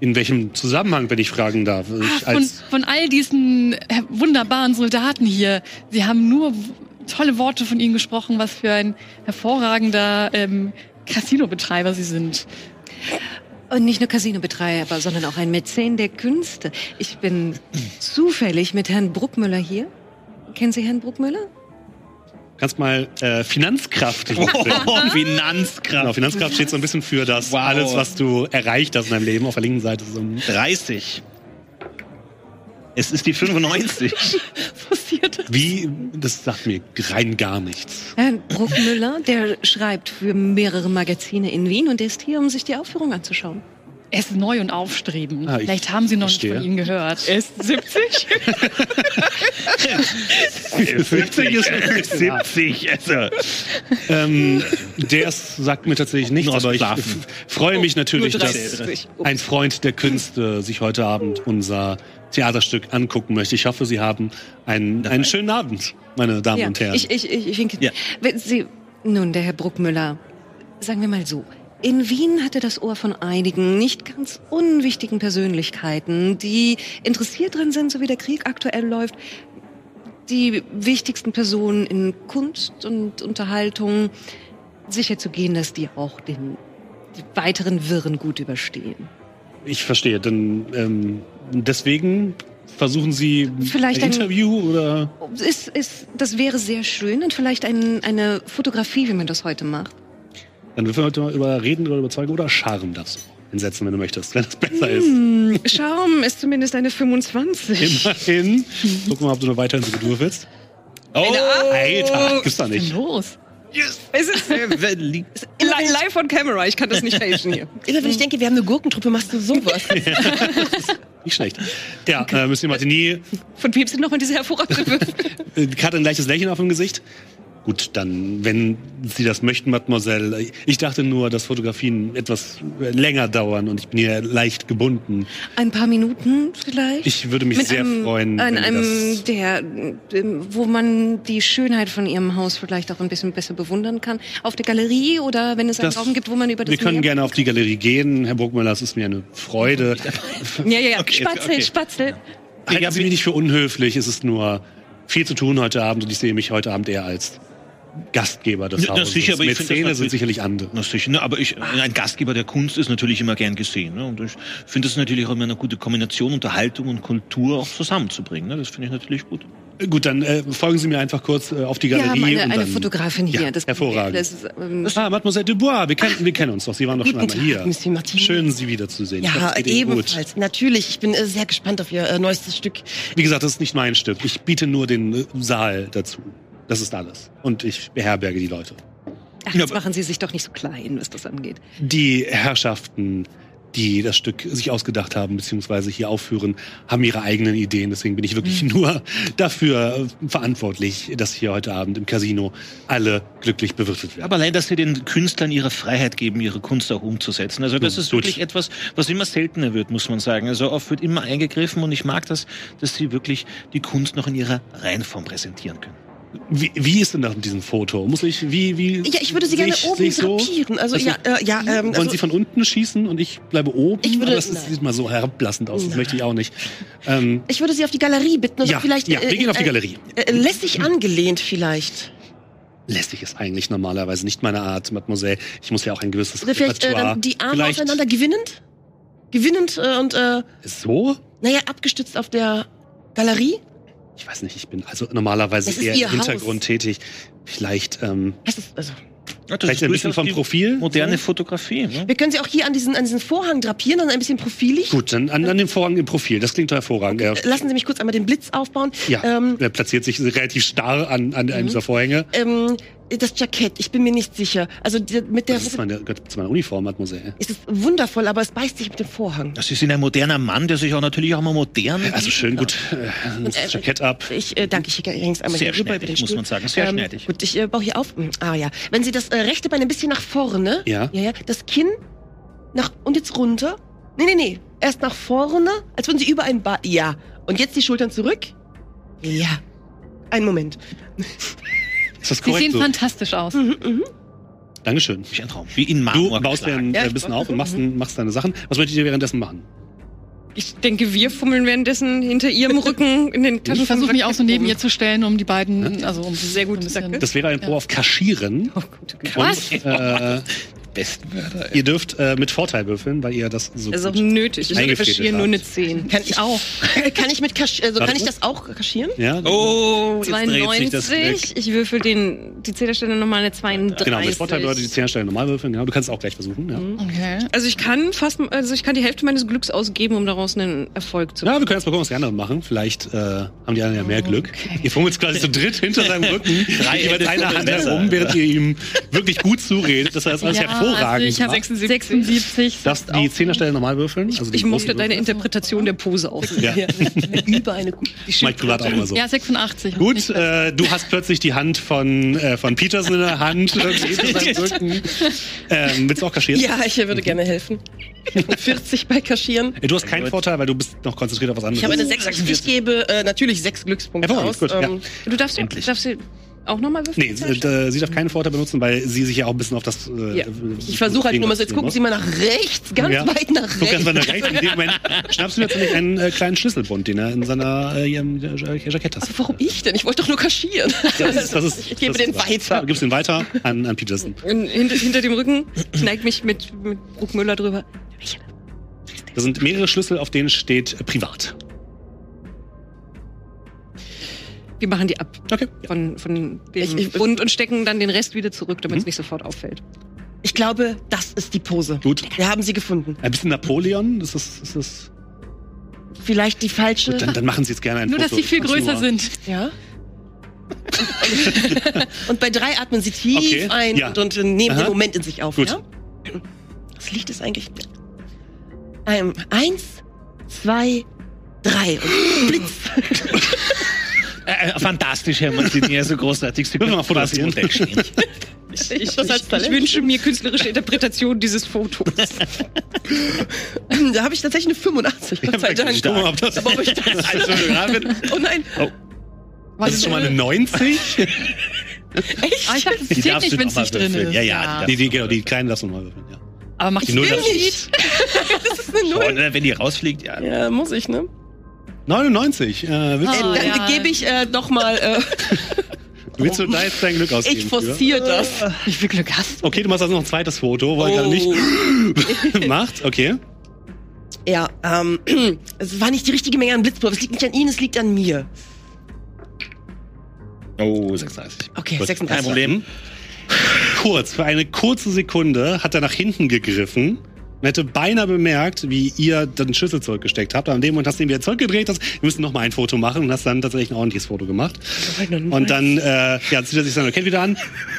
In welchem Zusammenhang, wenn ich fragen darf? Ich Ah, von, als, von all diesen äh, wunderbaren Soldaten hier. Sie haben nur tolle Worte von Ihnen gesprochen, was für ein hervorragender ähm, Casino-Betreiber Sie sind. Und nicht nur Casinobetreiber, sondern auch ein Mäzen der Künste. Ich bin zufällig mit Herrn Bruckmüller hier. Kennen Sie Herrn Bruckmüller? kannst mal äh, Finanzkraft Oh. Finanzkraft. Genau, Finanzkraft steht so ein bisschen für das Wow. alles, was du erreicht hast in deinem Leben. Auf der linken Seite so ein 30. Es ist die 95. Passiert. Wie, das sagt mir rein gar nichts. Herrn Bruckmüller, der schreibt für mehrere Magazine in Wien und der ist hier, um sich die Aufführung anzuschauen. Er ist neu und aufstrebend. Ah, ich Vielleicht haben Sie noch verstehe. nicht von ihm gehört. Er ist 70. 50 ist 70, also. ähm, der sagt mir tatsächlich nichts, aber ich freue mich natürlich, Nur dass 30. ein Freund der Künste sich heute Abend unser Theaterstück angucken möchte. Ich hoffe, Sie haben einen, einen schönen Abend, meine Damen ja, und Herren. ich, ich, ich, ich winke. Ja. Wenn Sie, nun, der Herr Bruckmüller, sagen wir mal so. In Wien hatte das Ohr von einigen nicht ganz unwichtigen Persönlichkeiten, die interessiert drin sind, so wie der Krieg aktuell läuft, die wichtigsten Personen in Kunst und Unterhaltung sicherzugehen, dass die auch den die weiteren Wirren gut überstehen. Ich verstehe, denn ähm, deswegen versuchen Sie Vielleicht ein ein- Interview oder Ist, ist, das wäre sehr schön und vielleicht ein, eine Fotografie, wie man das heute macht. Dann dürfen wir heute mal über Reden oder überzeugen oder Charme darfst du einsetzen, wenn du möchtest, wenn das besser ist. Hm, Schaum ist zumindest eine 25. Immerhin. Guck mal, ob du noch weiterhin so willst. Oh, Alter, gibt's da nicht. Los. Es ist li- live on camera, ich kann das nicht fälschen hier. Immer wenn ich denke, wir haben eine Gurkentruppe, machst du sowas. Nicht schlecht. Ja, äh, Monsieur Martini Von wem sind nochmal diese hervorragenden Würfel? äh, hat ein leichtes Lächeln auf dem Gesicht. Gut, dann, wenn Sie das möchten, Mademoiselle. Ich dachte nur, dass Fotografien etwas länger dauern und ich bin hier leicht gebunden. Ein paar Minuten vielleicht? Ich würde mich sehr einem, freuen, An einem, der, ähm, wo man die Schönheit von ihrem Haus vielleicht auch ein bisschen besser bewundern kann. Auf der Galerie oder wenn es einen Das- Raum gibt, wo man über das Wir können Meer- gerne auf die Galerie gehen, Herr Burgmüller, es ist mir eine Freude. Ja, ja, ja. Okay, Spatzel, okay. Spatzel. Halten Sie mich nicht für unhöflich, es ist nur viel zu tun heute Abend und ich sehe mich heute Abend eher als Gastgeber des na Hauses. sicher, aber das Mäzene sind sicherlich andere. Na sicher, ne, aber ich, ein Gastgeber der Kunst ist natürlich immer gern gesehen. Ne? Und ich finde es natürlich auch immer eine gute Kombination, Unterhaltung und Kultur auch zusammenzubringen. Ne? Das finde ich natürlich gut. Gut, dann äh, folgen Sie mir einfach kurz äh, auf die Galerie. eine, und eine dann, Fotografin hier. Ja, das, hervorragend. Das ist, ähm, Ah, Mademoiselle Dubois, wir kennen, wir kennen uns doch. Sie waren doch schon einmal hier. Monsieur Martin. Schön, Sie wiederzusehen. Hoffe, Ja, Ihnen ebenfalls. Natürlich. Ich bin äh, sehr gespannt auf Ihr äh, neuestes Stück. Wie gesagt, das ist nicht mein Stück. Ich biete nur den äh, Saal dazu. Das ist alles. Und ich beherberge die Leute. ach, jetzt machen Sie sich doch nicht so klein, was das angeht. Die Herrschaften, die das Stück sich ausgedacht haben, beziehungsweise hier aufführen, haben ihre eigenen Ideen. Deswegen bin ich wirklich Mhm. nur dafür äh, verantwortlich, dass hier heute Abend im Casino alle glücklich bewirtet werden. Aber allein, dass sie den Künstlern ihre Freiheit geben, ihre Kunst auch umzusetzen. Also das Gut. ist wirklich etwas, was immer seltener wird, muss man sagen. Also oft wird immer eingegriffen und ich mag das, dass sie wirklich die Kunst noch in ihrer Reinform präsentieren können. Wie, wie ist denn das mit diesem Foto? Muss ich, wie, wie? Ja, ich würde Sie gerne ich- oben ich so? drapieren. Also, Also, ja, äh, ja, ähm, Wollen also, Sie von unten schießen und ich bleibe oben? Ich würde- Aber das ist, sieht mal so herablassend aus. Das Nein. möchte ich auch nicht. Ähm, ich würde Sie auf die Galerie bitten. Also Ja, vielleicht, ja, wir gehen auf die Galerie. Äh, lässig angelehnt vielleicht. lässig ist eigentlich normalerweise nicht meine Art, Mademoiselle. Ich muss ja auch ein gewisses Oder vielleicht äh, dann die Arme Vielleicht auseinander gewinnend? Gewinnend äh, und, äh, so? naja, abgestützt auf der Galerie. Ich weiß nicht, ich bin also normalerweise eher im Hintergrund tätig. Vielleicht, ähm, Das ist, also, Ja, das vielleicht ist ein bisschen vom Profil. Moderne So. Fotografie. Ne? wir können sie auch hier an diesen, an diesen Vorhang drapieren, dann ein bisschen profilig. Gut, dann an, an dem Vorhang im Profil. Das klingt hervorragend. Er, Lassen Sie mich kurz einmal den Blitz aufbauen. ja, Ähm, er platziert sich relativ starr an, an einem dieser Vorhänge. ähm, das Jackett, ich bin mir nicht sicher. Also die, mit der Das ist meine, gehört zu meiner Uniform, Mademoiselle. es ist wundervoll, aber es beißt sich mit dem Vorhang. Das ist ein moderner Mann, der sich auch natürlich auch mal modern. Also schön gut. Äh, das äh, Jackett ab. Ich äh, danke, ich gehe übrigens einmal Sehr hier rüber über den schneidig, muss Stuhl. man sagen, sehr schneidig. Gut, ich äh, baue hier auf. Hm, Ah ja, wenn Sie das äh, rechte Bein ein bisschen nach vorne, Ja. ja, ja, das Kinn nach und jetzt runter. Nee, nee, nee, erst nach vorne, als würden Sie über ein Bein. Ja, und jetzt die Schultern zurück. Ja. Einen Moment. Ist das Sie korrekt sehen so? fantastisch aus. Mhm, mhm. Dankeschön. Wie ein Traum. Wie in Du Marmor baust dir ein Ja, äh, bisschen auf und machst, machst deine Sachen. Was möchtet ihr währenddessen machen? Ich denke, wir fummeln währenddessen hinter ihrem Rücken in den Taschen. Ich versuche mich auch so neben ihr zu stellen, um die beiden, also um Sehr gut, danke. Das wäre ein Pro Ja. auf Kaschieren. Oh gut, okay. Was? Und, äh, besten Wörter. ihr dürft äh, mit Vorteil würfeln, weil ihr das so Das ist auch nötig. Ich kaschiere nur eine habt. 10. Kann ich auch. kann ich mit Kasch also Warte kann ich das auch kaschieren? Ja? Oh, jetzt dreht sich das 92. Glück. Ich würfel den, die Zählerstelle nochmal eine 32. Genau, mit Vorteil Leute, die Zehnerstellen normal würfeln. Genau, du kannst auch gleich versuchen. Ja, Okay. Also ich kann fast, also ich kann die Hälfte meines Glücks ausgeben, um daraus einen Erfolg zu ja wir können jetzt mal gucken, was die anderen machen. Vielleicht äh, haben die anderen ja mehr Glück. Ihr fummelt quasi zu dritt hinter seinem Rücken. Drei jeweils eine Hand herum, während ihr ihm wirklich gut zuredet. Das heißt, alles Ja, hervorragend. Also ich habe macht. 76. Darfst die Zehnerstellen normal würfeln? Also Ich mochte deine Würfel? Interpretation der Pose aus. Ja. Über eine ich privat auch immer so. Ja, 86. Gut, äh, du hast plötzlich die Hand von, äh, von Peterson in der Hand. Ähm, willst du auch kaschieren? Ja, ich würde gerne helfen. 40 bei Kaschieren. Du hast keinen Vorteil, weil du bist noch konzentriert auf was anderes. Ich habe eine 6. Ich gebe äh, natürlich sechs Glückspunkte Hervorragend, aus. gut, ja. Ähm, Du darfst, Endlich. darfst du auch nochmal würfeln? Nee, sie, äh, sie darf keinen Vorteil benutzen, weil sie sich ja auch ein bisschen auf das. Äh, ja. Ich versuche halt nur mal so, jetzt gucken Sie mal nach rechts, ganz Ja. weit nach Guck ganz rechts. mal nach rechts. In dem Moment schnappst du natürlich einen äh, kleinen Schlüsselbund, den er in seiner äh, äh, Jackett hat. Aber warum ich denn? Ich wollte doch nur kaschieren. Das ist, das ist, ich gebe den weiter. Du gibst den weiter an, an Peterson. Hinter, hinter dem Rücken kneigt mich mit, mit Bruckmüller drüber. Das sind mehrere Schlüssel, auf denen steht äh, privat. Wir machen die ab Okay. von, von dem Ich- ich- Bund und stecken dann den Rest wieder zurück, damit es Mhm. nicht sofort auffällt. Ich glaube, das ist die Pose. Gut. Wir haben sie gefunden. Ein bisschen Napoleon, das ist, das ist Vielleicht die falsche. gut, dann, dann machen sie jetzt gerne ein Nur, Foto. dass sie viel größer sind. Ja. und bei drei atmen sie tief Okay, ein ja. und, und nehmen Aha. den Moment in sich auf. Gut. Ja? Was liegt es eigentlich? Ähm, eins, zwei, drei und Blitz. Äh, fantastisch, Herr Martinier, so großartig. Sie Können wir mal stehen. Ich, ich, ich Talent? wünsche mir künstlerische Interpretation dieses Fotos. da habe ich tatsächlich eine 85. Gott sei Dank. Guck mal, ob das Aber ob ich das als. Oh nein. Das ist schon mal eine 90? Ah, ich zählt darfst nicht, du wenn es nicht drin würfeln. ist. Ja, ja, Die, die, genau, die kleinen darfst du mal würfeln, ja. Aber macht Die Null nicht. Das ist eine Null. Und wenn die rausfliegt, ja. Ja, muss ich, ne? 99. Äh, willst, Ah, Dann ja. gebe ich äh, doch mal. Äh, willst du da jetzt dein Glück ausgeben? ich forciere das. Wie viel Glück hast du? Okay, du machst also noch ein zweites Foto, weil er gerade nicht macht. Okay. Ja, ähm, es war nicht die richtige Menge an Blitzpulver. Es liegt nicht an Ihnen, es liegt an mir. Oh, 36. Okay, Gut, 36. Kein Problem. Kurz, für eine kurze Sekunde hat er nach hinten gegriffen und hätte beinahe bemerkt, wie ihr den Schlüssel zurückgesteckt habt. Aber in dem Moment hast du ihn wieder zurückgedreht, hast, wir müssen noch mal ein Foto machen und hast dann tatsächlich ein ordentliches Foto gemacht. Und dann äh, ja, zieht er sich sein Jackett wieder an.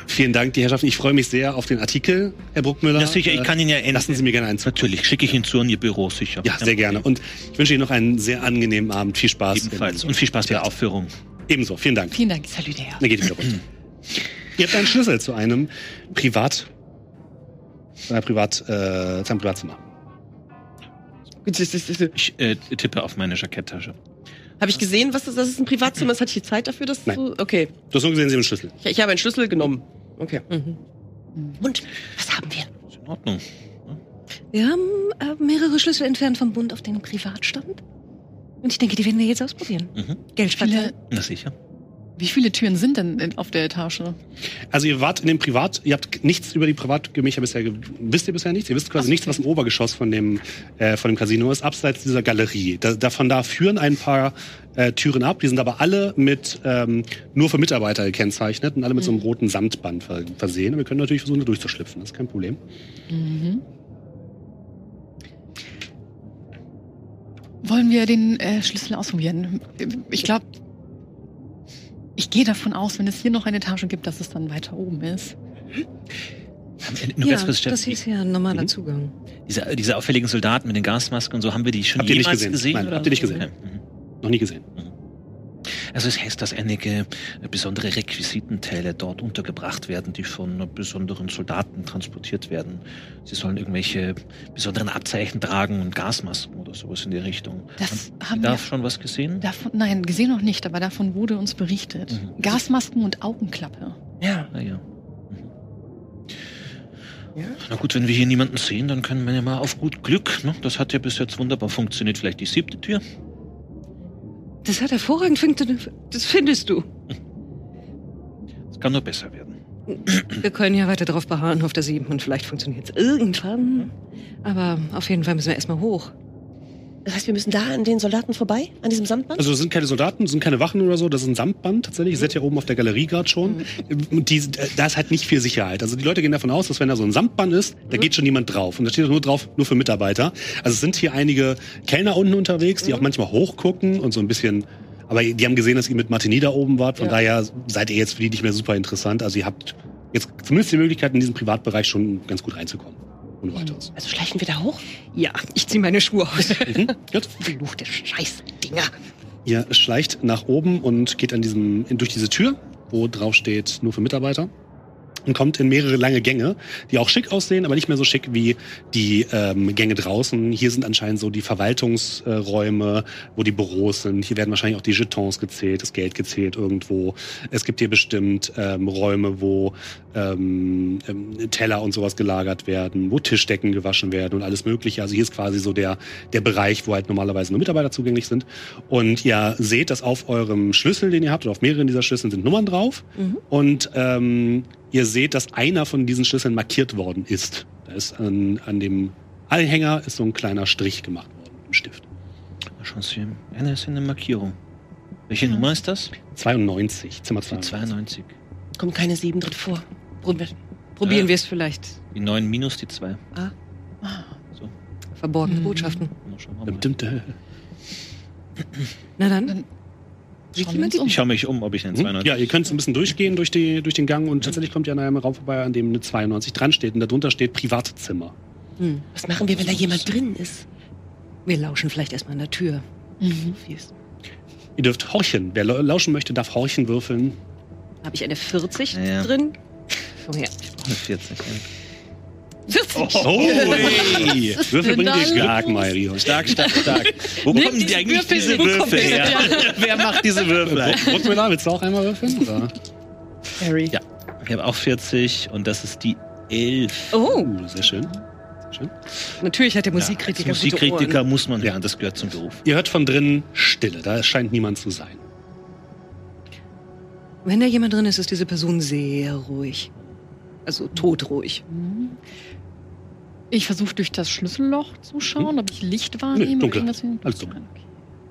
Vielen Dank, die Herrschaften. Ich freue mich sehr auf den Artikel, Herr Bruckmüller. Ja, sicher, ich Äh, kann ihn ja Lassen Sie mir gerne einen Natürlich, schicke ich ihn zu in Ihr Büro, sicher. Ja, sehr gerne. Und ich wünsche Ihnen noch einen sehr angenehmen Abend. Viel Spaß. Ebenfalls. Und viel Spaß bei der Aufführung. Ebenso. Vielen Dank. Vielen Dank, Salüder. Dann geht wieder runter. Ihr habt einen Schlüssel zu einem Privat, zu einer Privat, äh, zu einem Privatzimmer. Ich äh, tippe auf meine Jacketttasche. Habe ich gesehen, was das, das ist ein Privatzimmer ist? Hatte ich die Zeit dafür, das Nein. zu. Okay. Du hast nur gesehen, Sie haben einen Schlüssel. Ich, ich habe einen Schlüssel genommen. Okay. Und was haben wir? Ist in Ordnung. Wir haben äh, mehrere Schlüssel entfernt vom Bund auf den Privatstand. Und ich denke, die werden wir jetzt ausprobieren. Mhm. Geld sparen. Na sicher. Wie viele Türen sind denn auf der Etage? Also ihr wart in dem Privat, ihr habt nichts über die Privatgemächer bisher, wisst ihr bisher nichts? Ihr wisst quasi nichts, was im Obergeschoss von dem, äh, von dem Casino ist, abseits dieser Galerie. Da, davon da führen ein paar äh, Türen ab, die sind aber alle mit, ähm, nur für Mitarbeiter gekennzeichnet und alle mit so einem roten Samtband ver versehen. Und wir können natürlich versuchen, da durchzuschlüpfen, das ist kein Problem. Wollen wir den äh, Schlüssel ausprobieren? Ich glaube, ich gehe davon aus, wenn es hier noch eine Etage gibt, dass es dann weiter oben ist. Nur ja, ganz kurz, Steff, das hieß ja ein normaler Mhm. Zugang. diese, diese auffälligen Soldaten mit den Gasmasken und so, haben wir die schon Habt jemals gesehen? gesehen? Nein, oder? habt ihr nicht gesehen. Mhm. Noch nie gesehen. Also es heißt, dass einige besondere Requisitenteile dort untergebracht werden, die von besonderen Soldaten transportiert werden. Sie sollen irgendwelche besonderen Abzeichen tragen und Gasmasken oder sowas in die Richtung. Das haben haben wir- schon was gesehen? Davon, nein, gesehen noch nicht, aber davon wurde uns berichtet. Mhm. Gasmasken und Augenklappe. Ja. Ah, ja. Na gut, wenn wir hier niemanden sehen, dann können wir ja mal auf gut Glück. Ne? Das hat ja bis jetzt wunderbar funktioniert. Vielleicht die siebte Tür. Das hat hervorragend funktioniert. Das findest du. Es kann nur besser werden. Wir können ja weiter darauf beharren, auf der sieben und vielleicht funktioniert es irgendwann. Aber auf jeden Fall müssen wir erstmal hoch. Das heißt, wir müssen da an den Soldaten vorbei, an diesem Sandband? Also es sind keine Soldaten, es sind keine Wachen oder so, das ist ein Samtband tatsächlich. Ihr seid ja oben auf der Galerie gerade schon. Und die, da ist halt nicht viel Sicherheit. Also die Leute gehen davon aus, dass wenn da so ein Samtband ist, da geht schon niemand drauf. Und da steht nur drauf, nur für Mitarbeiter. Also es sind hier einige Kellner unten unterwegs, die auch manchmal hochgucken und so ein bisschen. Aber die haben gesehen, dass ihr mit Martini da oben wart. Von Ja. daher seid ihr jetzt für die nicht mehr super interessant. Also ihr habt jetzt zumindest die Möglichkeit, in diesen Privatbereich schon ganz gut reinzukommen. Ohne weiteres. Also schleichen wir da hoch? Ja, ich ziehe meine Schuhe aus. Mhm. Gut. Verfluchte Scheißdinger. Ihr schleicht nach oben und geht an diesem, durch diese Tür, wo drauf steht, nur für Mitarbeiter. Und kommt in mehrere lange Gänge, die auch schick aussehen, aber nicht mehr so schick wie die ähm, Gänge draußen. Hier sind anscheinend so die Verwaltungsräume, wo die Büros sind. Hier werden wahrscheinlich auch die Jetons gezählt, das Geld gezählt irgendwo. Es gibt hier bestimmt ähm, Räume, wo ähm, ähm, Teller und sowas gelagert werden, wo Tischdecken gewaschen werden und alles Mögliche. Also hier ist quasi so der, der Bereich, wo halt normalerweise nur Mitarbeiter zugänglich sind. Und ihr seht, dass auf eurem Schlüssel, den ihr habt, oder auf mehreren dieser Schlüsseln sind Nummern drauf. Und ähm, ihr seht, dass einer von diesen Schlüsseln markiert worden ist. Da ist an, an dem Anhänger ist so ein kleiner Strich gemacht worden im Stift. Mal Schauen Sie, eine ist eine Markierung. Welche Nummer ist das? 92, Zimmer Die 92. 92. Kommt keine sieben drin vor. Probieren, probieren Äh. wir es vielleicht. Die 9 minus die 2. So, Verborgene Mhm. Botschaften. schauen wir mal. Dum, dum, dum. Na dann. Dann Uns um. Ich schaue mich um, ob ich einen Mhm. 92 Ja, ihr könnt so ein bisschen durchgehen durch, die, durch den Gang und tatsächlich kommt ihr an einem Raum vorbei, an dem eine 92 dran steht und darunter steht Privatzimmer. Hm. Was machen wir, wenn da jemand drin ist? Wir lauschen vielleicht erstmal an der Tür. Mhm. Fies. Ihr dürft horchen. Wer la- lauschen möchte, darf horchen würfeln. Habe ich eine 40 Ja, ja. drin? Komm her. Eine 40. Ja. 40! Oh, hey. Würfel da dich stark? Mario. Stark, stark, stark. Wo Nimm kommen die eigentlich Würfel, diese Würfel her? Wer macht diese Würfel? Bruckmüller, willst du auch einmal würfeln? Oder? Harry. Ja. Ich habe auch 40 und das ist die 11. Oh, sehr schön. Schön. natürlich hat der Ja, Musikkritiker gute Musikkritiker Ohren. muss man Ja. hören, das gehört zum Beruf. Ihr hört von drinnen Stille. Da scheint niemand zu sein. Wenn da jemand drin ist, ist diese Person sehr ruhig. Also todruhig. Mhm. Ich versuche durch das Schlüsselloch zu schauen, ob ich Licht wahrnehme. Oder dunkel. Alles dunkel. Okay.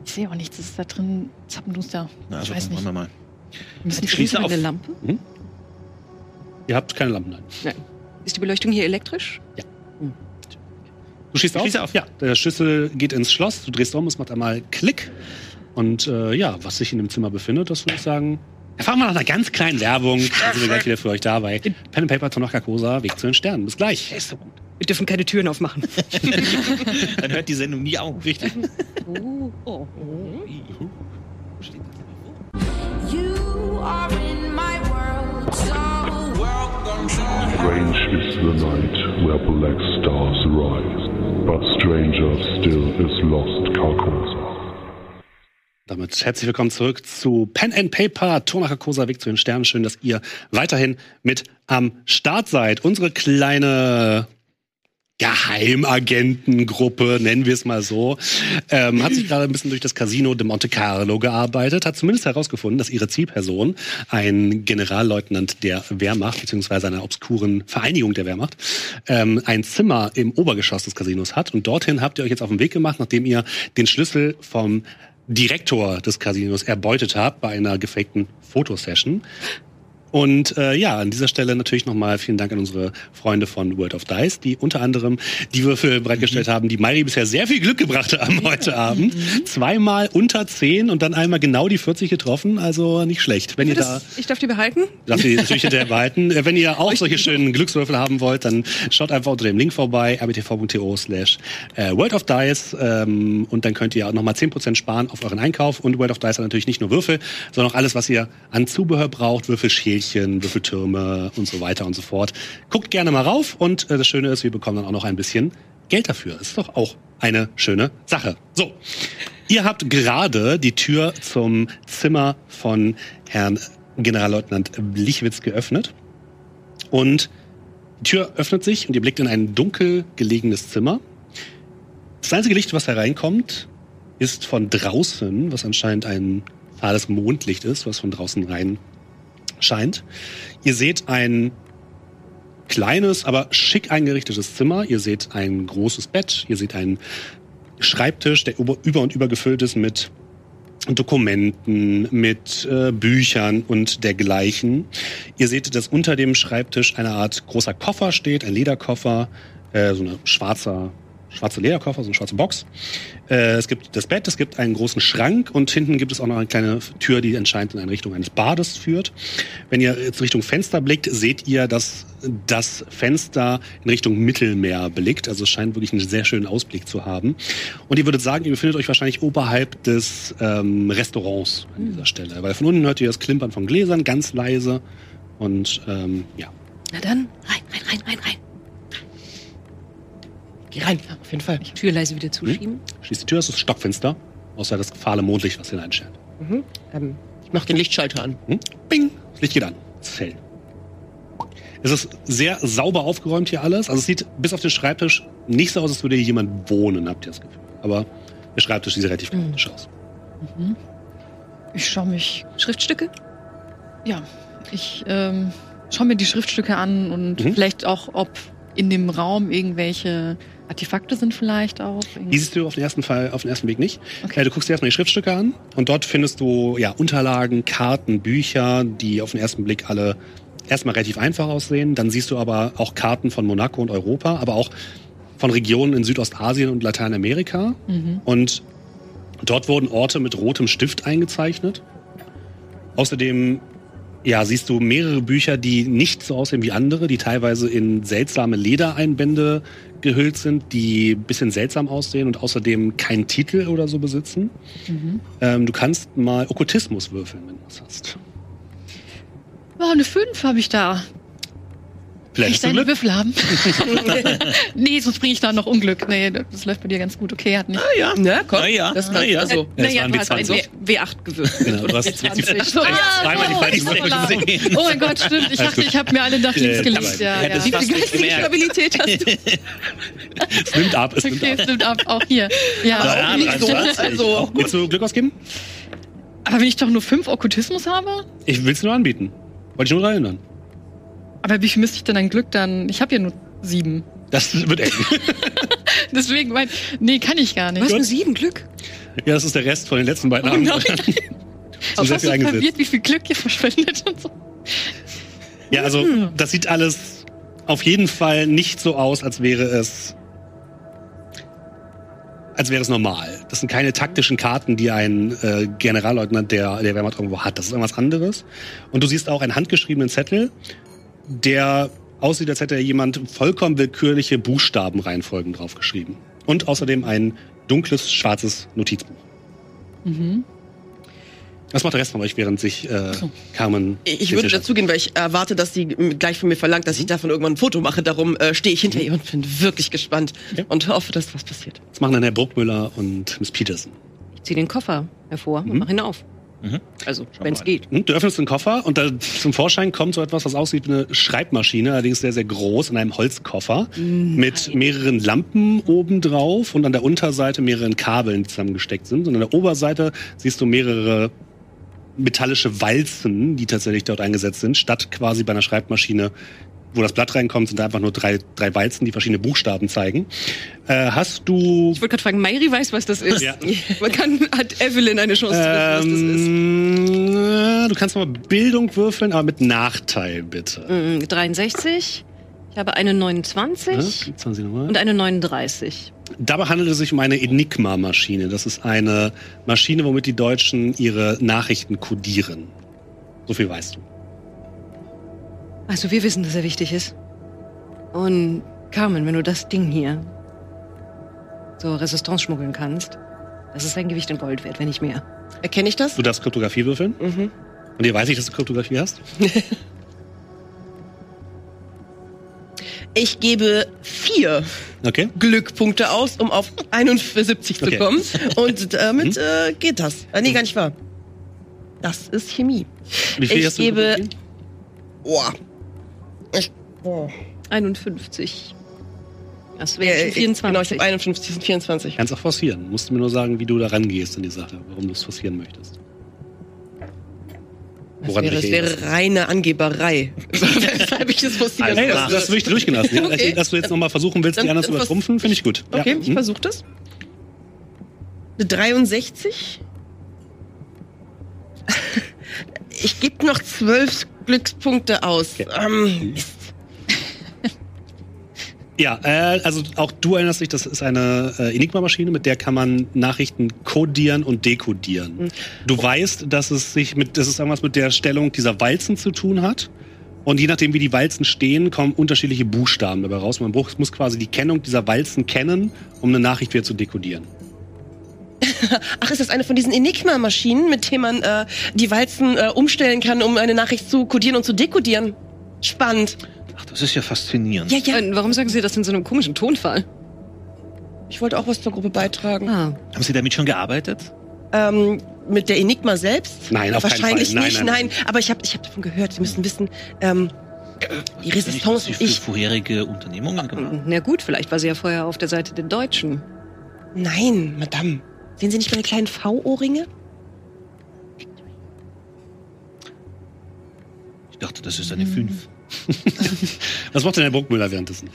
Ich sehe auch nichts, es ist da drin zappenduster. Na, also ich weiß nicht. wir mal. Müssen die schließe auf. eine Lampe? Ihr habt keine Lampen, nein. Nein. Ist die Beleuchtung hier elektrisch? Du schießt auf? schließe auf. Ja, der Schlüssel geht ins Schloss. Du drehst um, es macht einmal Klick. Und äh, ja, was sich in dem Zimmer befindet, das würde ich sagen. Erfahren wir nach einer ganz kleinen Werbung. Dann sind wir gleich wieder für euch da bei Pen and Paper, Tonach Kosa, Weg zu den Sternen. Bis gleich. Wir dürfen keine Türen aufmachen. Dann hört die Sendung nie auf. Richtig. Oh, oh. You are in my world, so welcome to Strange is the night where black stars rise, but stranger still is lost Carcosa. Damit herzlich willkommen zurück zu Pen and Paper, Tonacher Kosa, Weg zu den Sternen. Schön, dass ihr weiterhin mit am Start seid. Unsere kleine Geheimagentengruppe, nennen wir es mal so, ähm, hat sich gerade ein bisschen durch das Casino de Monte Carlo gearbeitet, hat zumindest herausgefunden, dass ihre Zielperson, ein Generalleutnant der Wehrmacht, beziehungsweise einer obskuren Vereinigung der Wehrmacht, ähm, ein Zimmer im Obergeschoss des Casinos hat. Und dorthin habt ihr euch jetzt auf den Weg gemacht, nachdem ihr den Schlüssel vom Direktor des Casinos erbeutet habt bei einer gefakten Fotosession. Und äh, ja, an dieser Stelle natürlich nochmal vielen Dank an unsere Freunde von World of Dice, die unter anderem die Würfel bereitgestellt haben, die Mari bisher sehr viel Glück gebracht haben heute Abend. Zweimal unter 10 und dann einmal genau die 40 getroffen, also nicht schlecht. Wenn ihr da Das, ich darf die behalten? Darf ihr natürlich hinterher behalten. Äh, Wenn ihr auch solche schönen Glückswürfel haben wollt, dann schaut einfach unter dem Link vorbei, rbtv.to slash äh, World of Dice ähm, und dann könnt ihr auch nochmal 10% sparen auf euren Einkauf und World of Dice hat natürlich nicht nur Würfel, sondern auch alles, was ihr an Zubehör braucht, Würfelschälchen, Würfeltürme und so weiter und so fort. Guckt gerne mal rauf und äh, das Schöne ist, wir bekommen dann auch noch ein bisschen Geld dafür. Ist doch auch eine schöne Sache. So, ihr habt gerade die Tür zum Zimmer von Herrn Generalleutnant Blichwitz geöffnet. Und die Tür öffnet sich und ihr blickt in ein dunkel gelegenes Zimmer. Das einzige Licht, was hereinkommt, ist von draußen, was anscheinend ein fahles Mondlicht ist, was von draußen rein scheint. Ihr seht ein kleines, aber schick eingerichtetes Zimmer. Ihr seht ein großes Bett. Ihr seht einen Schreibtisch, der über und über gefüllt ist mit Dokumenten, mit äh, Büchern und dergleichen. Ihr seht, dass unter dem Schreibtisch eine Art großer Koffer steht, ein Lederkoffer, äh, so eine schwarzer, schwarze Lederkoffer, so eine schwarze Box. Äh, es gibt das Bett, es gibt einen großen Schrank und hinten gibt es auch noch eine kleine Tür, die anscheinend in eine Richtung eines Bades führt. Wenn ihr jetzt Richtung Fenster blickt, seht ihr, dass das Fenster in Richtung Mittelmeer blickt. Also es scheint wirklich einen sehr schönen Ausblick zu haben. Und ihr würdet sagen, ihr befindet euch wahrscheinlich oberhalb des ähm, Restaurants an dieser Stelle. Weil von unten hört ihr das Klimpern von Gläsern ganz leise. Und ähm, ja. Na dann, rein, rein, rein, rein, rein. Geh rein, auf jeden Fall. Tür leise wieder zuschieben. Schließt die Tür, es ist stockfinster. Außer das fahle Mondlicht, was hineinscheint. Mhm. Ähm, ich mach den Lichtschalter an. Hm? Bing! Das Licht geht an. Es ist hell. Es ist sehr sauber aufgeräumt hier alles. Also es sieht bis auf den Schreibtisch nicht so aus, als würde hier jemand wohnen, habt ihr das Gefühl. Aber der Schreibtisch sieht relativ chaotisch aus. Ich schaue mich, Schriftstücke? ja, ich ähm, schaue mir die Schriftstücke an und Mhm. vielleicht auch, ob in dem Raum irgendwelche Artefakte sind vielleicht auch. Die siehst du auf den ersten Fall, auf den ersten Weg nicht. Okay. Äh, du guckst dir erstmal die Schriftstücke an und dort findest du ja Unterlagen, Karten, Bücher, die auf den ersten Blick alle erstmal relativ einfach aussehen. Dann siehst du aber auch Karten von Monaco und Europa, aber auch von Regionen in Südostasien und Lateinamerika. Und dort wurden Orte mit rotem Stift eingezeichnet. Außerdem ja, siehst du mehrere Bücher, die nicht so aussehen wie andere, die teilweise in seltsame Ledereinbände gehüllt sind, die ein bisschen seltsam aussehen und außerdem keinen Titel oder so besitzen. Ähm, du kannst mal Okkultismus würfeln, wenn du was hast. Oh, eine 5 habe ich da. Vielleicht ich du deine Glück. Würfel haben? nee, sonst bringe ich da noch Unglück. Nee, das läuft bei dir ganz gut. Okay, hat nicht. Ja, na komm. Na ja, das na ja. Also, Ja, das naja, waren du die hast ein 20. W- W8 gewürfelt. Genau, du hast die 20. zweimal die oh, falschen ich Würfel war gesehen. oh mein Gott, stimmt. Ich dachte, ich habe mir alle nach Ja, links ja, gelegt. Ja, ja, ja. Wie viel geistige. Stabilität hast du? Es nimmt ab, es nimmt Okay, ab. es nimmt ab. Auch hier. Ja, Ja, auch nicht also so. was? also Willst du Glück ausgeben? Aber wenn ich doch nur fünf Okkultismus habe? Ich will es nur anbieten. Wollte ich nur erinnern. Aber wie viel müsste ich denn an Glück dann? Ich habe ja nur sieben. Das wird eng. Deswegen mein, nee, kann ich gar Du nicht. hast nur sieben Glück. ja, das ist der Rest von den letzten beiden Oh Ich sehr war viel so eingesetzt. verwirrt, wie viel Glück ihr verschwendet und so. Ja, also das sieht alles auf jeden Fall nicht so aus, als wäre es als wäre es normal. Das sind keine taktischen Karten, die ein äh, Generalleutnant der, der Wehrmacht irgendwo hat. Das ist irgendwas anderes. Und du siehst auch einen handgeschriebenen Zettel, der aussieht, als hätte jemand vollkommen willkürliche Buchstabenreihenfolgen draufgeschrieben. Und außerdem ein dunkles, schwarzes Notizbuch. Was macht der Rest von euch, während sich äh, Carmen... ich würde dazugehen, weil ich erwarte, dass sie gleich von mir verlangt, dass ich davon irgendwann ein Foto mache. Darum äh, stehe ich hinter ihr und bin wirklich gespannt Ja. und hoffe, dass was passiert. Das machen dann Herr Bruckmüller und Miss Peterson. Ich ziehe den Koffer hervor Mhm. und mach ihn auf. Also, Schauen wenn es geht. Du öffnest den Koffer und da zum Vorschein kommt so etwas, was aussieht wie eine Schreibmaschine, allerdings sehr, sehr groß, in einem Holzkoffer mit mehreren Lampen oben drauf und an der Unterseite mehreren Kabeln, die zusammengesteckt sind. Und an der Oberseite siehst du mehrere metallische Walzen, die tatsächlich dort eingesetzt sind, statt quasi bei einer Schreibmaschine, wo das Blatt reinkommt, sind da einfach nur drei, drei Walzen, die verschiedene Buchstaben zeigen. Äh, hast du Ich wollte gerade fragen, Mairi weiß, was das ist. Ja. Man kann, hat Evelyn eine Chance zu wissen, ähm, du kannst mal Bildung würfeln, aber mit Nachteil bitte. was das ist. Mm, 63. Ich habe eine 29 Ja, 20 nochmal. und eine 39. Dabei handelt es sich um eine Enigma-Maschine. Das ist eine Maschine, womit die Deutschen ihre Nachrichten kodieren. So viel weißt du. Also, wir wissen, dass er wichtig ist. Und Carmen, wenn du das Ding hier zur Resistance schmuggeln kannst, das ist ein Gewicht in Gold wert, wenn nicht mehr. Erkenne ich das? Du darfst Kryptographie würfeln. Mhm. Und dir weiß ich, dass du Kryptographie hast. Ich gebe vier Okay. Glückpunkte aus, um auf 71 Okay. zu kommen. Und damit Mhm. äh, geht das. Äh, nee, gar nicht wahr. Das ist Chemie. Wie viel Ich hast du gebe-? Boah. Ich, boah. 51. Das Ja, wäre ich, 24. genau, ich habe 51 und 24. Kannst auch forcieren. Musst du mir nur sagen, wie du da rangehst in die Sache, warum du es forcieren möchtest. Das Woran wäre, dich das wäre reine Angeberei. Weshalb ich das forcieren Hey, das, das will ich durchgehen lassen. Ja? Okay. Dass du jetzt nochmal versuchen willst, die Dann- anderen zu übertrumpfen, finde ich gut. Okay, ja. ich hm. versuche das. Eine 63. Ich gebe noch zwölf Glückspunkte aus. Okay. Ähm, Mist. Ja, äh, also auch du erinnerst dich, das ist eine äh, Enigma-Maschine, mit der kann man Nachrichten kodieren und dekodieren. Mhm. Du weißt, dass es sich mit, dass es irgendwas mit der Stellung dieser Walzen zu tun hat. Und je nachdem, wie die Walzen stehen, kommen unterschiedliche Buchstaben dabei raus. Man muss quasi die Kennung dieser Walzen kennen, um eine Nachricht wieder zu dekodieren. Ach, ist das eine von diesen Enigma-Maschinen, mit denen man äh, die Walzen äh, umstellen kann, um eine Nachricht zu kodieren und zu dekodieren? Spannend. Ach, das ist ja faszinierend. Ja, ja. Äh, Warum sagen Sie das in so einem komischen Tonfall? Ich wollte auch was zur Gruppe beitragen. Ah, Haben Sie damit schon gearbeitet? Ähm, mit der Enigma selbst? Nein, auf keinen Wahrscheinlich Fall. Nein, nicht, nein, nein, Aber ich habe ich hab davon gehört. Sie müssen wissen, ähm, die Resistance Was und Sie für ich. vorherige Unternehmungen gemacht? na gut, vielleicht war sie ja vorher auf der Seite der Deutschen. Nein, Madame. Sehen Sie nicht meine kleinen V-Ohrringe? Ich dachte, das ist eine 5. Was macht denn der Burgmüller währenddessen?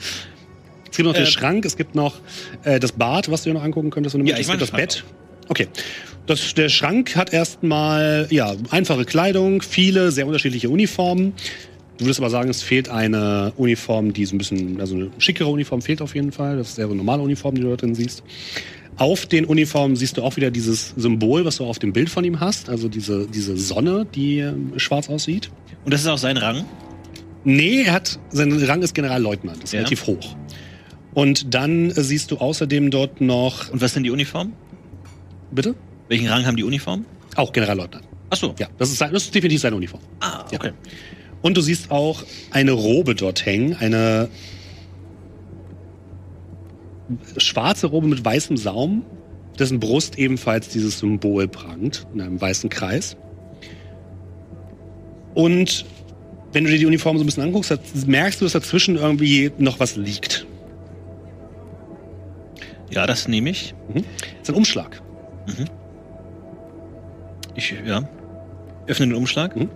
Es gibt noch den Äh, Schrank, es gibt noch äh, das Bad, was du dir noch angucken könntest. Wenn du Ja, ich es gibt das Bett. Okay. Das, der Schrank hat erstmal ja, einfache Kleidung, viele sehr unterschiedliche Uniformen. Du würdest aber sagen, es fehlt eine Uniform, die so ein bisschen, also eine schickere Uniform fehlt auf jeden Fall. Das ist eher so eine normale Uniform, die du da drin siehst. Auf den Uniformen siehst du auch wieder dieses Symbol, was du auf dem Bild von ihm hast. Also diese, diese Sonne, die ähm, schwarz aussieht. Und das ist auch sein Rang? Nee, er hat, sein Rang ist Generalleutnant, das ist Ja. relativ hoch. Und dann äh, siehst du außerdem dort noch, Und was sind die Uniformen? bitte? Welchen Rang haben die Uniformen? Auch Generalleutnant. Ach so. Ja, das ist, sein- das ist definitiv seine Uniform. Ah, okay. Und du siehst auch eine Robe dort hängen, eine schwarze Robe mit weißem Saum, dessen Brust ebenfalls dieses Symbol prangt, in einem weißen Kreis. Und wenn du dir die Uniform so ein bisschen anguckst, merkst du, dass dazwischen irgendwie noch was liegt. Ja, das nehme ich. Das ist ein Umschlag. Ich, ja. Öffne den Umschlag. Mhm.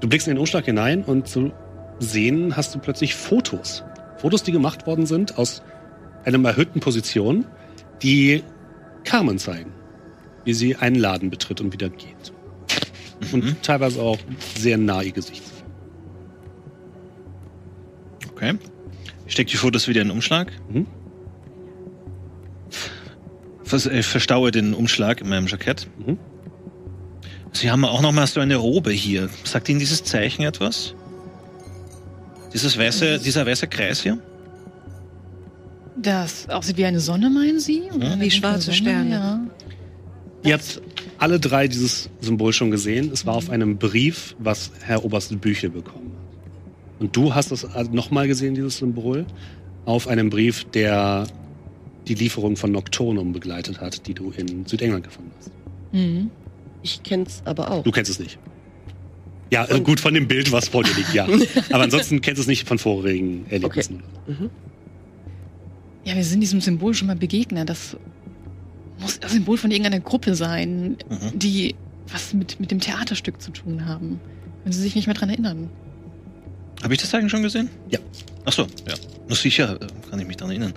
Du blickst in den Umschlag hinein und zu sehen hast du plötzlich Fotos. Fotos, die gemacht worden sind aus einer erhöhten Position, die Carmen zeigen, wie sie einen Laden betritt und wieder geht. Und teilweise auch sehr nah ihr Gesicht. Okay. Ich stecke die Fotos wieder in den Umschlag. Mhm. Vers äh, verstaue den Umschlag in meinem Jackett. Mhm. Sie haben auch noch mal so eine Robe hier. Sagt Ihnen dieses Zeichen etwas? Dieses weiße, dieser weiße Kreis hier? Das aussieht wie eine Sonne, meinen Sie? Oder Ja. Wie schwarze Sonne? Sterne. Ja. Ihr habt alle drei dieses Symbol schon gesehen. Es war auf einem Brief, was Herr Oberst Büchel bekommen hat. Und du hast es nochmal gesehen, dieses Symbol, auf einem Brief, der die Lieferung von Nocturnum begleitet hat, die du in Südengland gefunden hast. Mhm. Ich kenn's aber auch. Du kennst es nicht. Ja, äh, gut, von dem Bild, was vor dir liegt, ja. Aber ansonsten kennst du es nicht von vorigen Erlebnissen. Ja, wir sind diesem Symbol schon mal begegnet. Das muss das Symbol von irgendeiner Gruppe sein, Mhm. die was mit, mit dem Theaterstück zu tun haben. Wenn Sie sich nicht mehr dran erinnern. Habe ich das eigentlich schon gesehen? Ja. Ach so, ja. Na sicher, äh, kann ich mich daran erinnern.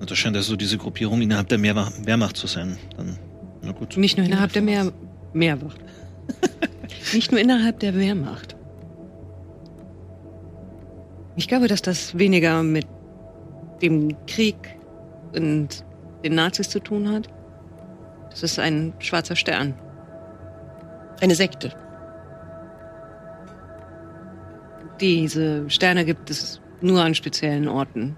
Na, Das scheint also diese Gruppierung innerhalb der Mehrwa- Wehrmacht zu sein. Dann, na gut. Nicht nur innerhalb der Meer Meerwacht. Nicht nur innerhalb der Wehrmacht. Ich glaube, dass das weniger mit dem Krieg und den Nazis zu tun hat. Das ist ein schwarzer Stern. Eine Sekte. Diese Sterne gibt es nur an speziellen Orten.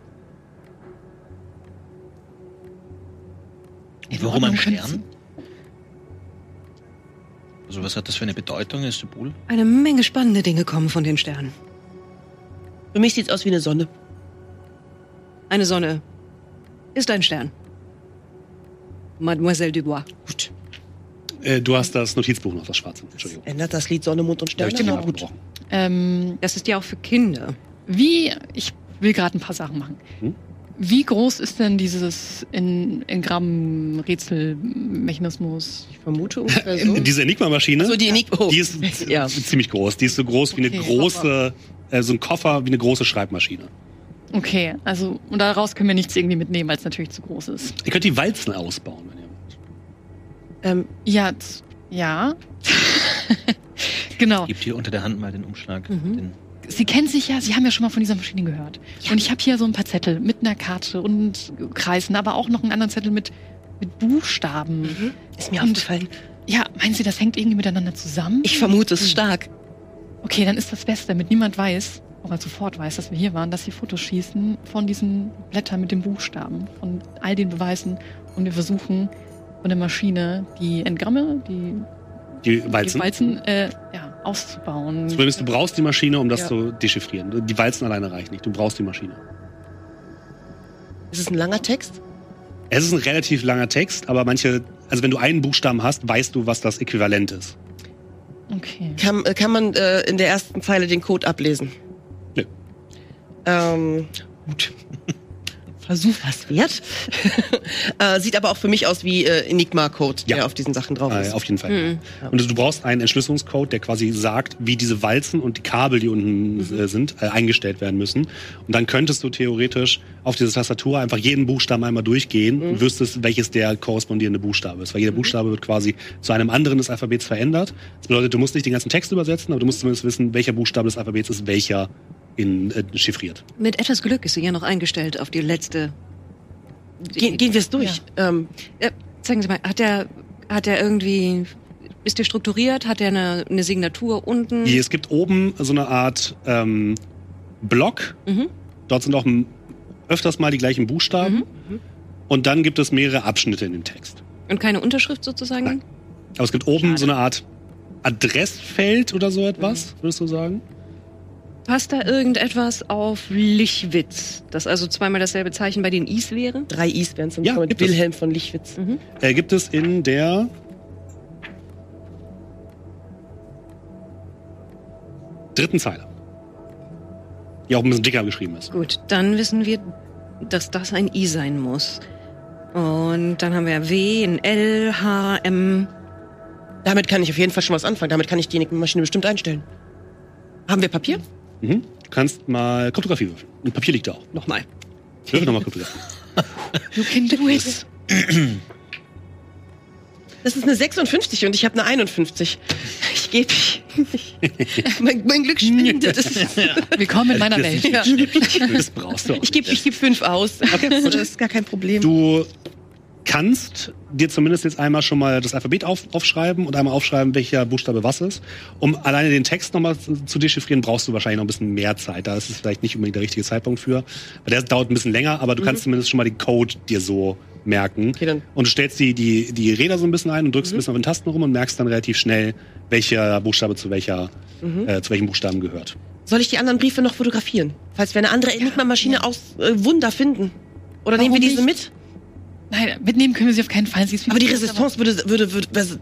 Und In warum ein Stern? Also was hat das für eine Bedeutung, ein Symbol? Eine Menge spannende Dinge kommen von den Sternen. Für mich sieht's aus wie eine Sonne. Eine Sonne ist ein Stern. Mademoiselle Dubois. Gut. Äh, du hast das Notizbuch noch, das schwarze. Entschuldigung. Ändert das Lied Sonne, Mond und Sterne? ich dir Genau. mal abgebrochen. Ähm, Das ist ja auch für Kinder. wie, ich will gerade ein paar Sachen machen. Hm? Wie groß ist denn dieses in, in Gramm Rätselmechanismus? Ich vermute ungefähr so. Diese Enigma-Maschine, so die Enigma. Oh. die ist Ja. ziemlich groß. Die ist so groß wie eine Okay. große, äh, so ein Koffer wie eine große Schreibmaschine. Okay, also und daraus können wir nichts irgendwie mitnehmen, weil es natürlich zu groß ist. Ihr könnt die Walzen ausbauen, wenn ihr wollt. Ähm, Ja, z- ja. genau. Gebt hier unter der Hand mal den Umschlag. Mhm. Den, Sie kennen sich ja, Sie haben ja schon mal von dieser Maschine gehört. Und ich habe hier so ein paar Zettel mit einer Karte und Kreisen, aber auch noch einen anderen Zettel mit, mit Buchstaben. ist mir Und- aufgefallen. Ja, meinen Sie, das hängt irgendwie miteinander zusammen? Ich vermute es stark. Okay, dann ist das Beste, damit niemand weiß, oder sofort weiß, dass wir hier waren, dass sie Fotos schießen von diesen Blättern mit den Buchstaben, von all den Beweisen. Und wir versuchen von der Maschine die Entgramme, die, Die die Walzen. Walzen, äh, ja, auszubauen. Das Problem ist, du brauchst die Maschine, um das Ja. zu dechiffrieren. Die Walzen alleine reichen nicht. Du brauchst die Maschine. Ist es ein langer Text? Es ist ein relativ langer Text, aber manche, also wenn du einen Buchstaben hast, weißt du, was das Äquivalent ist. Okay. Kann, äh, kann man äh, in der ersten Zeile den Code ablesen? Nö. Ähm, gut. Versuch was wert. äh, sieht aber auch für mich aus wie äh, Enigma-Code, Ja. der auf diesen Sachen drauf Äh, ist. auf jeden Fall. Mhm. Und du brauchst einen Entschlüsselungscode, der quasi sagt, wie diese Walzen und die Kabel, die unten äh, sind, äh, eingestellt werden müssen. Und dann könntest du theoretisch auf diese Tastatur einfach jeden Buchstaben einmal durchgehen und wüsstest, welches der korrespondierende Buchstabe ist. Weil jeder Buchstabe wird quasi zu einem anderen des Alphabets verändert. Das bedeutet, du musst nicht den ganzen Text übersetzen, aber du musst zumindest wissen, welcher Buchstabe des Alphabets ist welcher in, äh, chiffriert. Mit etwas Glück ist sie ja noch eingestellt auf die letzte. Gehen, gehen wir es durch. Ähm, Äh, zeigen Sie mal, hat er, hat er irgendwie, ist der strukturiert? Hat er eine, eine Signatur unten? Es gibt oben so eine Art ähm, Block. Mhm. Dort sind auch öfters mal die gleichen Buchstaben. Mhm. Und dann gibt es mehrere Abschnitte in dem Text. Und keine Unterschrift sozusagen? Nein. Aber es gibt oben Schade. so eine Art Adressfeld oder so etwas, Mhm. würdest du sagen? Passt da irgendetwas auf Lichwitz? Das also zweimal dasselbe Zeichen bei den Is wäre? drei Is wären es Ja, gibt es. Wilhelm von Lichwitz. Mhm. Äh, gibt es in der dritten Zeile. Die auch ein bisschen dicker geschrieben ist. Gut, dann wissen wir, dass das ein I sein muss. Und dann haben wir W, ein L, H, M. Damit kann ich auf jeden Fall schon was anfangen. Damit kann ich die Enigma-Maschine bestimmt einstellen. Haben wir Papier? Mhm. Du kannst mal Kryptographie würfeln. Und Papier liegt da auch. Nochmal. Würfel nochmal Kryptographie. You can do it. Das ist eine 56 und ich habe eine 51. Ich gebe. mein, mein Glück ist- Willkommen in meiner Welt. Ja. Das brauchst du auch Ich gebe ich geb fünf aus. Okay, das ist gar kein Problem. Du kannst dir zumindest jetzt einmal schon mal das Alphabet auf, aufschreiben und einmal aufschreiben, welcher Buchstabe was ist. Um alleine den Text nochmal zu, zu dechiffrieren, brauchst du wahrscheinlich noch ein bisschen mehr Zeit. Da ist es vielleicht nicht unbedingt der richtige Zeitpunkt für. Weil der dauert ein bisschen länger, aber du kannst zumindest schon mal den Code dir so merken. Okay, dann. Und du stellst die, die, die Räder so ein bisschen ein und drückst ein bisschen auf den Tasten rum und merkst dann relativ schnell, welcher Buchstabe zu welcher, äh, zu welchem Buchstaben gehört. Soll ich die anderen Briefe noch fotografieren? Falls wir eine andere Enigma-Maschine aus äh, Wunder finden. Oder nehmen wir Warum diese mit? Nein, mitnehmen können wir sie auf keinen Fall. Sie ist viel Aber die Resistance würde, würde, würde, das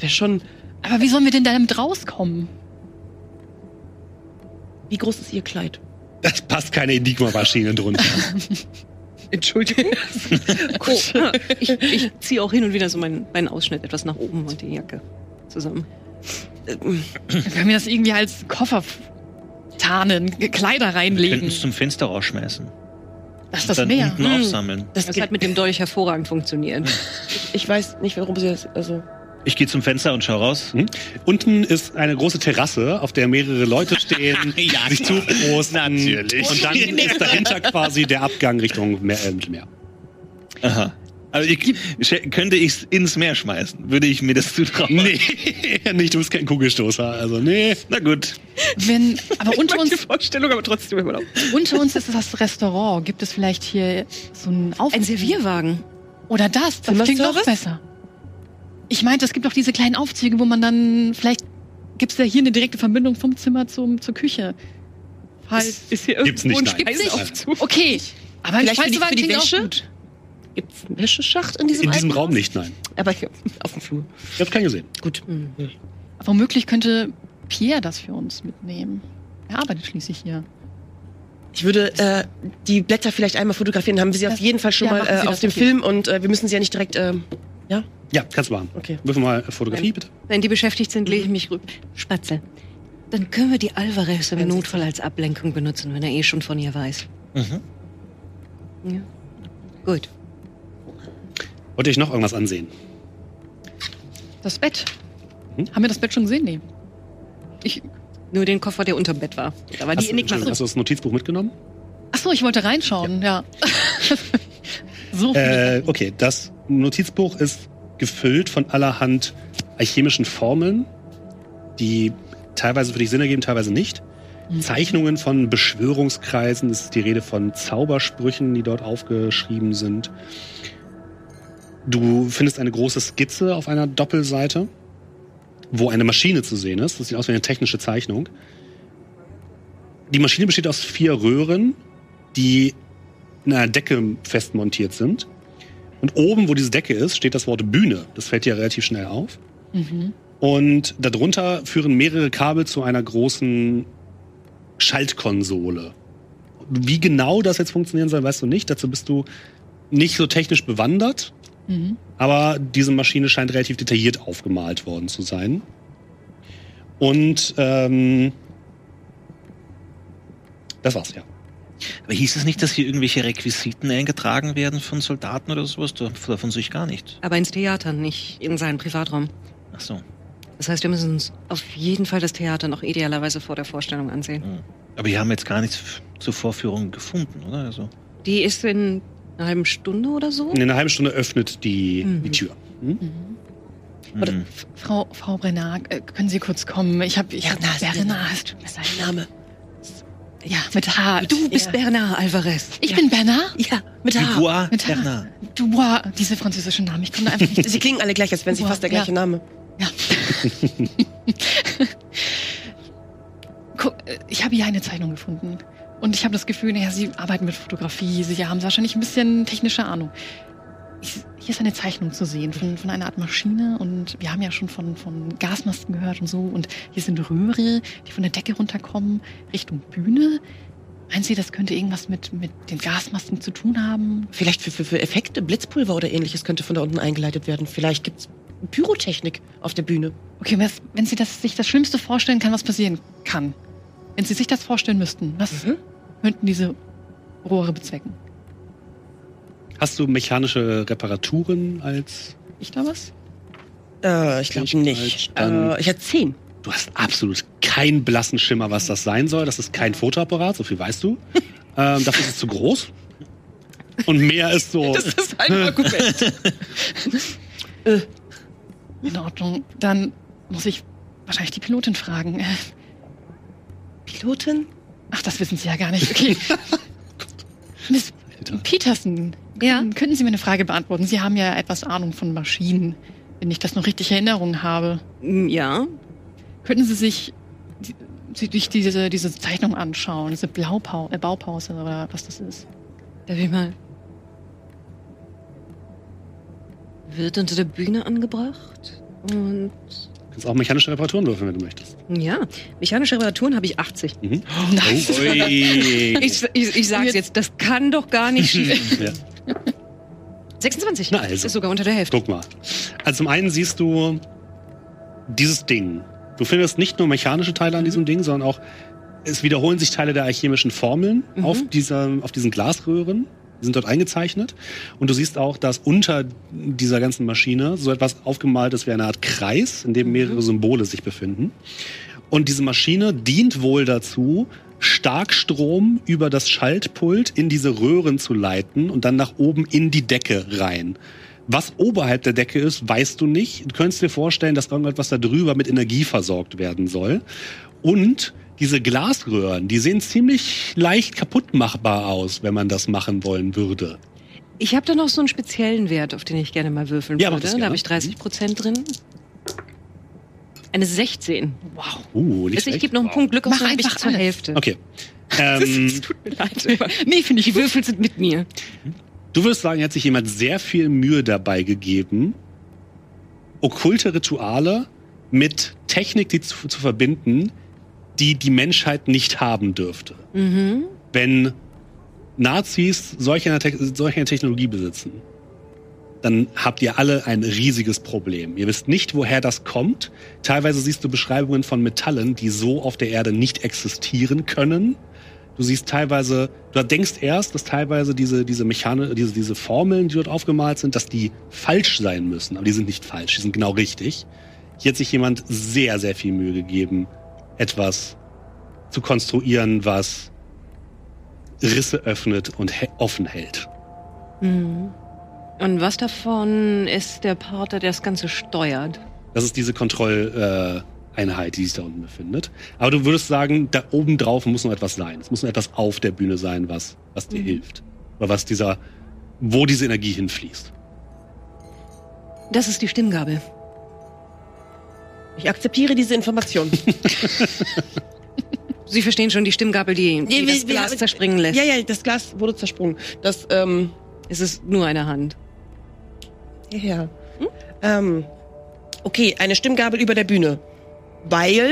wäre schon. Aber, wie sollen wir denn damit rauskommen? Wie groß ist ihr Kleid? Das passt keine Enigma-Maschine drunter. Entschuldigung. Oh, ich, ich ziehe auch hin und wieder so meinen, meinen Ausschnitt etwas nach oben und die Jacke zusammen. Dann können wir das irgendwie als Koffer tarnen, Kleider Wir könnten reinlegen. es zum Fenster rausschmeißen. Das ist Und das dann Meer. unten Hm. aufsammeln. Das, Das hat mit dem Dolch hervorragend funktioniert. ich weiß nicht, warum sie das. Also. Ich gehe zum Fenster und schau raus. Hm? Unten ist eine große Terrasse, auf der mehrere Leute stehen, Ja, sich zuprosten. Natürlich. Und dann ist dahinter quasi der Abgang Richtung Meer, äh, Mittelmeer. Aha. Also ich, könnte ich es ins Meer schmeißen? Würde ich mir das zutrauen? Nee, nicht, du bist kein Kugelstoßer. Also, nee. Na gut. Wenn, aber unter uns, Vorstellung, aber trotzdem immer noch. unter uns ist das Restaurant. Gibt es vielleicht hier so ein Auf Ein Servierwagen. Oder das? Das klingt noch besser. Ich meinte, es gibt auch diese kleinen Aufzüge, wo man dann vielleicht gibt es ja hier eine direkte Verbindung vom Zimmer zum, zur Küche. Falls Ist hier Gibt's nicht, ein nein. Gibt's nicht? Speiseaufzug? Okay, aber Vielleicht die- Speisewagen die klingt auch gut. Gibt es einen Wäscheschacht in diesem In diesem alten Raum Haus? nicht, nein. Aber hier, auf dem Flur. Ich hab's keinen gesehen. Gut. Womöglich könnte Pierre das für uns mitnehmen. Er arbeitet schließlich hier. Ich würde äh, die Blätter vielleicht einmal fotografieren. Haben wir sie auf Das- jeden Fall schon ja, mal machen Sie äh, das auf dem auf jeden Film und äh, wir müssen sie ja nicht direkt. ähm, ja, Ja, kannst du machen. okay. Würfel mal Fotografie, bitte. Wenn die beschäftigt sind, lege ich mich rüber. Spatzel. Dann können wir die Alvarez im Notfall als Ablenkung benutzen, wenn er eh schon von ihr weiß. Mhm. Ja. Gut. Wollte ich noch irgendwas ansehen? Das Bett. Mhm. Haben wir das Bett schon gesehen? Nee. Ich, Nur den Koffer, der unterm Bett war. Da war Hast, die du- Enigma. Entschuldigung, hast du das Notizbuch mitgenommen? ach so, ich wollte reinschauen, ja. so viel. Äh, okay, das Notizbuch ist gefüllt von allerhand alchemischen Formeln, die teilweise für dich Sinn ergeben, teilweise nicht. Zeichnungen von Beschwörungskreisen, es ist die Rede von Zaubersprüchen, die dort aufgeschrieben sind. Du findest eine große Skizze auf einer Doppelseite, wo eine Maschine zu sehen ist. Das sieht aus wie eine technische Zeichnung. Die Maschine besteht aus vier Röhren, die in einer Decke fest montiert sind. Und oben, wo diese Decke ist, steht das Wort Bühne. Das fällt dir relativ schnell auf. Mhm. Und darunter führen mehrere Kabel zu einer großen Schaltkonsole. Wie genau das jetzt funktionieren soll, weißt du nicht. Dazu bist du nicht so technisch bewandert. Mhm. Aber diese Maschine scheint relativ detailliert aufgemalt worden zu sein. Und ähm, das war's, ja. Aber hieß es nicht, dass hier irgendwelche Requisiten eingetragen werden von Soldaten oder sowas? Davon sehe ich gar nicht. Aber ins Theater, nicht in seinen Privatraum. Ach so. Das heißt, wir müssen uns auf jeden Fall das Theater noch idealerweise vor der Vorstellung ansehen. Hm. Aber wir haben jetzt gar nichts zur Vorführung gefunden, oder? Also, Die ist in einer halben Stunde oder so? In einer halben Stunde öffnet die, Mhm. die Tür. Hm? Oder, hm. F- Frau, Frau Brenner, äh, können Sie kurz kommen? Ich habe ich hab Bernard, tut mir leid. Name. Ja, mit H. Du bist ja. Bernard Alvarez. Ich ja. bin Bernard? Ja, mit H. Dubois Mit H. Bernard. Dubois, diese französischen Namen. Ich komme da einfach nicht. Sie klingen alle gleich, als wären sie fast der ja. gleiche Name. Ja. Guck, äh, ich habe hier eine Zeichnung gefunden. Und ich habe das Gefühl, naja, Sie arbeiten mit Fotografie, Sie haben wahrscheinlich ein bisschen technische Ahnung. Ich, hier ist eine Zeichnung zu sehen von, von einer Art Maschine und wir haben ja schon von, von Gasmasken gehört und so. Und hier sind Röhre, die von der Decke runterkommen, Richtung Bühne. Meinen Sie, das könnte irgendwas mit, mit den Gasmasken zu tun haben? Vielleicht für, für, für Effekte, Blitzpulver oder ähnliches könnte von da unten eingeleitet werden. Vielleicht gibt's Pyrotechnik auf der Bühne. Okay, was, wenn Sie das, sich das Schlimmste vorstellen kann, was passieren kann. Wenn Sie sich das vorstellen müssten, was Mhm. Könnten diese Rohre bezwecken? Hast du mechanische Reparaturen als. Ich da was? Äh, ich glaube Nicht Äh, ich hatte zehn. Du hast absolut keinen blassen Schimmer, was das sein soll. Das ist kein Fotoapparat, so viel weißt du. ähm, dafür ist es zu groß. Und mehr ist so. ist ein Argument. In Ordnung. Dann muss ich wahrscheinlich die Pilotin fragen. Äh, Pilotin? Ach, das wissen Sie ja gar nicht. Okay. Miss Peterson, Ja? können- könnten Sie mir eine Frage beantworten? Sie haben ja etwas Ahnung von Maschinen, wenn ich das noch richtig in Erinnerung habe. Mm, Ja. Könnten Sie sich die- Sie sich diese, diese Zeichnung anschauen, diese Blaupau äh, Baupause oder was das ist? Darf ich mal. Wird unter der Bühne angebracht. Und kannst auch mechanische Reparaturen würfeln, wenn du möchtest. ja, mechanische Reparaturen habe ich 80. Mhm. Ui. Ich, ich, ich sag's jetzt, das kann doch gar nicht schief. Ja. 26. Na also. Das ist sogar unter der Hälfte. Guck mal. Also zum einen siehst du dieses Ding. Du findest nicht nur mechanische Teile an diesem Ding, sondern auch es wiederholen sich Teile der alchemischen Formeln auf, dieser, auf diesen Glasröhren. Die sind dort eingezeichnet. Und du siehst auch, dass unter dieser ganzen Maschine so etwas aufgemalt ist wie eine Art Kreis, in dem mehrere Symbole sich befinden. Und diese Maschine dient wohl dazu, Starkstrom über das Schaltpult in diese Röhren zu leiten und dann nach oben in die Decke rein. Was oberhalb der Decke ist, weißt du nicht. Du könntest dir vorstellen, dass irgendetwas da drüber mit Energie versorgt werden soll. Und diese Glasröhren, die sehen ziemlich leicht kaputtmachbar aus, wenn man das machen wollen würde. Ich habe da noch so einen speziellen Wert, auf den ich gerne mal würfeln Ja, würde. das Da habe ich 30 Prozent drin. Eine 16. Wow. Uh, nicht Also ich gebe noch einen Punkt Glück Mach dann ich einfach zur alles. Hälfte. Okay. Ähm, Es tut mir leid. nee, finde ich. Die Würfel sind mit mir. Du würdest sagen, hier hat sich jemand sehr viel Mühe dabei gegeben, okkulte Rituale mit Technik die zu, zu verbinden, die die Menschheit nicht haben dürfte. Mhm. Wenn Nazis solch eine, solch eine Technologie besitzen, dann habt ihr alle ein riesiges Problem. Ihr wisst nicht, woher das kommt. Teilweise siehst du Beschreibungen von Metallen, die so auf der Erde nicht existieren können. Du siehst teilweise, du denkst erst, dass teilweise diese, diese Mechane, diese, diese Formeln, die dort aufgemalt sind, dass die falsch sein müssen. Aber die sind nicht falsch, die sind genau richtig. Hier hat sich jemand sehr, sehr viel Mühe gegeben, etwas zu konstruieren, was Risse öffnet und offen hält. Mhm. Und was davon ist der Partner, der das Ganze steuert? Das ist diese Kontrolleinheit, Einheit, die sich da unten befindet. Aber du würdest sagen, da oben drauf muss noch etwas sein. Es muss noch etwas auf der Bühne sein, was, was dir hilft. Oder was dieser, wo diese Energie hinfließt. Das ist die Stimmgabel. Ich akzeptiere diese Information. Sie verstehen schon die Stimmgabel, die, die das Glas haben- zerspringen lässt. ja, ja, das Glas wurde zersprungen. Das, ähm, Es ist nur eine Hand. ja, ja. Ähm, okay, eine Stimmgabel über der Bühne. Weil,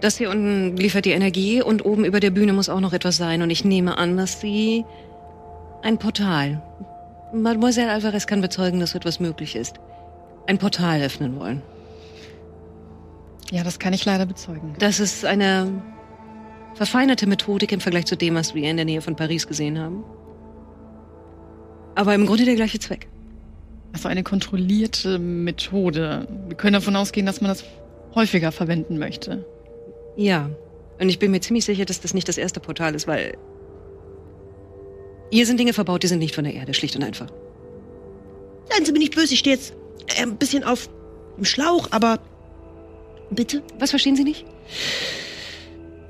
Das hier unten liefert die Energie und oben über der Bühne muss auch noch etwas sein. Und ich nehme an, dass sie ein Portal. Mademoiselle Alvarez kann bezeugen, dass so etwas möglich ist. Ein Portal öffnen wollen. Ja, das kann ich leider bezeugen. Das ist eine verfeinerte Methodik im Vergleich zu dem, was wir in der Nähe von Paris gesehen haben. Aber im Grunde der gleiche Zweck. Also eine kontrollierte Methode. Wir können davon ausgehen, dass man das häufiger verwenden möchte. Ja. Und ich bin mir ziemlich sicher, dass das nicht das erste Portal ist, weil hier sind Dinge verbaut, die sind nicht von der Erde, schlicht und einfach. seien Sie mir nicht böse, ich stehe jetzt äh, ein bisschen auf dem Schlauch, aber bitte? Was verstehen Sie nicht?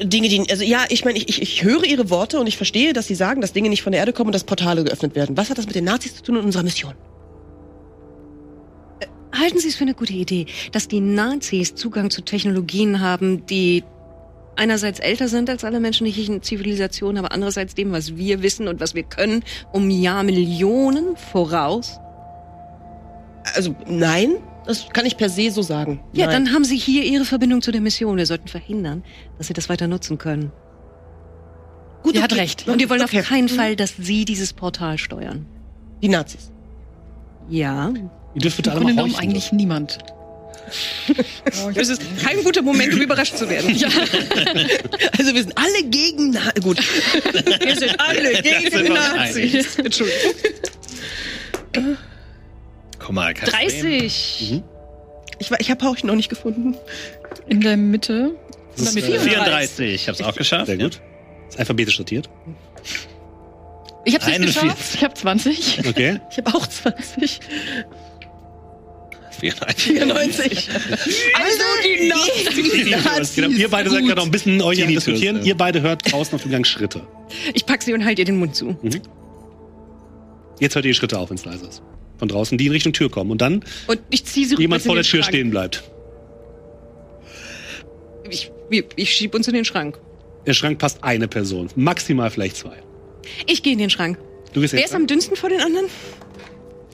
Dinge, die, also ja, ich meine, ich, ich, ich höre Ihre Worte und ich verstehe, dass Sie sagen, dass Dinge nicht von der Erde kommen und dass Portale geöffnet werden. Was hat das mit den Nazis zu tun und unserer Mission? Halten Sie es für eine gute Idee, dass die Nazis Zugang zu Technologien haben, die einerseits älter sind als alle menschlichen Zivilisationen, aber andererseits dem, was wir wissen und was wir können, um Jahrmillionen voraus? Also nein, das kann ich per se so sagen. Ja, nein. dann haben Sie hier Ihre Verbindung zu der Mission. Wir sollten verhindern, dass Sie das weiter nutzen können. Gut, Sie hat okay. recht. Und wir wollen Okay. auf keinen Fall, dass Sie dieses Portal steuern. Die Nazis. Ja. Ihr dürft bitte alle mal horchen. eigentlich niemand. Das ist kein guter Moment, um überrascht zu werden. Ja. Also wir sind alle gegen Na gut. wir sind alle gegen Nazis. Entschuldigung. Guck mal, kein Problem. 30. Ich, war- ich habe Hauch noch nicht gefunden. In der Mitte. Das ist, Mit äh, 34, ich hab's auch geschafft. Sehr gut. Ist alphabetisch sortiert. Ich habe nicht 41. geschafft. Ich habe 20. Okay. Ich habe auch 20. 94. 94. Also die Nazis. Genau, ihr beide seid gerade noch ein bisschen euch am diskutieren. ja. Ihr beide hört draußen auf dem Gang Schritte. Ich pack sie und halt ihr den Mund zu. Jetzt hört ihr die Schritte auf, wenn es leise ist. Von draußen, die in Richtung Tür kommen. Und dann Und ich ziehe sie jemand vor der Tür Schrank. stehen bleibt. Ich, wir- ich schieb uns in den Schrank. Der Schrank passt eine Person. Maximal vielleicht zwei. Ich gehe in den Schrank. Du gehst Wer jetzt ist am dünnsten vor den anderen?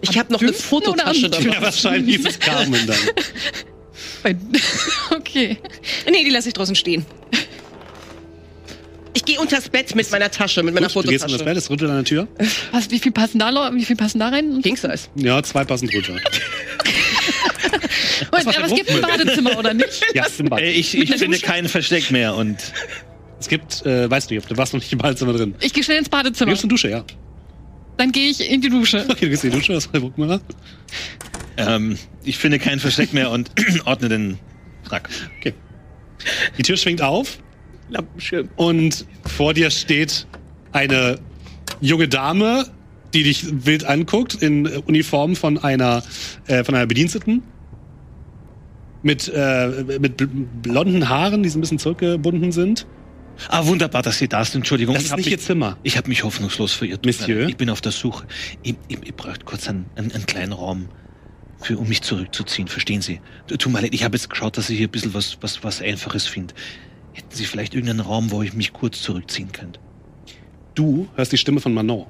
Ich habe noch eine Fototasche dabei. Ja, wahrscheinlich ist es Carmen dann. Bei- Okay. Nee, die lasse ich draußen stehen. Ich gehe unters Bett mit meiner Tasche, mit meiner Gut, du gehst Fototasche. Bett, es rüttelt an der Tür. Was, wie viel passen da, wie viel passen da rein? King Size. Ja, zwei passen drunter. Moment, aber es gibt ein Badezimmer, oder nicht? Ja, im Bad. Äh, ich ich finde kein Versteck mehr und Es gibt, äh, weißt du nicht, du warst noch nicht im Badezimmer drin. Ich gehe schnell ins Du Badezimmer. gehst in die Dusche, ja. Dann gehe ich in die Dusche. Okay, du gehst in die Dusche, das war der Bruckmüller. ähm, ich finde kein Versteck mehr und ordne den Frack. Okay. Die Tür schwingt auf Lampenschirm. und vor dir steht eine junge Dame, die dich wild anguckt, in Uniform von einer, äh, von einer Bediensteten. Mit, äh, mit bl- blonden Haaren, die so ein bisschen zurückgebunden sind. Ah, wunderbar, dass Sie da sind. Entschuldigung. Das ist nicht mich, ihr Zimmer. Ich habe mich hoffnungslos verirrt. Monsieur? Ich bin auf der Suche. Ich, ich, ich bräuchte kurz einen, einen, einen kleinen Raum, für, um mich zurückzuziehen. Verstehen Sie? Tut mir leid, ich habe jetzt geschaut, dass ich hier ein bisschen was, was, was Einfaches finde. Hätten Sie vielleicht irgendeinen Raum, wo ich mich kurz zurückziehen könnte? Du hörst die Stimme von Manon.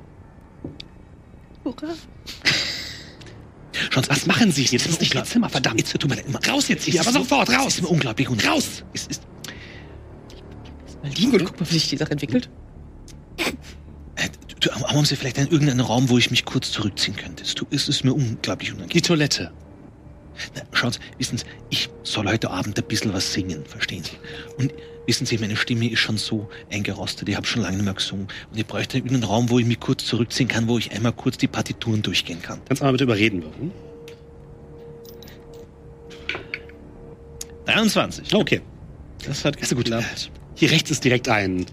Schauen Sie, Was machen Sie? Das ist nicht Ihr Zimmer, verdammt. Jetzt, tut mir leid, immer- Raus jetzt hier, Es aber sofort, Es raus! ist mir unglaublich und Raus! Es ist, Mal liegen und guck mal, wie sich die Sache entwickelt. äh, du, haben Sie vielleicht einen, irgendeinen Raum, wo ich mich kurz zurückziehen könnte? Es, es ist mir unglaublich Die unangenehm. Toilette. Na, schauen Sie, wissen Sie, ich soll heute Abend ein bisschen was singen, verstehen Sie? Und wissen Sie, meine Stimme ist schon so eingerostet, ich habe schon lange nicht mehr gesungen. Und ich bräuchte irgendeinen Raum, wo ich mich kurz zurückziehen kann, wo ich einmal kurz die Partituren durchgehen kann. Kannst du mal bitte überreden würden? 23. Okay. Das hat Also gut. geklappt. Hier rechts ist direkt ein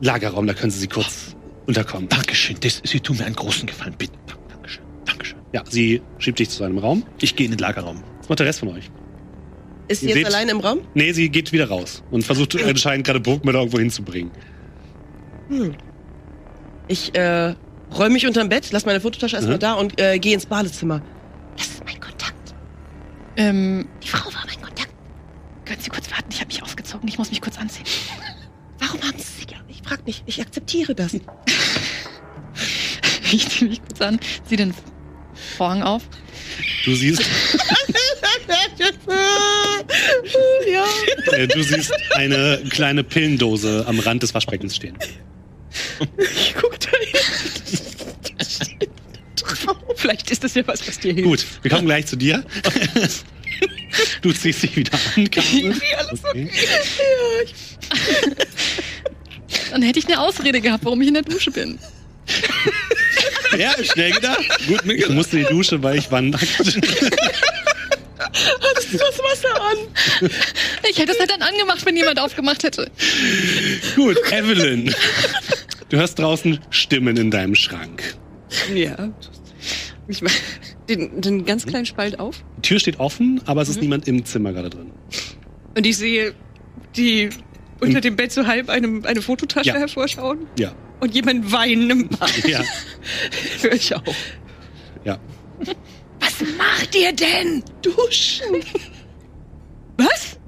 Lagerraum, da können Sie sie kurz unterkommen. Dankeschön, das, Sie tun mir einen großen Gefallen, bitte. Dankeschön, Dankeschön. Ja, sie schiebt dich zu einem Raum. Ich gehe in den Lagerraum. Was macht der Rest von euch? Ist sie jetzt seht- allein im Raum? Nee, sie geht wieder raus und versucht anscheinend gerade Burgmüller irgendwo hinzubringen. Ich äh, räume mich unterm Bett, lass meine Fototasche erstmal Mhm. da und äh, gehe ins Badezimmer. Das ist mein Kontakt. Ähm, Die Frau war mein Kontakt. können Sie kurz warten? Ich habe mich ausgezogen. Ich muss mich kurz anziehen. Warum haben Sie sich... Ich frag nicht, ich akzeptiere das. Ich ziehe mich kurz an. Zieh den Vorhang auf. Du siehst, ja. äh, du siehst eine kleine Pillendose am Rand des Waschbeckens stehen. Ich guck da hin. Vielleicht ist das ja was, was dir hilft. Gut, wir kommen gleich zu dir. Du ziehst dich wieder an, Carmen. Okay. Dann hätte ich eine Ausrede gehabt, warum ich in der Dusche bin. Ja, schnell gedacht. Gut Ich musste in die Dusche, weil ich war nackt. Das Wasser an. Ich hätte es halt dann angemacht, wenn jemand aufgemacht hätte. Gut, Evelyn. Du hörst draußen Stimmen in deinem Schrank. Ja. Ich mach den, den ganz kleinen Spalt auf Die Tür steht offen, aber Mhm. es ist niemand im Zimmer gerade drin. und ich sehe die unter dem Bett so halb eine, eine Fototasche Ja. hervorschauen Ja, und jemand weinen im Bad. ja, Hör ich auch. ja. Was macht ihr denn? Duschen. Was?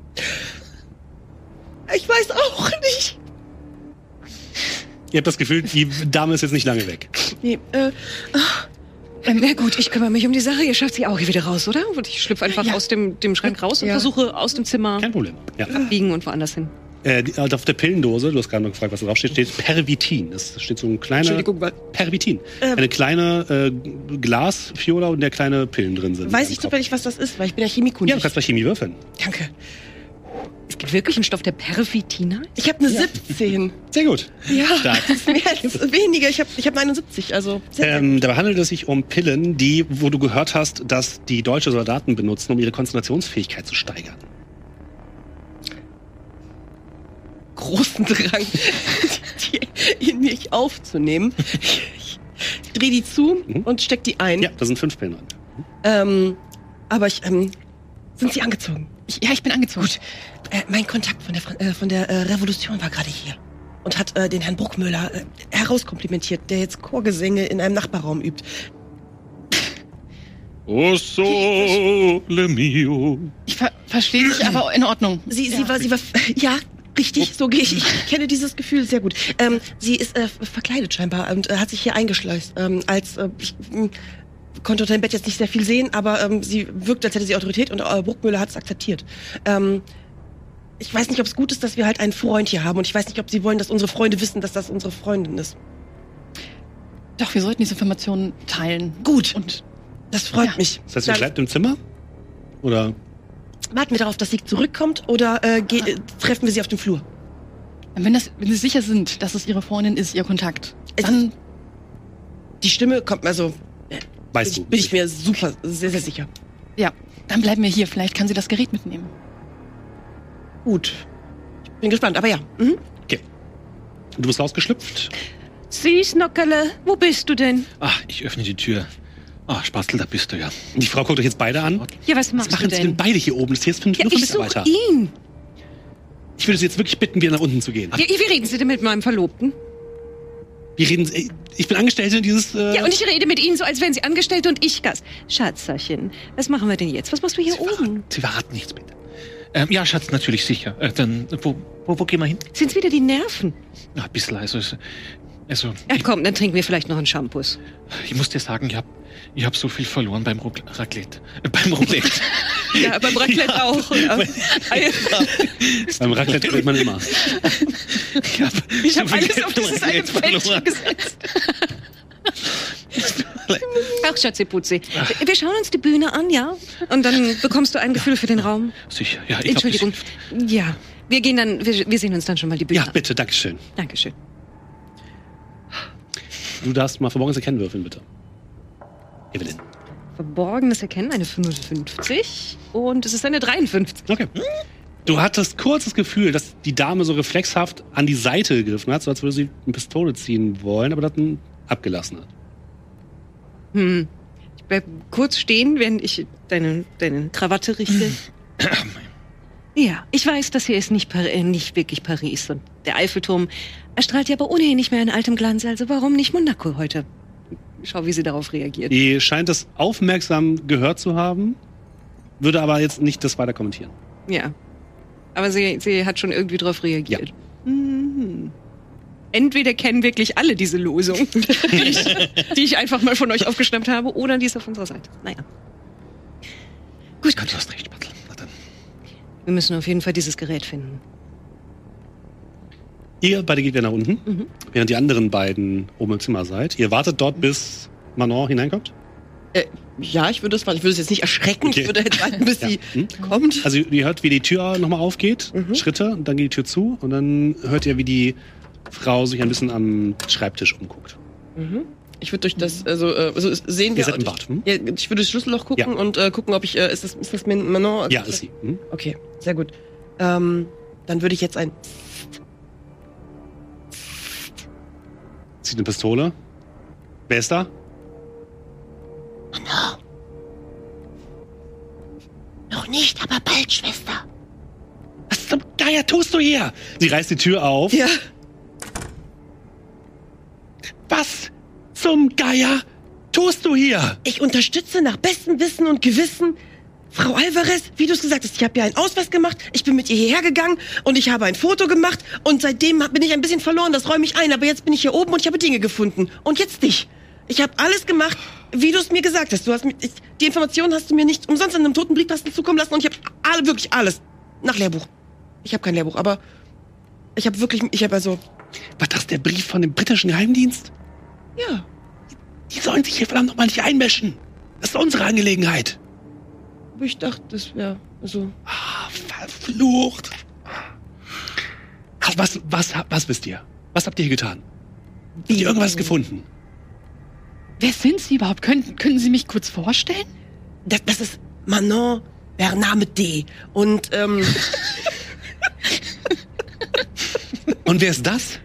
Ich weiß auch nicht. Ihr habt das Gefühl, die Dame ist jetzt nicht lange weg. Nee, äh, Ähm, na gut, ich kümmere mich um die Sache. Ihr schafft sie auch hier wieder raus, oder? Und ich schlüpfe einfach Ja. aus dem, dem Schrank raus und Ja. versuche aus dem Zimmer Kein Problem. Ja. biegen und woanders hin. Äh, die, also auf der Pillendose, du hast gerade noch gefragt, was da draufsteht, steht Pervitin. Das steht so ein kleiner. Entschuldigung, wa- Pervitin. Ähm. Eine kleine äh, Glasfiola und der kleine Pillen drin sind. weiß ich zufällig, was das ist, weil ich bin ja Chemiekundig. Ja, du kannst bei Chemie würfeln. Danke. Es gibt wirklich einen Stoff, der Pervitina? Ich habe eine 17. Sehr gut. Ja, Stark. das ist mehr als weniger. Ich habe ich hab eine 71, also sehr, sehr Ähm, dabei handelt es sich um Pillen, die, wo du gehört hast, dass die deutsche Soldaten benutzen, um ihre Konzentrationsfähigkeit zu steigern. Großen Drang, die in mich aufzunehmen. Ich drehe die zu Mhm. und steck die ein. Ja, da sind fünf Pillen drin. Ähm, aber ich, ähm, sind sie angezogen? Ich, ja, ich bin angezogen. Gut. Äh, mein Kontakt von der, äh, von der äh, Revolution war gerade hier und hat äh, den Herrn Bruckmüller äh, herauskomplimentiert, der jetzt Chorgesänge in einem Nachbarraum übt. Oh sole mio. Ich ver verstehe dich, aber in Ordnung. Sie, sie war, sie war, ja, richtig, so gehe ich. Ich kenne dieses Gefühl sehr gut. Ähm, sie ist äh, verkleidet scheinbar und äh, hat sich hier eingeschleust. Ähm, als, äh, ich, mh, konnte unter dem Bett jetzt nicht sehr viel sehen, aber ähm, sie wirkt, als hätte sie Autorität und äh, Bruckmüller hat es akzeptiert. Ähm, ich weiß nicht, ob es gut ist, dass wir halt einen Freund hier haben und ich weiß nicht, ob sie wollen, dass unsere Freunde wissen, dass das unsere Freundin ist. Doch, wir sollten diese Informationen teilen. Gut. Und Das freut Ja. mich. Das heißt, ihr Dann bleibt im Zimmer? Oder? Warten wir darauf, dass sie zurückkommt oder äh, ge- äh, treffen wir sie auf dem Flur? wenn, das, wenn Sie sicher sind, dass es Ihre Freundin ist, Ihr Kontakt, Es- dann Die Stimme kommt, also Weißt bin, du? bin ich mir super, sehr, sehr sicher. ja, dann bleiben wir hier. Vielleicht kann sie das Gerät mitnehmen. Gut. Ich bin gespannt, aber ja. Mhm. Du bist rausgeschlüpft. Süß, Nockerle, wo bist du denn? Ah, ich öffne die Tür. Ah, Spastel, da bist du ja. Die Frau guckt euch jetzt beide an. Ja, was Was machst du machen Sie denn denn? beide hier oben? Das hier ist für Ja, nur für ich Mitarbeiter. ihn. Ich würde Sie jetzt wirklich bitten, wieder nach unten zu gehen. Ja, wie reden Sie denn mit meinem Verlobten? Wir reden, ey, ich bin Angestellte dieses. Äh, Ja, und ich rede mit Ihnen so, als wären Sie Angestellte und ich Gast. Schatzerchen, was machen wir denn jetzt? Was machst du hier Sie oben? verraten, Sie verraten nichts, bitte. Ähm, ja, Schatz, natürlich sicher. Äh, dann, wo, wo, wo gehen wir hin? Sind's wieder die Nerven? Ah, ein bisschen, also, es- also Ja, komm, dann trinken wir vielleicht noch einen Shampoos. ich muss dir sagen, ich habe ich hab so viel verloren beim Ruck- Raclette. Äh, beim Roulette. Ja, beim Raclette auch. Ja. Beim Raclette kriegt man immer. ich habe Ich habe alles auf dieses eine Feld gesetzt. Ach, Schatzeputzi. Wir schauen uns die Bühne an, ja? Und dann bekommst du ein Gefühl für den Raum. Sicher, ja, ich Entschuldigung. Hab Ja, wir gehen dann, wir, wir sehen uns dann schon mal die Bühne Ja, an. bitte, Dankeschön. Dankeschön. Du darfst mal verborgenes Erkennen würfeln, bitte. Evelyn. Verborgenes Erkennen, eine 55 und es ist eine 53. Okay. Du hattest kurz das Gefühl, dass die Dame so reflexhaft an die Seite gegriffen hat, so als würde sie eine Pistole ziehen wollen, aber das dann abgelassen hat. Hm. Ich bleib kurz stehen, während ich deine, deine Krawatte richte. ja, ich weiß, das hier ist nicht, Par äh, nicht wirklich Paris. Und der Eiffelturm erstrahlt ja aber ohnehin nicht mehr in altem Glanz. Also warum nicht Monaco heute? Schau, wie sie darauf reagiert. Die scheint es aufmerksam gehört zu haben, würde aber jetzt nicht das weiter kommentieren. Ja. Aber sie, sie hat schon irgendwie darauf reagiert. Mhm. Entweder kennen wirklich alle diese Losung, die ich, die ich einfach mal von euch aufgeschnappt habe, oder die ist auf unserer Seite. Naja. Gut, Du hast recht, dann. wir müssen auf jeden Fall dieses Gerät finden. Ihr beide geht wieder nach unten, Mhm. während die anderen beiden oben im Zimmer seid. Ihr wartet dort, bis Manon hineinkommt. Äh, ja, ich würde es, ich würde es jetzt nicht erschrecken. Okay. Ich würde jetzt warten, bis Ja. sie Hm? kommt. Also ihr hört, wie die Tür nochmal aufgeht, Mhm. Schritte, und dann geht die Tür zu und dann hört ihr, wie die Frau sich ein bisschen am Schreibtisch umguckt. Mhm. Ich würde durch das, also, äh, also sehen wir. Ihr seid im Bad, hm? Ich würde das Schlüsselloch gucken Ja. und äh, gucken, ob ich, äh, ist das, ist das Min- Manon? Also Ja, ist sie. Hm? Okay, sehr gut. Ähm, dann würde ich jetzt ein. Zieht eine Pistole. Wer ist da? Noch nicht, aber bald, Schwester. Was zum Geier tust du hier? Sie reißt die Tür auf. Ja. Was zum Geier tust du hier? Ich unterstütze nach bestem Wissen und Gewissen Frau Alvarez, wie du es gesagt hast. Ich habe ja einen Ausweis gemacht, ich bin mit ihr hierher gegangen und ich habe ein Foto gemacht und seitdem bin ich ein bisschen verloren, das räume ich ein, aber jetzt bin ich hier oben und ich habe Dinge gefunden. Und jetzt dich. Ich habe alles gemacht, wie du es mir gesagt hast. Du hast mir, ich, die Informationen hast du mir nicht umsonst in einem toten Briefkasten zukommen lassen und ich habe alle, wirklich alles. Nach Lehrbuch. Ich habe kein Lehrbuch, aber ich habe wirklich, ich habe also, War das der Brief von dem britischen Geheimdienst? ja. Die sollen sich hier verdammt nochmal nicht einmischen. Das ist unsere Angelegenheit. Aber ich dachte, das wäre, also, Ah, verflucht. Was, was, was wisst ihr? Was habt ihr hier getan? Habt ihr irgendwas gefunden? Wer sind Sie überhaupt? Können, können Sie mich kurz vorstellen? Das, das ist Manon Bernard mit D. Und, ähm, Und wer ist das?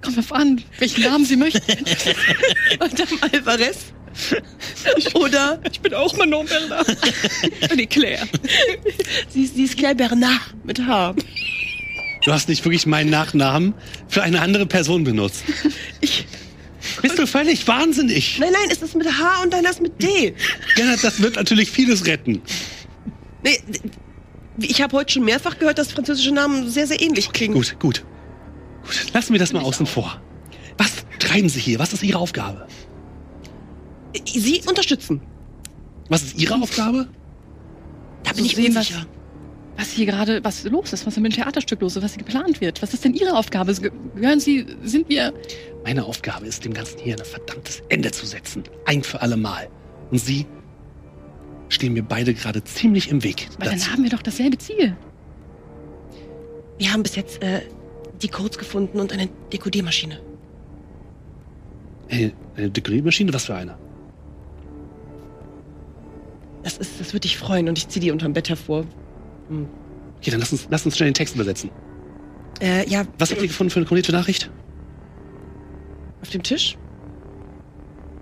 Kommt drauf an, welchen Namen Sie möchten. Madame Alvarez. Oder, Ich bin auch Manon Bernard. Die Claire. sie, sie ist Claire Bernard mit H. Du hast nicht wirklich meinen Nachnamen für eine andere Person benutzt. Ich, Bist du völlig wahnsinnig? nein, nein, es ist mit H und deiner ist mit D. Ja, das wird natürlich vieles retten. Nee, ich habe heute schon mehrfach gehört, dass französische Namen sehr, sehr ähnlich klingen. Gut, gut. Gut, lassen wir das mal außen vor. Was treiben Sie hier? Was ist Ihre Aufgabe? Sie unterstützen. Was ist Ihre Aufgabe? Da bin ich sehen, was- unsicher. Was hier gerade, was los ist, was mit dem Theaterstück los ist, was hier geplant wird. Was ist denn Ihre Aufgabe? Ge- Gehören Sie, sind wir. Meine Aufgabe ist, dem Ganzen hier ein verdammtes Ende zu setzen. Ein für alle Mal. Und Sie stehen mir beide gerade ziemlich im Weg. Weil dazu. dann haben wir doch dasselbe Ziel. Wir haben bis jetzt äh, die Codes gefunden und eine Dekodiermaschine. Eine, eine Degree-Maschine? Was für eine? Das, ist, das würde dich freuen und ich ziehe die unterm Bett hervor. Hm. Okay, dann lass uns, lass uns schnell den Text übersetzen. Äh, ja, Was habt ihr gefunden für eine konkrete Nachricht? auf dem Tisch.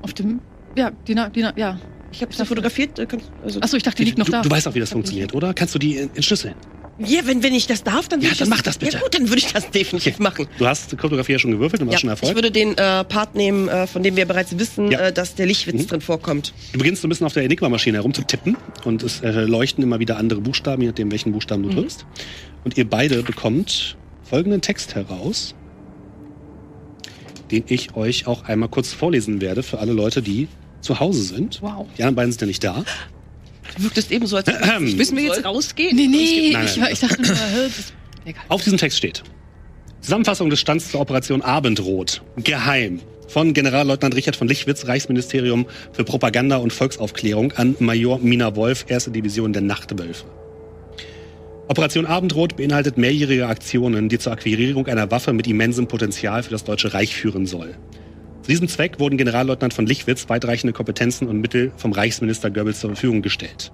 Auf dem. Ja, die, Na- die, Na- ja. Ich habe sie fotografiert. äh, kannst- Also, Achso, ich dachte, die liegt noch du, da. du weißt auch, wie das funktioniert, oder? Kannst du die entschlüsseln? Ja, wenn, wenn ich das darf, dann Ja, würde ich dann das, mach das bitte. Ja gut, dann würde ich das definitiv machen. Du hast Kryptographie ja schon gewürfelt und hast Ja, schon ich Erfolg. würde den äh, Part nehmen, äh, von dem wir bereits wissen, Ja. äh, dass der Lichtwitz Mhm. drin vorkommt. Du beginnst so ein bisschen auf der Enigma-Maschine herumzutippen und es äh, leuchten immer wieder andere Buchstaben, je nachdem, welchen Buchstaben du Mhm. drückst. Und ihr beide bekommt folgenden Text heraus, den ich euch auch einmal kurz vorlesen werde für alle Leute, die zu Hause sind. Wow. Die anderen beiden sind ja nicht da. Du wirktest eben so, als. Müssen wir jetzt rausgehen? Nee, nee, Nein, ich, nein. ich dachte nur. Auf diesem Text steht Zusammenfassung des Stands zur Operation Abendrot. Geheim. Von Generalleutnant Richard von Lichwitz, Reichsministerium für Propaganda und Volksaufklärung an Major Mina Wolf, 1. Division der Nachtwölfe. Operation Abendrot beinhaltet mehrjährige Aktionen, die zur Akquirierung einer Waffe mit immensem Potenzial für das Deutsche Reich führen soll. Zu diesem Zweck wurden Generalleutnant von Lichwitz weitreichende Kompetenzen und Mittel vom Reichsminister Goebbels zur Verfügung gestellt.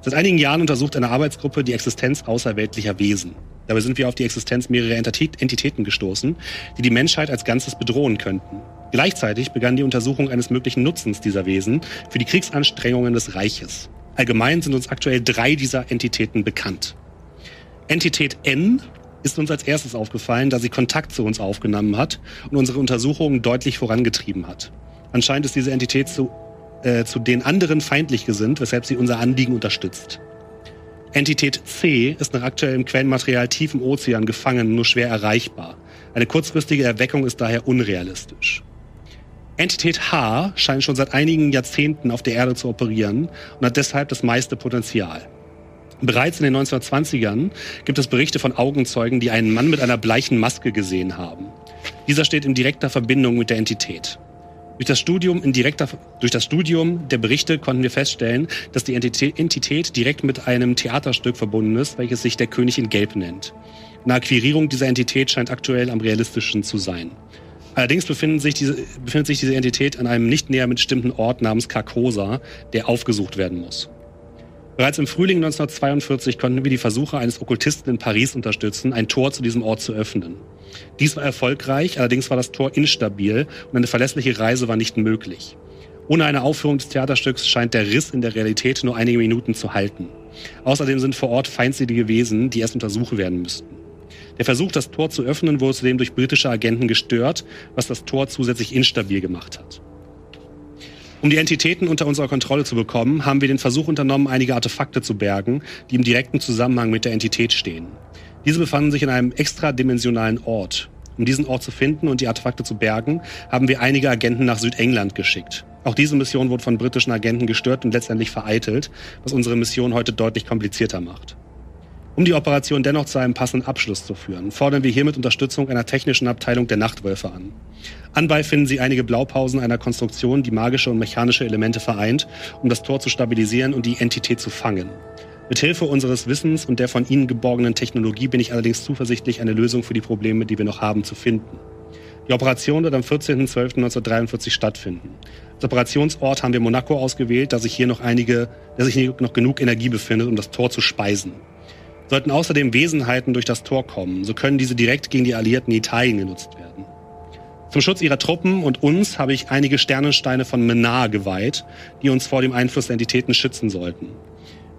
Seit einigen Jahren untersucht eine Arbeitsgruppe die Existenz außerweltlicher Wesen. Dabei sind wir auf die Existenz mehrerer Entitä- Entitäten gestoßen, die die Menschheit als Ganzes bedrohen könnten. Gleichzeitig begann die Untersuchung eines möglichen Nutzens dieser Wesen für die Kriegsanstrengungen des Reiches. Allgemein sind uns aktuell drei dieser Entitäten bekannt. Entität N ist uns als erstes aufgefallen, da sie Kontakt zu uns aufgenommen hat und unsere Untersuchungen deutlich vorangetrieben hat. Anscheinend ist diese Entität zu, äh, zu den anderen feindlich gesinnt, weshalb sie unser Anliegen unterstützt. Entität C ist nach aktuellem Quellenmaterial tief im Ozean gefangen, nur schwer erreichbar. Eine kurzfristige Erweckung ist daher unrealistisch. Entität H scheint schon seit einigen Jahrzehnten auf der Erde zu operieren und hat deshalb das meiste Potenzial. Bereits in den 1920ern gibt es Berichte von Augenzeugen, die einen Mann mit einer bleichen Maske gesehen haben. Dieser steht in direkter Verbindung mit der Entität. Durch das, Studium in direkter, durch das Studium der Berichte konnten wir feststellen, dass die Entität, direkt mit einem Theaterstück verbunden ist, welches sich der König in Gelb nennt. Eine Akquirierung dieser Entität scheint aktuell am realistischsten zu sein. Allerdings befindet sich, diese, befindet sich diese Entität an einem nicht näher bestimmten Ort namens Carcosa, der aufgesucht werden muss. Bereits im Frühling 1942 konnten wir die Versuche eines Okkultisten in Paris unterstützen, ein Tor zu diesem Ort zu öffnen. Dies war erfolgreich, allerdings war das Tor instabil und eine verlässliche Reise war nicht möglich. Ohne eine Aufführung des Theaterstücks scheint der Riss in der Realität nur einige Minuten zu halten. Außerdem sind vor Ort feindselige Wesen, die erst untersucht werden müssten. Der Versuch, das Tor zu öffnen, wurde zudem durch britische Agenten gestört, was das Tor zusätzlich instabil gemacht hat. Um die Entitäten unter unserer Kontrolle zu bekommen, haben wir den Versuch unternommen, einige Artefakte zu bergen, die im direkten Zusammenhang mit der Entität stehen. Diese befanden sich in einem extradimensionalen Ort. Um diesen Ort zu finden und die Artefakte zu bergen, haben wir einige Agenten nach Südengland geschickt. Auch diese Mission wurde von britischen Agenten gestört und letztendlich vereitelt, was unsere Mission heute deutlich komplizierter macht. Um die Operation dennoch zu einem passenden Abschluss zu führen, fordern wir hiermit Unterstützung einer technischen Abteilung der Nachtwölfe an. Anbei finden Sie einige Blaupausen einer Konstruktion, die magische und mechanische Elemente vereint, um das Tor zu stabilisieren und die Entität zu fangen. Mithilfe unseres Wissens und der von Ihnen geborgenen Technologie bin ich allerdings zuversichtlich, eine Lösung für die Probleme, die wir noch haben, zu finden. Die Operation wird am 14.12.1943 stattfinden. Als Operationsort haben wir Monaco ausgewählt, da sich hier noch einige, da sich hier noch genug Energie befindet, um das Tor zu speisen. Sollten außerdem Wesenheiten durch das Tor kommen, so können diese direkt gegen die Alliierten Italien genutzt werden. Zum Schutz ihrer Truppen und uns habe ich einige Sternensteine von Menar geweiht, die uns vor dem Einfluss der Entitäten schützen sollten.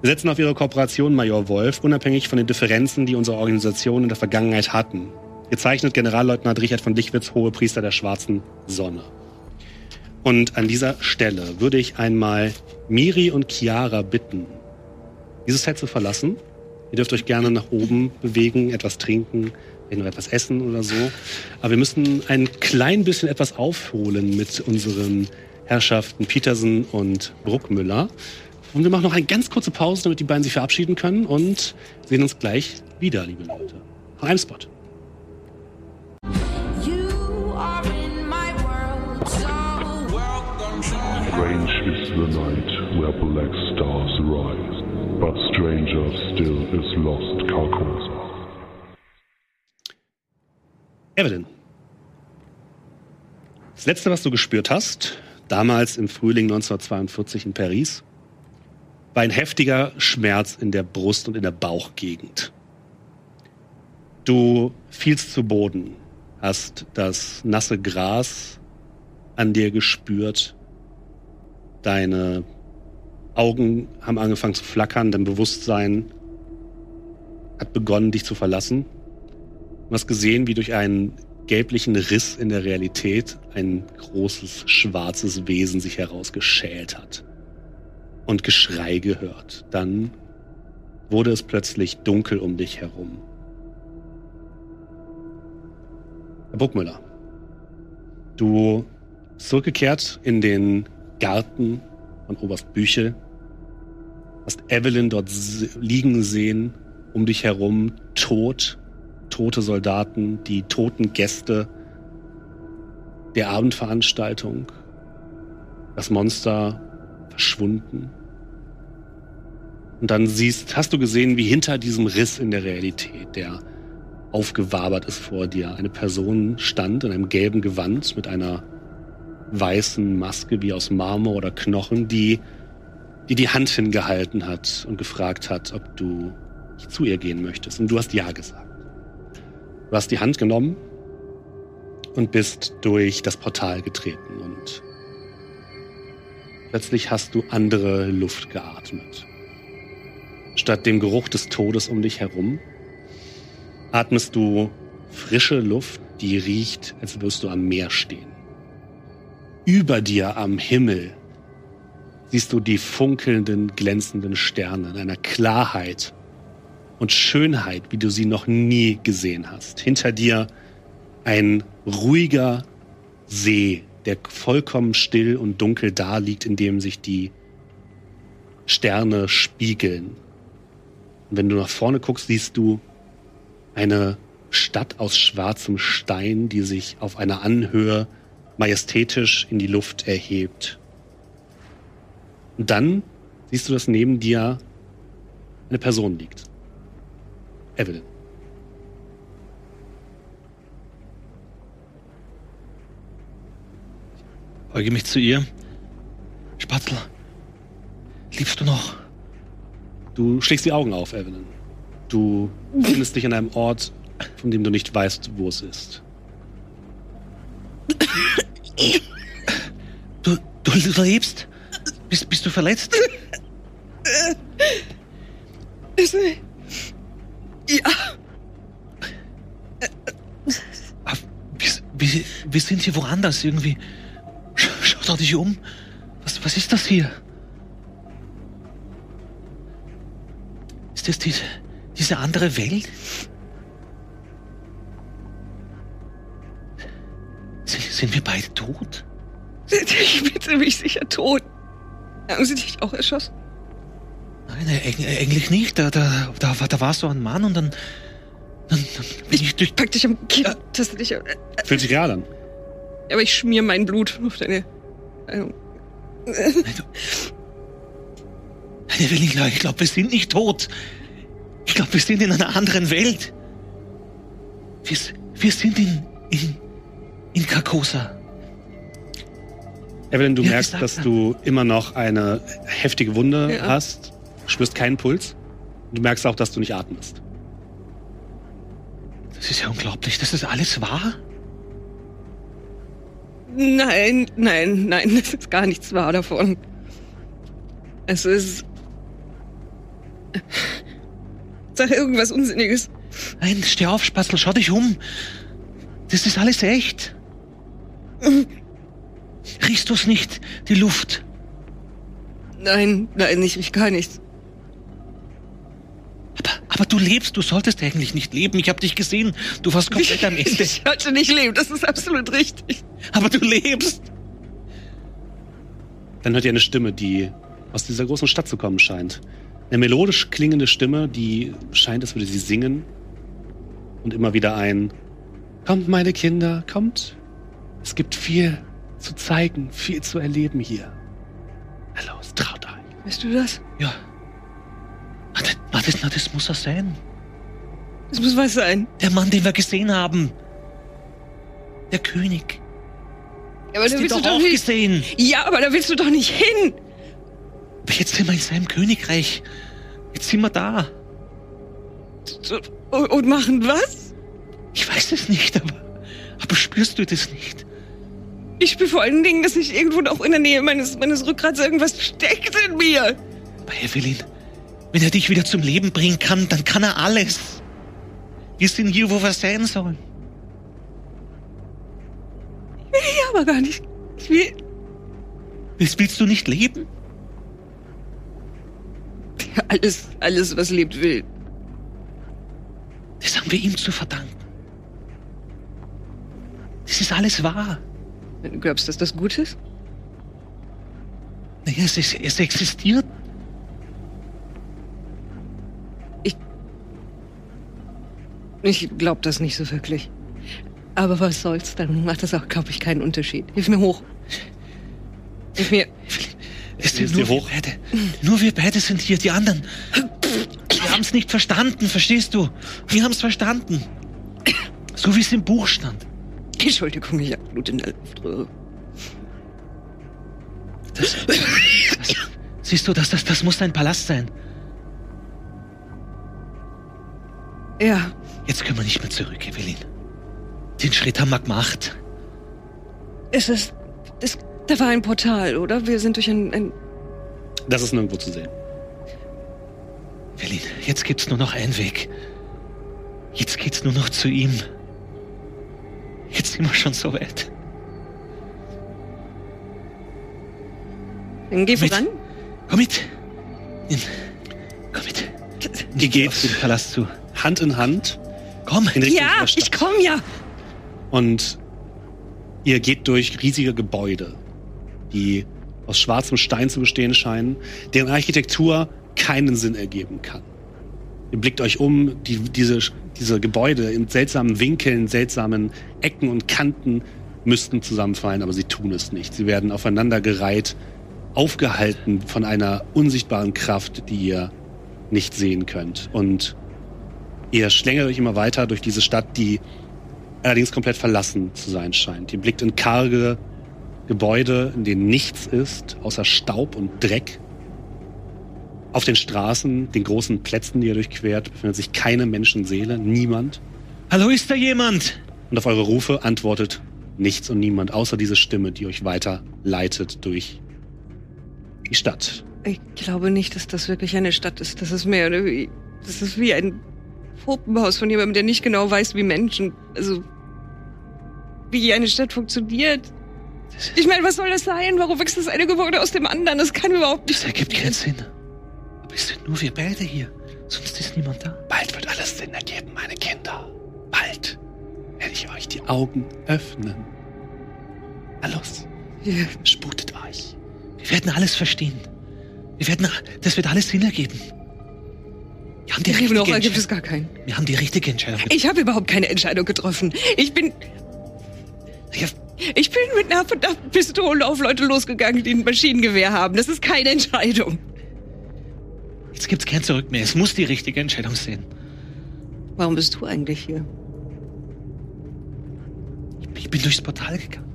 Wir setzen auf Ihre Kooperation, Major Wolf, unabhängig von den Differenzen, die unsere Organisation in der Vergangenheit hatten. Gezeichnet Generalleutnant Richard von Lichwitz, Hohepriester der Schwarzen Sonne. Und an dieser Stelle würde ich einmal Miri und Chiara bitten, dieses Set zu verlassen. Ihr dürft euch gerne nach oben bewegen, etwas trinken, vielleicht noch etwas essen oder so. Aber wir müssen ein klein bisschen etwas aufholen mit unseren Herrschaften Petersen und Bruckmüller. Und wir machen noch eine ganz kurze Pause, damit die beiden sich verabschieden können und sehen uns gleich wieder, liebe Leute. Nach einem Spot. You are in my world, so Strange is the night where black Evelyn. Das letzte, was du gespürt hast, damals im Frühling 1942 in Paris, war ein heftiger Schmerz in der Brust und in der Bauchgegend. Du fielst zu Boden, hast das nasse Gras an dir gespürt, deine Augen haben angefangen zu flackern, dein Bewusstsein hat begonnen, dich zu verlassen. Du hast gesehen, wie durch einen gelblichen Riss in der Realität ein großes schwarzes Wesen sich herausgeschält hat und Geschrei gehört. Dann wurde es plötzlich dunkel um dich herum. Herr Bruckmüller, du bist zurückgekehrt in den Garten von Oberst Büchel, hast Evelyn dort liegen sehen, um dich herum tot, tote Soldaten, die toten Gäste der Abendveranstaltung, das Monster verschwunden. Und dann siehst, hast du gesehen, wie hinter diesem Riss in der Realität, der aufgewabert ist vor dir, eine Person stand in einem gelben Gewand mit einer weißen Maske wie aus Marmor oder Knochen, die die die Hand hingehalten hat und gefragt hat, ob du zu ihr gehen möchtest. Und du hast ja gesagt. Du hast die Hand genommen und bist durch das Portal getreten und plötzlich hast du andere Luft geatmet. Statt dem Geruch des Todes um dich herum atmest du frische Luft, die riecht, als würdest du am Meer stehen. Über dir am Himmel siehst du die funkelnden, glänzenden Sterne in einer Klarheit und Schönheit, wie du sie noch nie gesehen hast. Hinter dir ein ruhiger See, der vollkommen still und dunkel da liegt, in dem sich die Sterne spiegeln. Und wenn du nach vorne guckst, siehst du eine Stadt aus schwarzem Stein, die sich auf einer Anhöhe majestätisch in die Luft erhebt. Und dann siehst du, dass neben dir eine Person liegt. Evelyn. Beuge mich zu ihr. Spatzel, liebst du noch? Du schlägst die Augen auf, Evelyn. Du findest dich an einem Ort, von dem du nicht weißt, wo es ist. Du, du, lebst? Bist, bist du verletzt? Ja, Ah, Wir, wir, wir sind hier woanders irgendwie. Sch- Schau doch dich um. Was, was ist das hier? Ist das diese, diese andere Welt? Sind, sind wir beide tot? ich bin ziemlich sicher tot. Haben sie dich auch erschossen? Nein, eig- eigentlich nicht. Da, da, da, war- da war so ein Mann und dann, dann, dann bin ich durch. Pack dich am Kinn, taste dich am... Fühlt sich real an. Aber ich schmier mein Blut auf deine... Kleidung. Nein, du- Nein, Evelyn, ich glaube, glaub, wir sind nicht tot. Ich glaube, wir sind in einer anderen Welt. Wir, wir sind in, in, in Carcosa. Evelyn, du Ja, merkst, dass du immer noch eine heftige Wunde Ja. hast, spürst keinen Puls. Du merkst auch, dass du nicht atmest. Das ist ja unglaublich. Das ist alles wahr? Nein, nein, nein, das ist gar nichts wahr davon. Es ist... Sag irgendwas Unsinniges. Nein, steh auf, Spatzel, schau dich um. Das ist alles echt. Riechst du's nicht, die Luft? Nein, nein, ich riech gar nichts. Aber, aber du lebst, du solltest eigentlich nicht leben. Ich habe dich gesehen. Du warst komplett am Ende. Ich hatte nicht leben, das ist absolut richtig. Aber du lebst. Dann hört ihr eine Stimme, die aus dieser großen Stadt zu kommen scheint. Eine melodisch klingende Stimme, die scheint, als würde sie singen. Und immer wieder ein Kommt, meine Kinder, kommt. Es gibt viel zu zeigen, viel zu erleben hier. Na los, traut euch. Weißt du das? Ja. Warte, warte, na, das muss er sein. Das muss was sein. Der Mann, den wir gesehen haben. Der König. Ja, aber Hast da willst doch du doch nicht. gesehen. Ja, aber da willst du doch nicht hin. Aber jetzt sind wir in seinem Königreich. Jetzt sind wir da. Und machen was? Ich weiß es nicht, aber, aber spürst du das nicht? Ich spüre vor allen Dingen, dass ich irgendwo noch in der Nähe meines, meines Rückgrats irgendwas steckt in mir. Bei Evelyn, wenn er dich wieder zum Leben bringen kann, dann kann er alles. Wir sind hier, wo wir sein sollen. Ja, aber gar nicht. Ich will. Willst, willst du nicht leben? Alles, alles, was lebt, will. Das haben wir ihm zu verdanken. Das ist alles wahr. Du glaubst, dass das gut ist? Naja, es, ist, es existiert. Ich glaube das nicht so wirklich. Aber was soll's, dann macht das auch, glaube ich, keinen Unterschied. Hilf mir hoch. Hilf mir. Sind nur wir hoch? beide. Nur wir beide sind hier, die anderen. Wir haben es nicht verstanden, verstehst du? Wir haben es verstanden. So wie es im Buch stand. Entschuldigung, ich hab Blut in der Luftröhre. Das, das, siehst du, das, das, das muss dein Palast sein. Ja, Jetzt können wir nicht mehr zurück, Evelyn. Den Schritt haben wir gemacht. es ist. Das, da war ein Portal, oder? Wir sind durch ein. ein Das ist nirgendwo zu sehen. Evelyn, jetzt gibt's nur noch einen Weg. Jetzt geht's nur noch zu ihm. Jetzt sind wir schon so weit. dann geh Mit. voran. Komm mit. Komm mit. Ihr geht Auf den Palast zu. Hand in Hand Komm. in Richtung Ja, ich komm ja. Und ihr geht durch riesige Gebäude, die aus schwarzem Stein zu bestehen scheinen, deren Architektur keinen Sinn ergeben kann. Ihr blickt euch um, die, diese, diese Gebäude in seltsamen Winkeln, seltsamen Ecken und Kanten müssten zusammenfallen, aber sie tun es nicht. Sie werden aufeinandergereiht, aufgehalten von einer unsichtbaren Kraft, die ihr nicht sehen könnt. Und ihr schlängelt euch immer weiter durch diese Stadt, die allerdings komplett verlassen zu sein scheint. Ihr blickt in karge Gebäude, in denen nichts ist, außer Staub und Dreck. Auf den Straßen, den großen Plätzen, die ihr durchquert, befindet sich keine Menschenseele, niemand. Hallo, ist da jemand? Und auf eure Rufe antwortet nichts und niemand, außer diese Stimme, die euch weiter leitet durch die Stadt. Ich glaube nicht, dass das wirklich eine Stadt ist. Das ist mehr oder wie. Das ist wie ein Puppenhaus von jemandem, der nicht genau weiß, wie Menschen. Also. Wie eine Stadt funktioniert. Ich meine, was soll das sein? Warum wächst das eine Gebäude aus dem anderen? Das kann überhaupt nicht. Das ergibt keinen Sinn. Aber es sind nur wir beide hier. Sonst ist niemand da. Bald wird alles Sinn ergeben, meine Kinder. Bald werde ich euch die Augen öffnen. Na los, Ja. sputet euch. Wir werden alles verstehen. Wir werden, das wird alles Sinn ergeben. Wir haben die Im noch richtige gibt es Entscheidung. gar keinen. Wir haben die richtige Entscheidung getroffen. Ich habe überhaupt keine Entscheidung getroffen. Ich bin. Ja, Ich bin mit einer verdammten Pistole auf Leute losgegangen, die ein Maschinengewehr haben. Das ist keine Entscheidung. jetzt gibt's kein Zurück mehr. Es muss die richtige Entscheidung sein. Warum bist du eigentlich hier? Ich bin durchs Portal gegangen.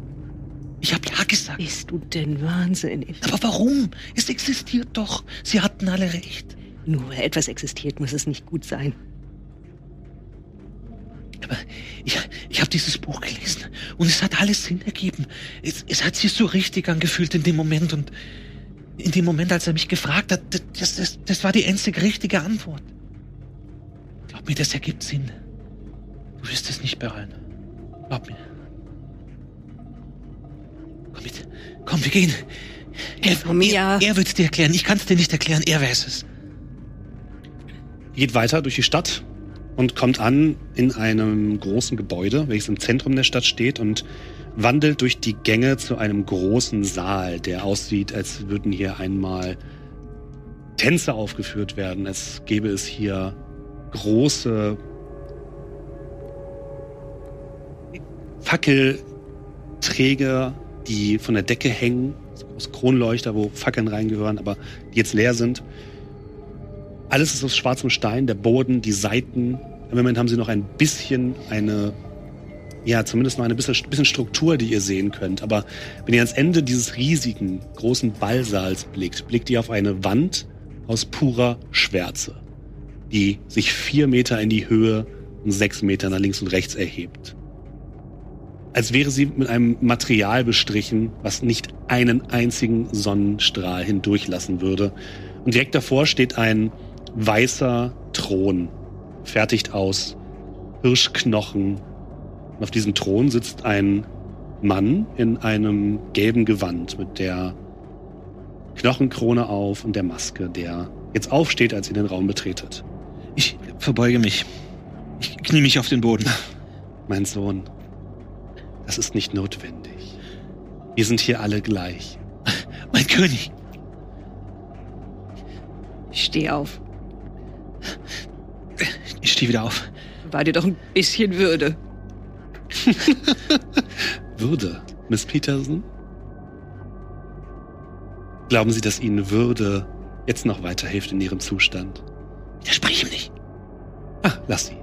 Ich habe ja gesagt. Bist du denn wahnsinnig? Aber warum? Es existiert doch. Sie hatten alle recht. Nur weil etwas existiert, muss es nicht gut sein. Aber ich, ich habe dieses Buch gelesen und es hat alles Sinn ergeben. Es, es hat sich so richtig angefühlt in dem Moment und in dem Moment, als er mich gefragt hat, das, das, das war die einzig richtige Antwort. Glaub mir, das ergibt Sinn. Du wirst es nicht bereuen. Glaub mir. Komm mit. Komm, wir gehen. Er, er, er wird es dir erklären. Ich kann es dir nicht erklären. Er weiß es. Geht weiter durch die Stadt und kommt an in einem großen Gebäude, welches im Zentrum der Stadt steht und wandelt durch die Gänge zu einem großen Saal, der aussieht, als würden hier einmal Tänze aufgeführt werden. Es gäbe es hier große Fackelträger, die von der Decke hängen, so große Kronleuchter, wo Fackeln reingehören, aber die jetzt leer sind. Alles ist aus schwarzem Stein, der Boden, die Seiten. Im Moment haben sie noch ein bisschen eine, ja, zumindest noch eine bisschen, bisschen Struktur, die ihr sehen könnt. Aber wenn ihr ans Ende dieses riesigen, großen Ballsaals blickt, blickt ihr auf eine Wand aus purer Schwärze, die sich vier Meter in die Höhe und sechs Meter nach links und rechts erhebt. Als wäre sie mit einem Material bestrichen, was nicht einen einzigen Sonnenstrahl hindurchlassen würde. Und direkt davor steht ein weißer Thron, fertigt aus Hirschknochen. Und auf diesem Thron sitzt ein Mann in einem gelben Gewand mit der Knochenkrone auf und der Maske, der jetzt aufsteht, als ihr den Raum betretet. Ich verbeuge mich. Ich knie mich auf den Boden. Mein Sohn, das ist nicht notwendig. Wir sind hier alle gleich. Mein König. Ich stehe auf. Ich stehe wieder auf. War dir doch ein bisschen Würde. Würde, Miss Peterson? Glauben Sie, dass Ihnen Würde jetzt noch weiterhilft in Ihrem Zustand? Widersprich ihm nicht. Ah, lass sie.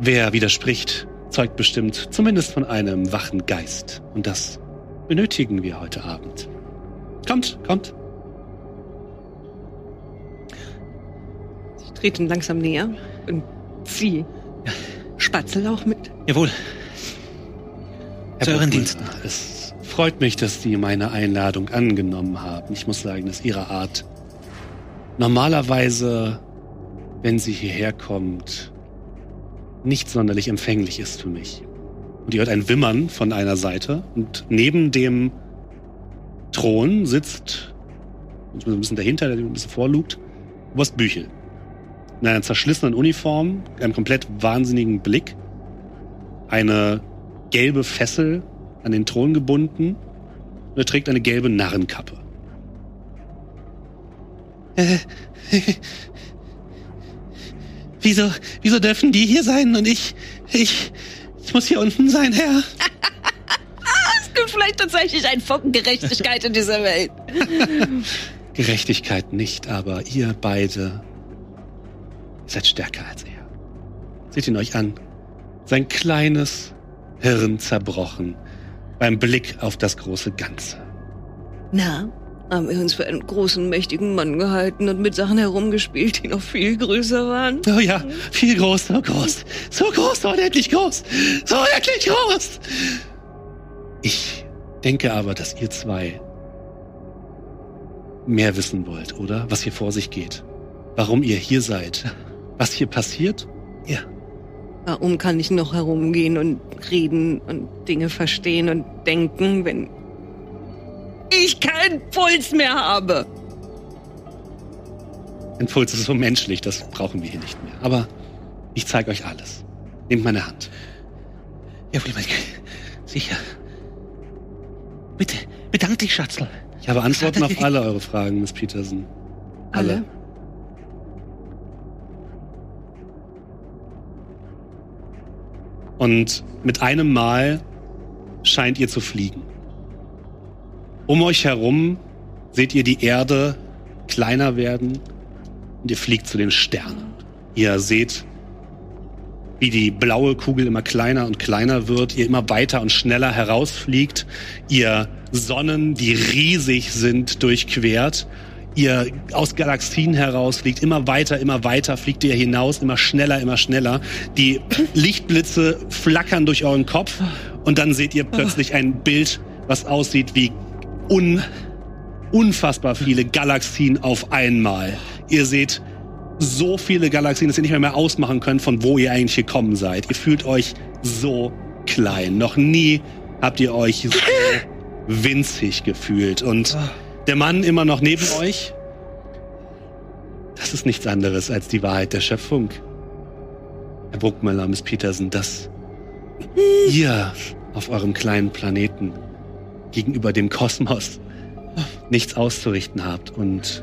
Wer widerspricht, zeugt bestimmt zumindest von einem wachen Geist. Und das benötigen wir heute Abend. Kommt, kommt. Ich trete ihn langsam näher und zieh Spatzel auch mit. Jawohl. Herr Zu euren Diensten. Es freut mich, dass Sie meine Einladung angenommen haben. Ich muss sagen, dass Ihre Art normalerweise, wenn sie hierher kommt, nicht sonderlich empfänglich ist für mich. Und ihr hört ein Wimmern von einer Seite und neben dem Thron sitzt, ein bisschen dahinter, der ein bisschen vorlugt, Oberst Büchel. In einer zerschlissenen Uniform, einem komplett wahnsinnigen Blick, eine gelbe Fessel an den Thron gebunden und er trägt eine gelbe Narrenkappe. Äh, wieso, wieso dürfen die hier sein und ich, ich, ich muss hier unten sein, Herr? Es gibt vielleicht tatsächlich einen Funken Gerechtigkeit in dieser Welt. Gerechtigkeit nicht, aber ihr beide seid stärker als er. Seht ihn euch an. Sein kleines Hirn zerbrochen beim Blick auf das große Ganze. Na, haben wir uns für einen großen, mächtigen Mann gehalten und mit Sachen herumgespielt, die noch viel größer waren? Oh ja, viel groß, so groß, so groß, so unendlich groß, so unendlich groß. Ich denke aber, dass ihr zwei mehr wissen wollt, oder? Was hier vor sich geht. Warum ihr hier seid. Was hier passiert? Ja. Warum kann ich noch herumgehen und reden und Dinge verstehen und denken, wenn ich keinen Puls mehr habe? Impuls ist so menschlich, das brauchen wir hier nicht mehr. Aber ich zeige euch alles. Nehmt meine Hand. Jawohl, mein König. Sicher. Bitte, bedank dich, Schatzl. Ich habe Antworten auf alle eure Fragen, Miss Peterson. Alle? Und mit einem Mal scheint ihr zu fliegen. Um euch herum seht ihr die Erde kleiner werden und ihr fliegt zu den Sternen. Ihr seht, wie die blaue Kugel immer kleiner und kleiner wird, ihr immer weiter und schneller herausfliegt, ihr Sonnen, die riesig sind, durchquert, ihr aus Galaxien herausfliegt, immer weiter, immer weiter fliegt ihr hinaus, immer schneller, immer schneller. Die Lichtblitze flackern durch euren Kopf und dann seht ihr plötzlich ein Bild, was aussieht wie un unfassbar viele Galaxien auf einmal. Ihr seht so viele Galaxien, dass ihr nicht mehr, mehr ausmachen könnt, von wo ihr eigentlich gekommen seid. Ihr fühlt euch so klein. Noch nie habt ihr euch so winzig gefühlt. Und der Mann immer noch neben euch, das ist nichts anderes als die Wahrheit der Schöpfung. Herr Bruckmüller, Miss Peterson, dass ihr auf eurem kleinen Planeten gegenüber dem Kosmos nichts auszurichten habt. Und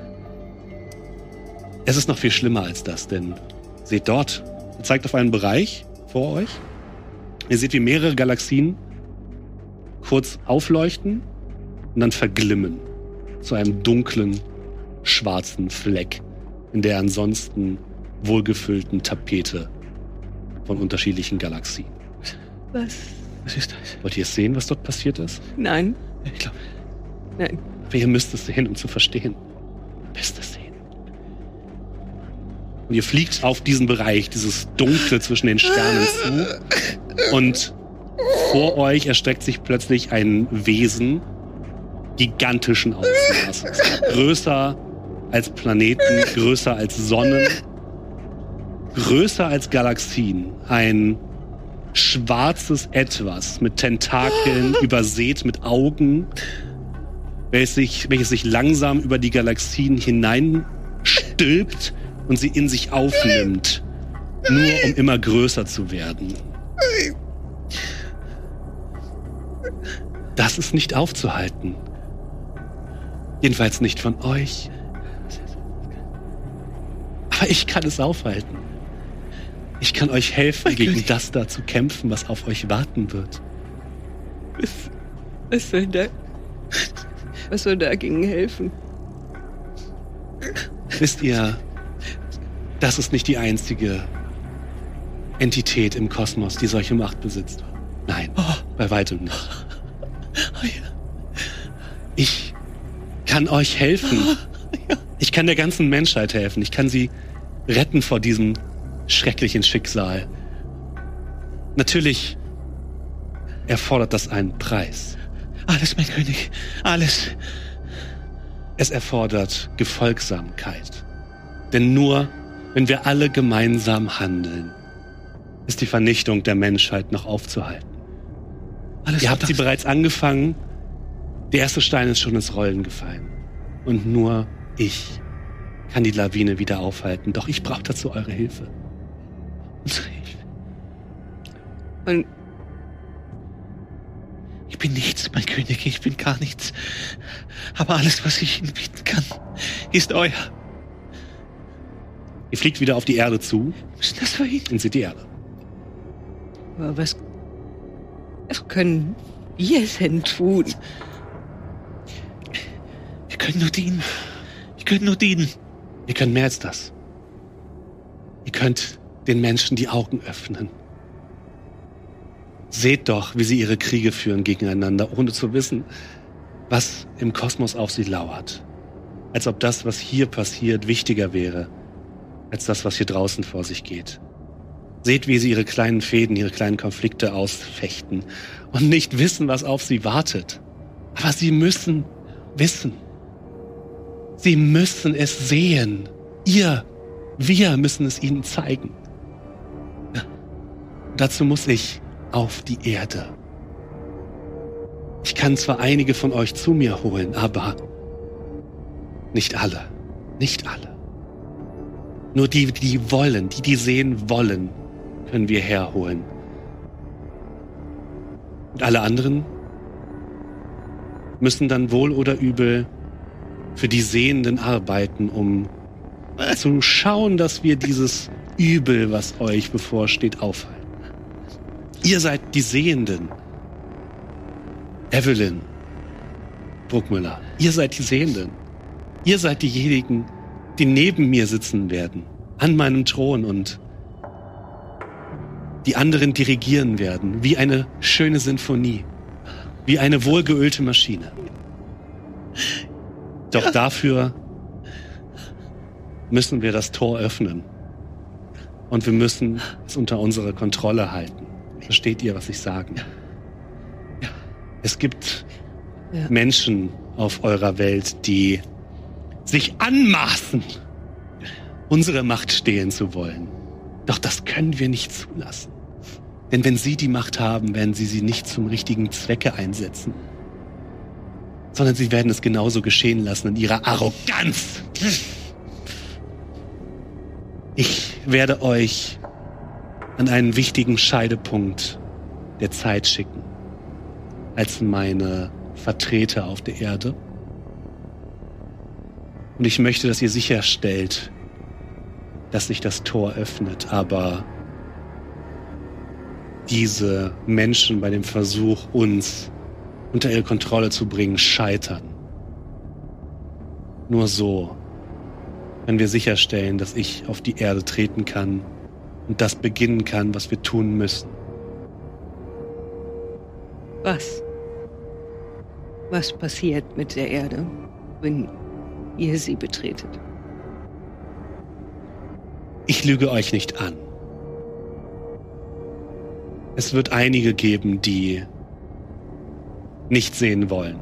es ist noch viel schlimmer als das, denn seht dort, er zeigt auf einen Bereich vor euch. Ihr seht, wie mehrere Galaxien kurz aufleuchten und dann verglimmen zu einem dunklen, schwarzen Fleck in der ansonsten wohlgefüllten Tapete von unterschiedlichen Galaxien. Was? Was ist das? Wollt ihr es sehen, was dort passiert ist? Nein. Ich glaube, Nein. Aber ihr müsst es sehen, um zu verstehen. Ihr müsst es sehen. Und ihr fliegt auf diesen Bereich, dieses Dunkle zwischen den Sternen zu. Und vor euch erstreckt sich plötzlich ein Wesen gigantischen Ausmaßes. Größer als Planeten, größer als Sonnen, größer als Galaxien. Ein schwarzes Etwas mit Tentakeln, übersät mit Augen, welches sich, welches sich langsam über die Galaxien hineinstülpt und sie in sich aufnimmt, nur um immer größer zu werden. Das ist nicht aufzuhalten. Jedenfalls nicht von euch. Aber ich kann es aufhalten. Ich kann euch helfen, gegen das da zu kämpfen, was auf euch warten wird. Was soll da. Was soll dagegen helfen? Wisst ihr, das ist nicht die einzige Entität im Kosmos, die solche Macht besitzt. Nein, bei weitem nicht. Ich kann euch helfen. Ich kann der ganzen Menschheit helfen. Ich kann sie retten vor diesem schrecklichen Schicksal. Natürlich erfordert das einen Preis. alles, mein König. Alles. Es erfordert Gefolgsamkeit. Denn nur wenn wir alle gemeinsam handeln, ist die Vernichtung der Menschheit noch aufzuhalten. Alles Ihr habt sie bereits angefangen. Der erste Stein ist schon ins Rollen gefallen. Und nur ich kann die Lawine wieder aufhalten. Doch ich brauche dazu eure Hilfe. Unsere Hilfe. Und Ich bin nichts, mein König. Ich bin gar nichts. Aber alles, was ich Ihnen bieten kann, ist euer. Ihr fliegt wieder auf die Erde zu Was ist das für ihn? und seht die Erde. aber was. Was können wir denn tun? Können nur dienen. Wir können nur dienen. Ihr könnt mehr als das. Ihr könnt den Menschen die Augen öffnen. Seht doch, wie sie ihre Kriege führen gegeneinander, ohne zu wissen, was im Kosmos auf sie lauert. Als ob das, was hier passiert, wichtiger wäre, als das, was hier draußen vor sich geht. Seht, wie sie ihre kleinen Fäden, ihre kleinen Konflikte ausfechten und nicht wissen, was auf sie wartet. Aber sie müssen wissen. Sie müssen es sehen. Ihr, wir müssen es ihnen zeigen. Dazu muss ich auf die Erde. Ich kann zwar einige von euch zu mir holen, aber nicht alle. Nicht alle. Nur die, die wollen, die, die sehen wollen, können wir herholen. Und alle anderen müssen dann wohl oder übel für die Sehenden arbeiten, um zu schauen, dass wir dieses Übel, was euch bevorsteht, aufhalten. Ihr seid die Sehenden. Evelyn, Bruckmüller, ihr seid die Sehenden. Ihr seid diejenigen, die neben mir sitzen werden, an meinem Thron und die anderen dirigieren werden, wie eine schöne Sinfonie, wie eine wohlgeölte Maschine. Doch dafür müssen wir das Tor öffnen. Und wir müssen es unter unserer Kontrolle halten. Versteht ihr, was ich sage? Es gibt Ja. Menschen auf eurer Welt, die sich anmaßen, unsere Macht stehlen zu wollen. Doch das können wir nicht zulassen. Denn wenn sie die Macht haben, werden sie sie nicht zum richtigen Zwecke einsetzen. Sondern sie werden es genauso geschehen lassen in ihrer Arroganz. Ich werde euch an einen wichtigen Scheidepunkt der Zeit schicken. als meine Vertreter auf der Erde. Und ich möchte, dass ihr sicherstellt, dass sich das Tor öffnet, aber diese Menschen bei dem Versuch, uns unter ihre Kontrolle zu bringen, scheitern. Nur so können wir sicherstellen, dass ich auf die Erde treten kann und das beginnen kann, was wir tun müssen. Was? Was passiert mit der Erde, wenn ihr sie betretet? Ich lüge euch nicht an. Es wird einige geben, die nicht sehen wollen,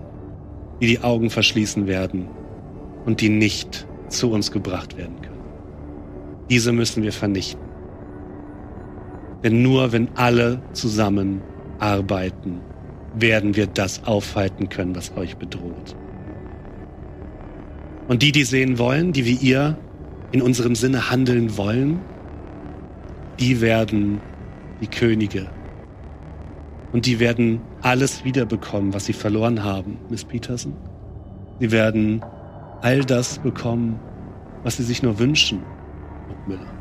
die die Augen verschließen werden und die nicht zu uns gebracht werden können. Diese müssen wir vernichten. Denn nur wenn alle zusammen arbeiten, werden wir das aufhalten können, was euch bedroht. Und die, die sehen wollen, die wie ihr in unserem Sinne handeln wollen, die werden die Könige. Und die werden alles wiederbekommen, was sie verloren haben, Miss Peterson. Sie werden all das bekommen, was sie sich nur wünschen, Lord Miller.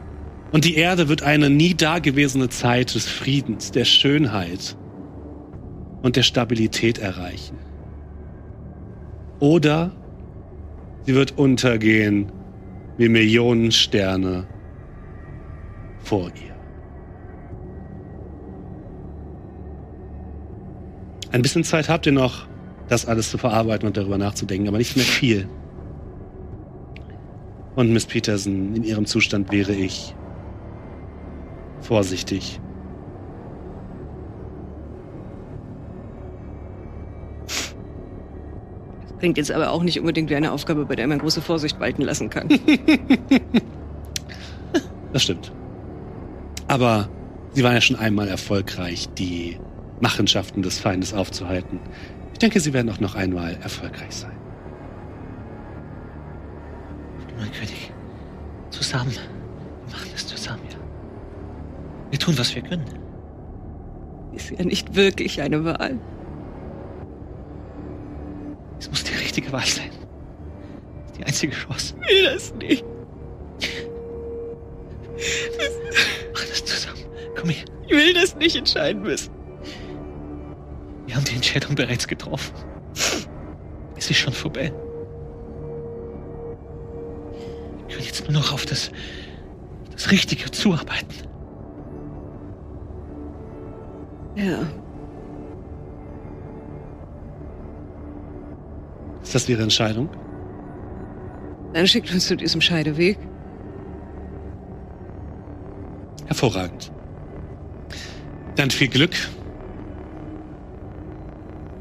Und die Erde wird eine nie dagewesene Zeit des Friedens, der Schönheit und der Stabilität erreichen. Oder sie wird untergehen wie Millionen Sterne vor ihr. Ein bisschen Zeit habt ihr noch, das alles zu verarbeiten und darüber nachzudenken, aber nicht mehr viel. Und Miss Peterson, in ihrem Zustand wäre ich vorsichtig. Klingt jetzt aber auch nicht unbedingt wie eine Aufgabe, bei der man große Vorsicht walten lassen kann. Das stimmt. Aber sie waren ja schon einmal erfolgreich, die Machenschaften des Feindes aufzuhalten. Ich denke, sie werden auch noch einmal erfolgreich sein. Mein König, zusammen. Wir machen es zusammen, ja. Wir tun, was wir können. Ist ja nicht wirklich eine Wahl. Es muss die richtige Wahl sein. Das ist die einzige Chance. Ich will das nicht. Mach das zusammen. Komm her. Ich will das nicht entscheiden müssen. Wir haben die Entscheidung bereits getroffen. Es ist schon vorbei. Wir können jetzt nur noch auf das, auf das Richtige zuarbeiten. Ja. Ist das Ihre Entscheidung? Dann schickt uns zu diesem Scheideweg. Hervorragend. Dann viel Glück.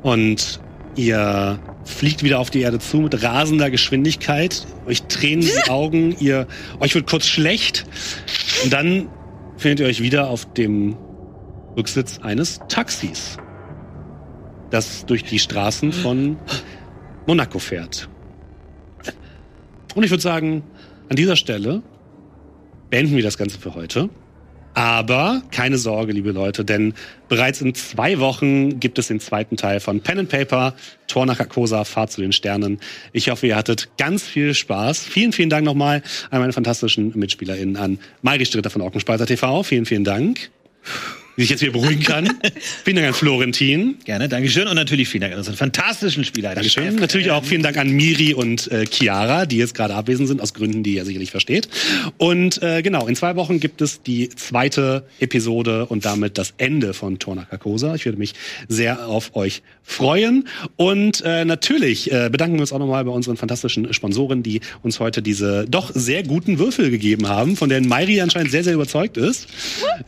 Und ihr fliegt wieder auf die Erde zu mit rasender Geschwindigkeit. Euch tränen die Augen, ihr, euch wird kurz schlecht. Und dann findet ihr euch wieder auf dem Rücksitz eines Taxis, das durch die Straßen von Monaco fährt. Und ich würde sagen, an dieser Stelle beenden wir das Ganze für heute. Aber keine Sorge, liebe Leute, denn bereits in zwei Wochen gibt es den zweiten Teil von Pen and Paper, Tor nach Carcosa, Fahrt zu den Sternen. Ich hoffe, ihr hattet ganz viel Spaß. Vielen, vielen Dank nochmal an meine fantastischen MitspielerInnen, an Mairi Stritter von Orkenspalter TV. Vielen, vielen Dank. Wie ich jetzt wieder beruhigen kann. vielen Dank an Florentin. Gerne, Dankeschön. Und natürlich vielen Dank an unseren fantastischen Spieler. Dankeschön. Natürlich auch vielen Dank an Miri und äh, Chiara, die jetzt gerade abwesend sind, aus Gründen, die ihr sicherlich versteht. Und äh, genau, in zwei Wochen gibt es die zweite Episode und damit das Ende von Torna Carcosa. Ich würde mich sehr auf euch freuen. Und äh, natürlich äh, bedanken wir uns auch nochmal bei unseren fantastischen Sponsoren, die uns heute diese doch sehr guten Würfel gegeben haben, von denen Mairi anscheinend sehr, sehr überzeugt ist.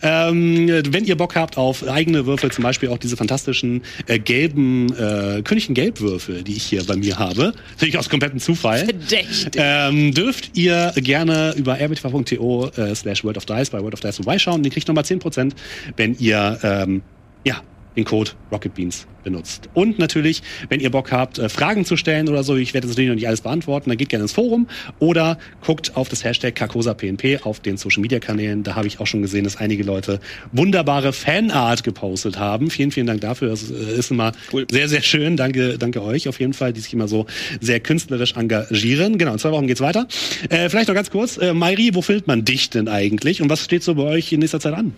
Ähm, wenn ihr Bock habt auf eigene Würfel, zum Beispiel auch diese fantastischen äh, gelben äh, Königchen Gelbwürfel, die ich hier bei mir habe, natürlich aus komplettem Zufall, Verdächtig. ähm, dürft ihr gerne über rbtv.to äh, slash World of Dice bei World of Dice vorbeischauen. Den kriegt nochmal 10%, wenn ihr ähm, ja, den Code RocketBeans benutzt. Und natürlich, wenn ihr Bock habt, äh, Fragen zu stellen oder so, ich werde jetzt natürlich noch nicht alles beantworten, dann geht gerne ins Forum oder guckt auf das Hashtag CarcosaPNP auf den Social Media Kanälen. Da habe ich auch schon gesehen, dass einige Leute wunderbare Fanart gepostet haben. Vielen, vielen Dank dafür. Das äh, ist immer sehr, sehr schön. Danke, danke euch auf jeden Fall, die sich immer so sehr künstlerisch engagieren. Genau, in zwei Wochen geht's weiter. Äh, vielleicht noch ganz kurz, äh, Mairi, wo findet man dich denn eigentlich und was steht so bei euch in nächster Zeit an?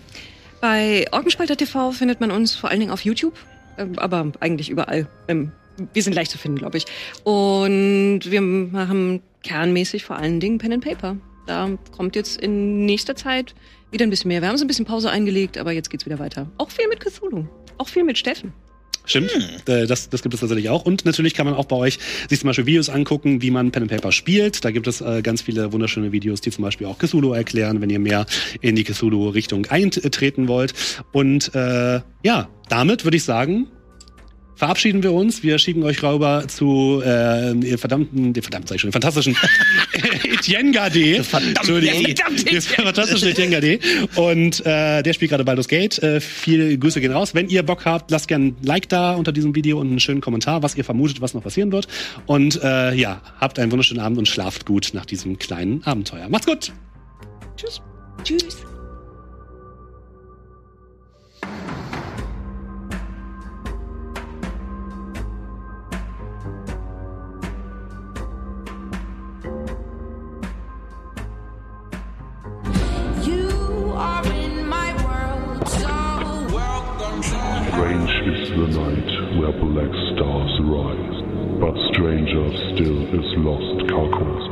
Bei Orgenspalter TV findet man uns vor allen Dingen auf YouTube, ähm, aber eigentlich überall. Ähm, Wir sind leicht zu finden, glaube ich. Und wir machen kernmäßig vor allen Dingen Pen and Paper. Da kommt jetzt in nächster Zeit wieder ein bisschen mehr. Wir haben so ein bisschen Pause eingelegt, aber jetzt geht's wieder weiter. Auch viel mit Cthulhu. Auch viel mit Steffen. Stimmt, äh, das, das gibt es tatsächlich auch. Und natürlich kann man auch bei euch sich zum Beispiel Videos angucken, wie man Pen and Paper spielt. Da gibt es äh, ganz viele wunderschöne Videos, die zum Beispiel auch Cthulhu erklären, wenn ihr mehr in die Cthulhu-Richtung eintreten wollt. Und äh, ja, damit würde ich sagen, verabschieden wir uns. Wir schieben euch rüber zu äh, den verdammten, den verdammten, sag ich schon, den fantastischen Etienne Gade. Entschuldigung, fantastischen Etienne Gade. Und äh, der spielt gerade Baldur's Gate. Äh, viele Grüße gehen raus. Wenn ihr Bock habt, lasst gerne ein Like da unter diesem Video und einen schönen Kommentar, was ihr vermutet, was noch passieren wird. Und äh, ja, habt einen wunderschönen Abend und schlaft gut nach diesem kleinen Abenteuer. Macht's gut! Tschüss. Tschüss. Where black stars rise, but stranger still is lost Carcosa.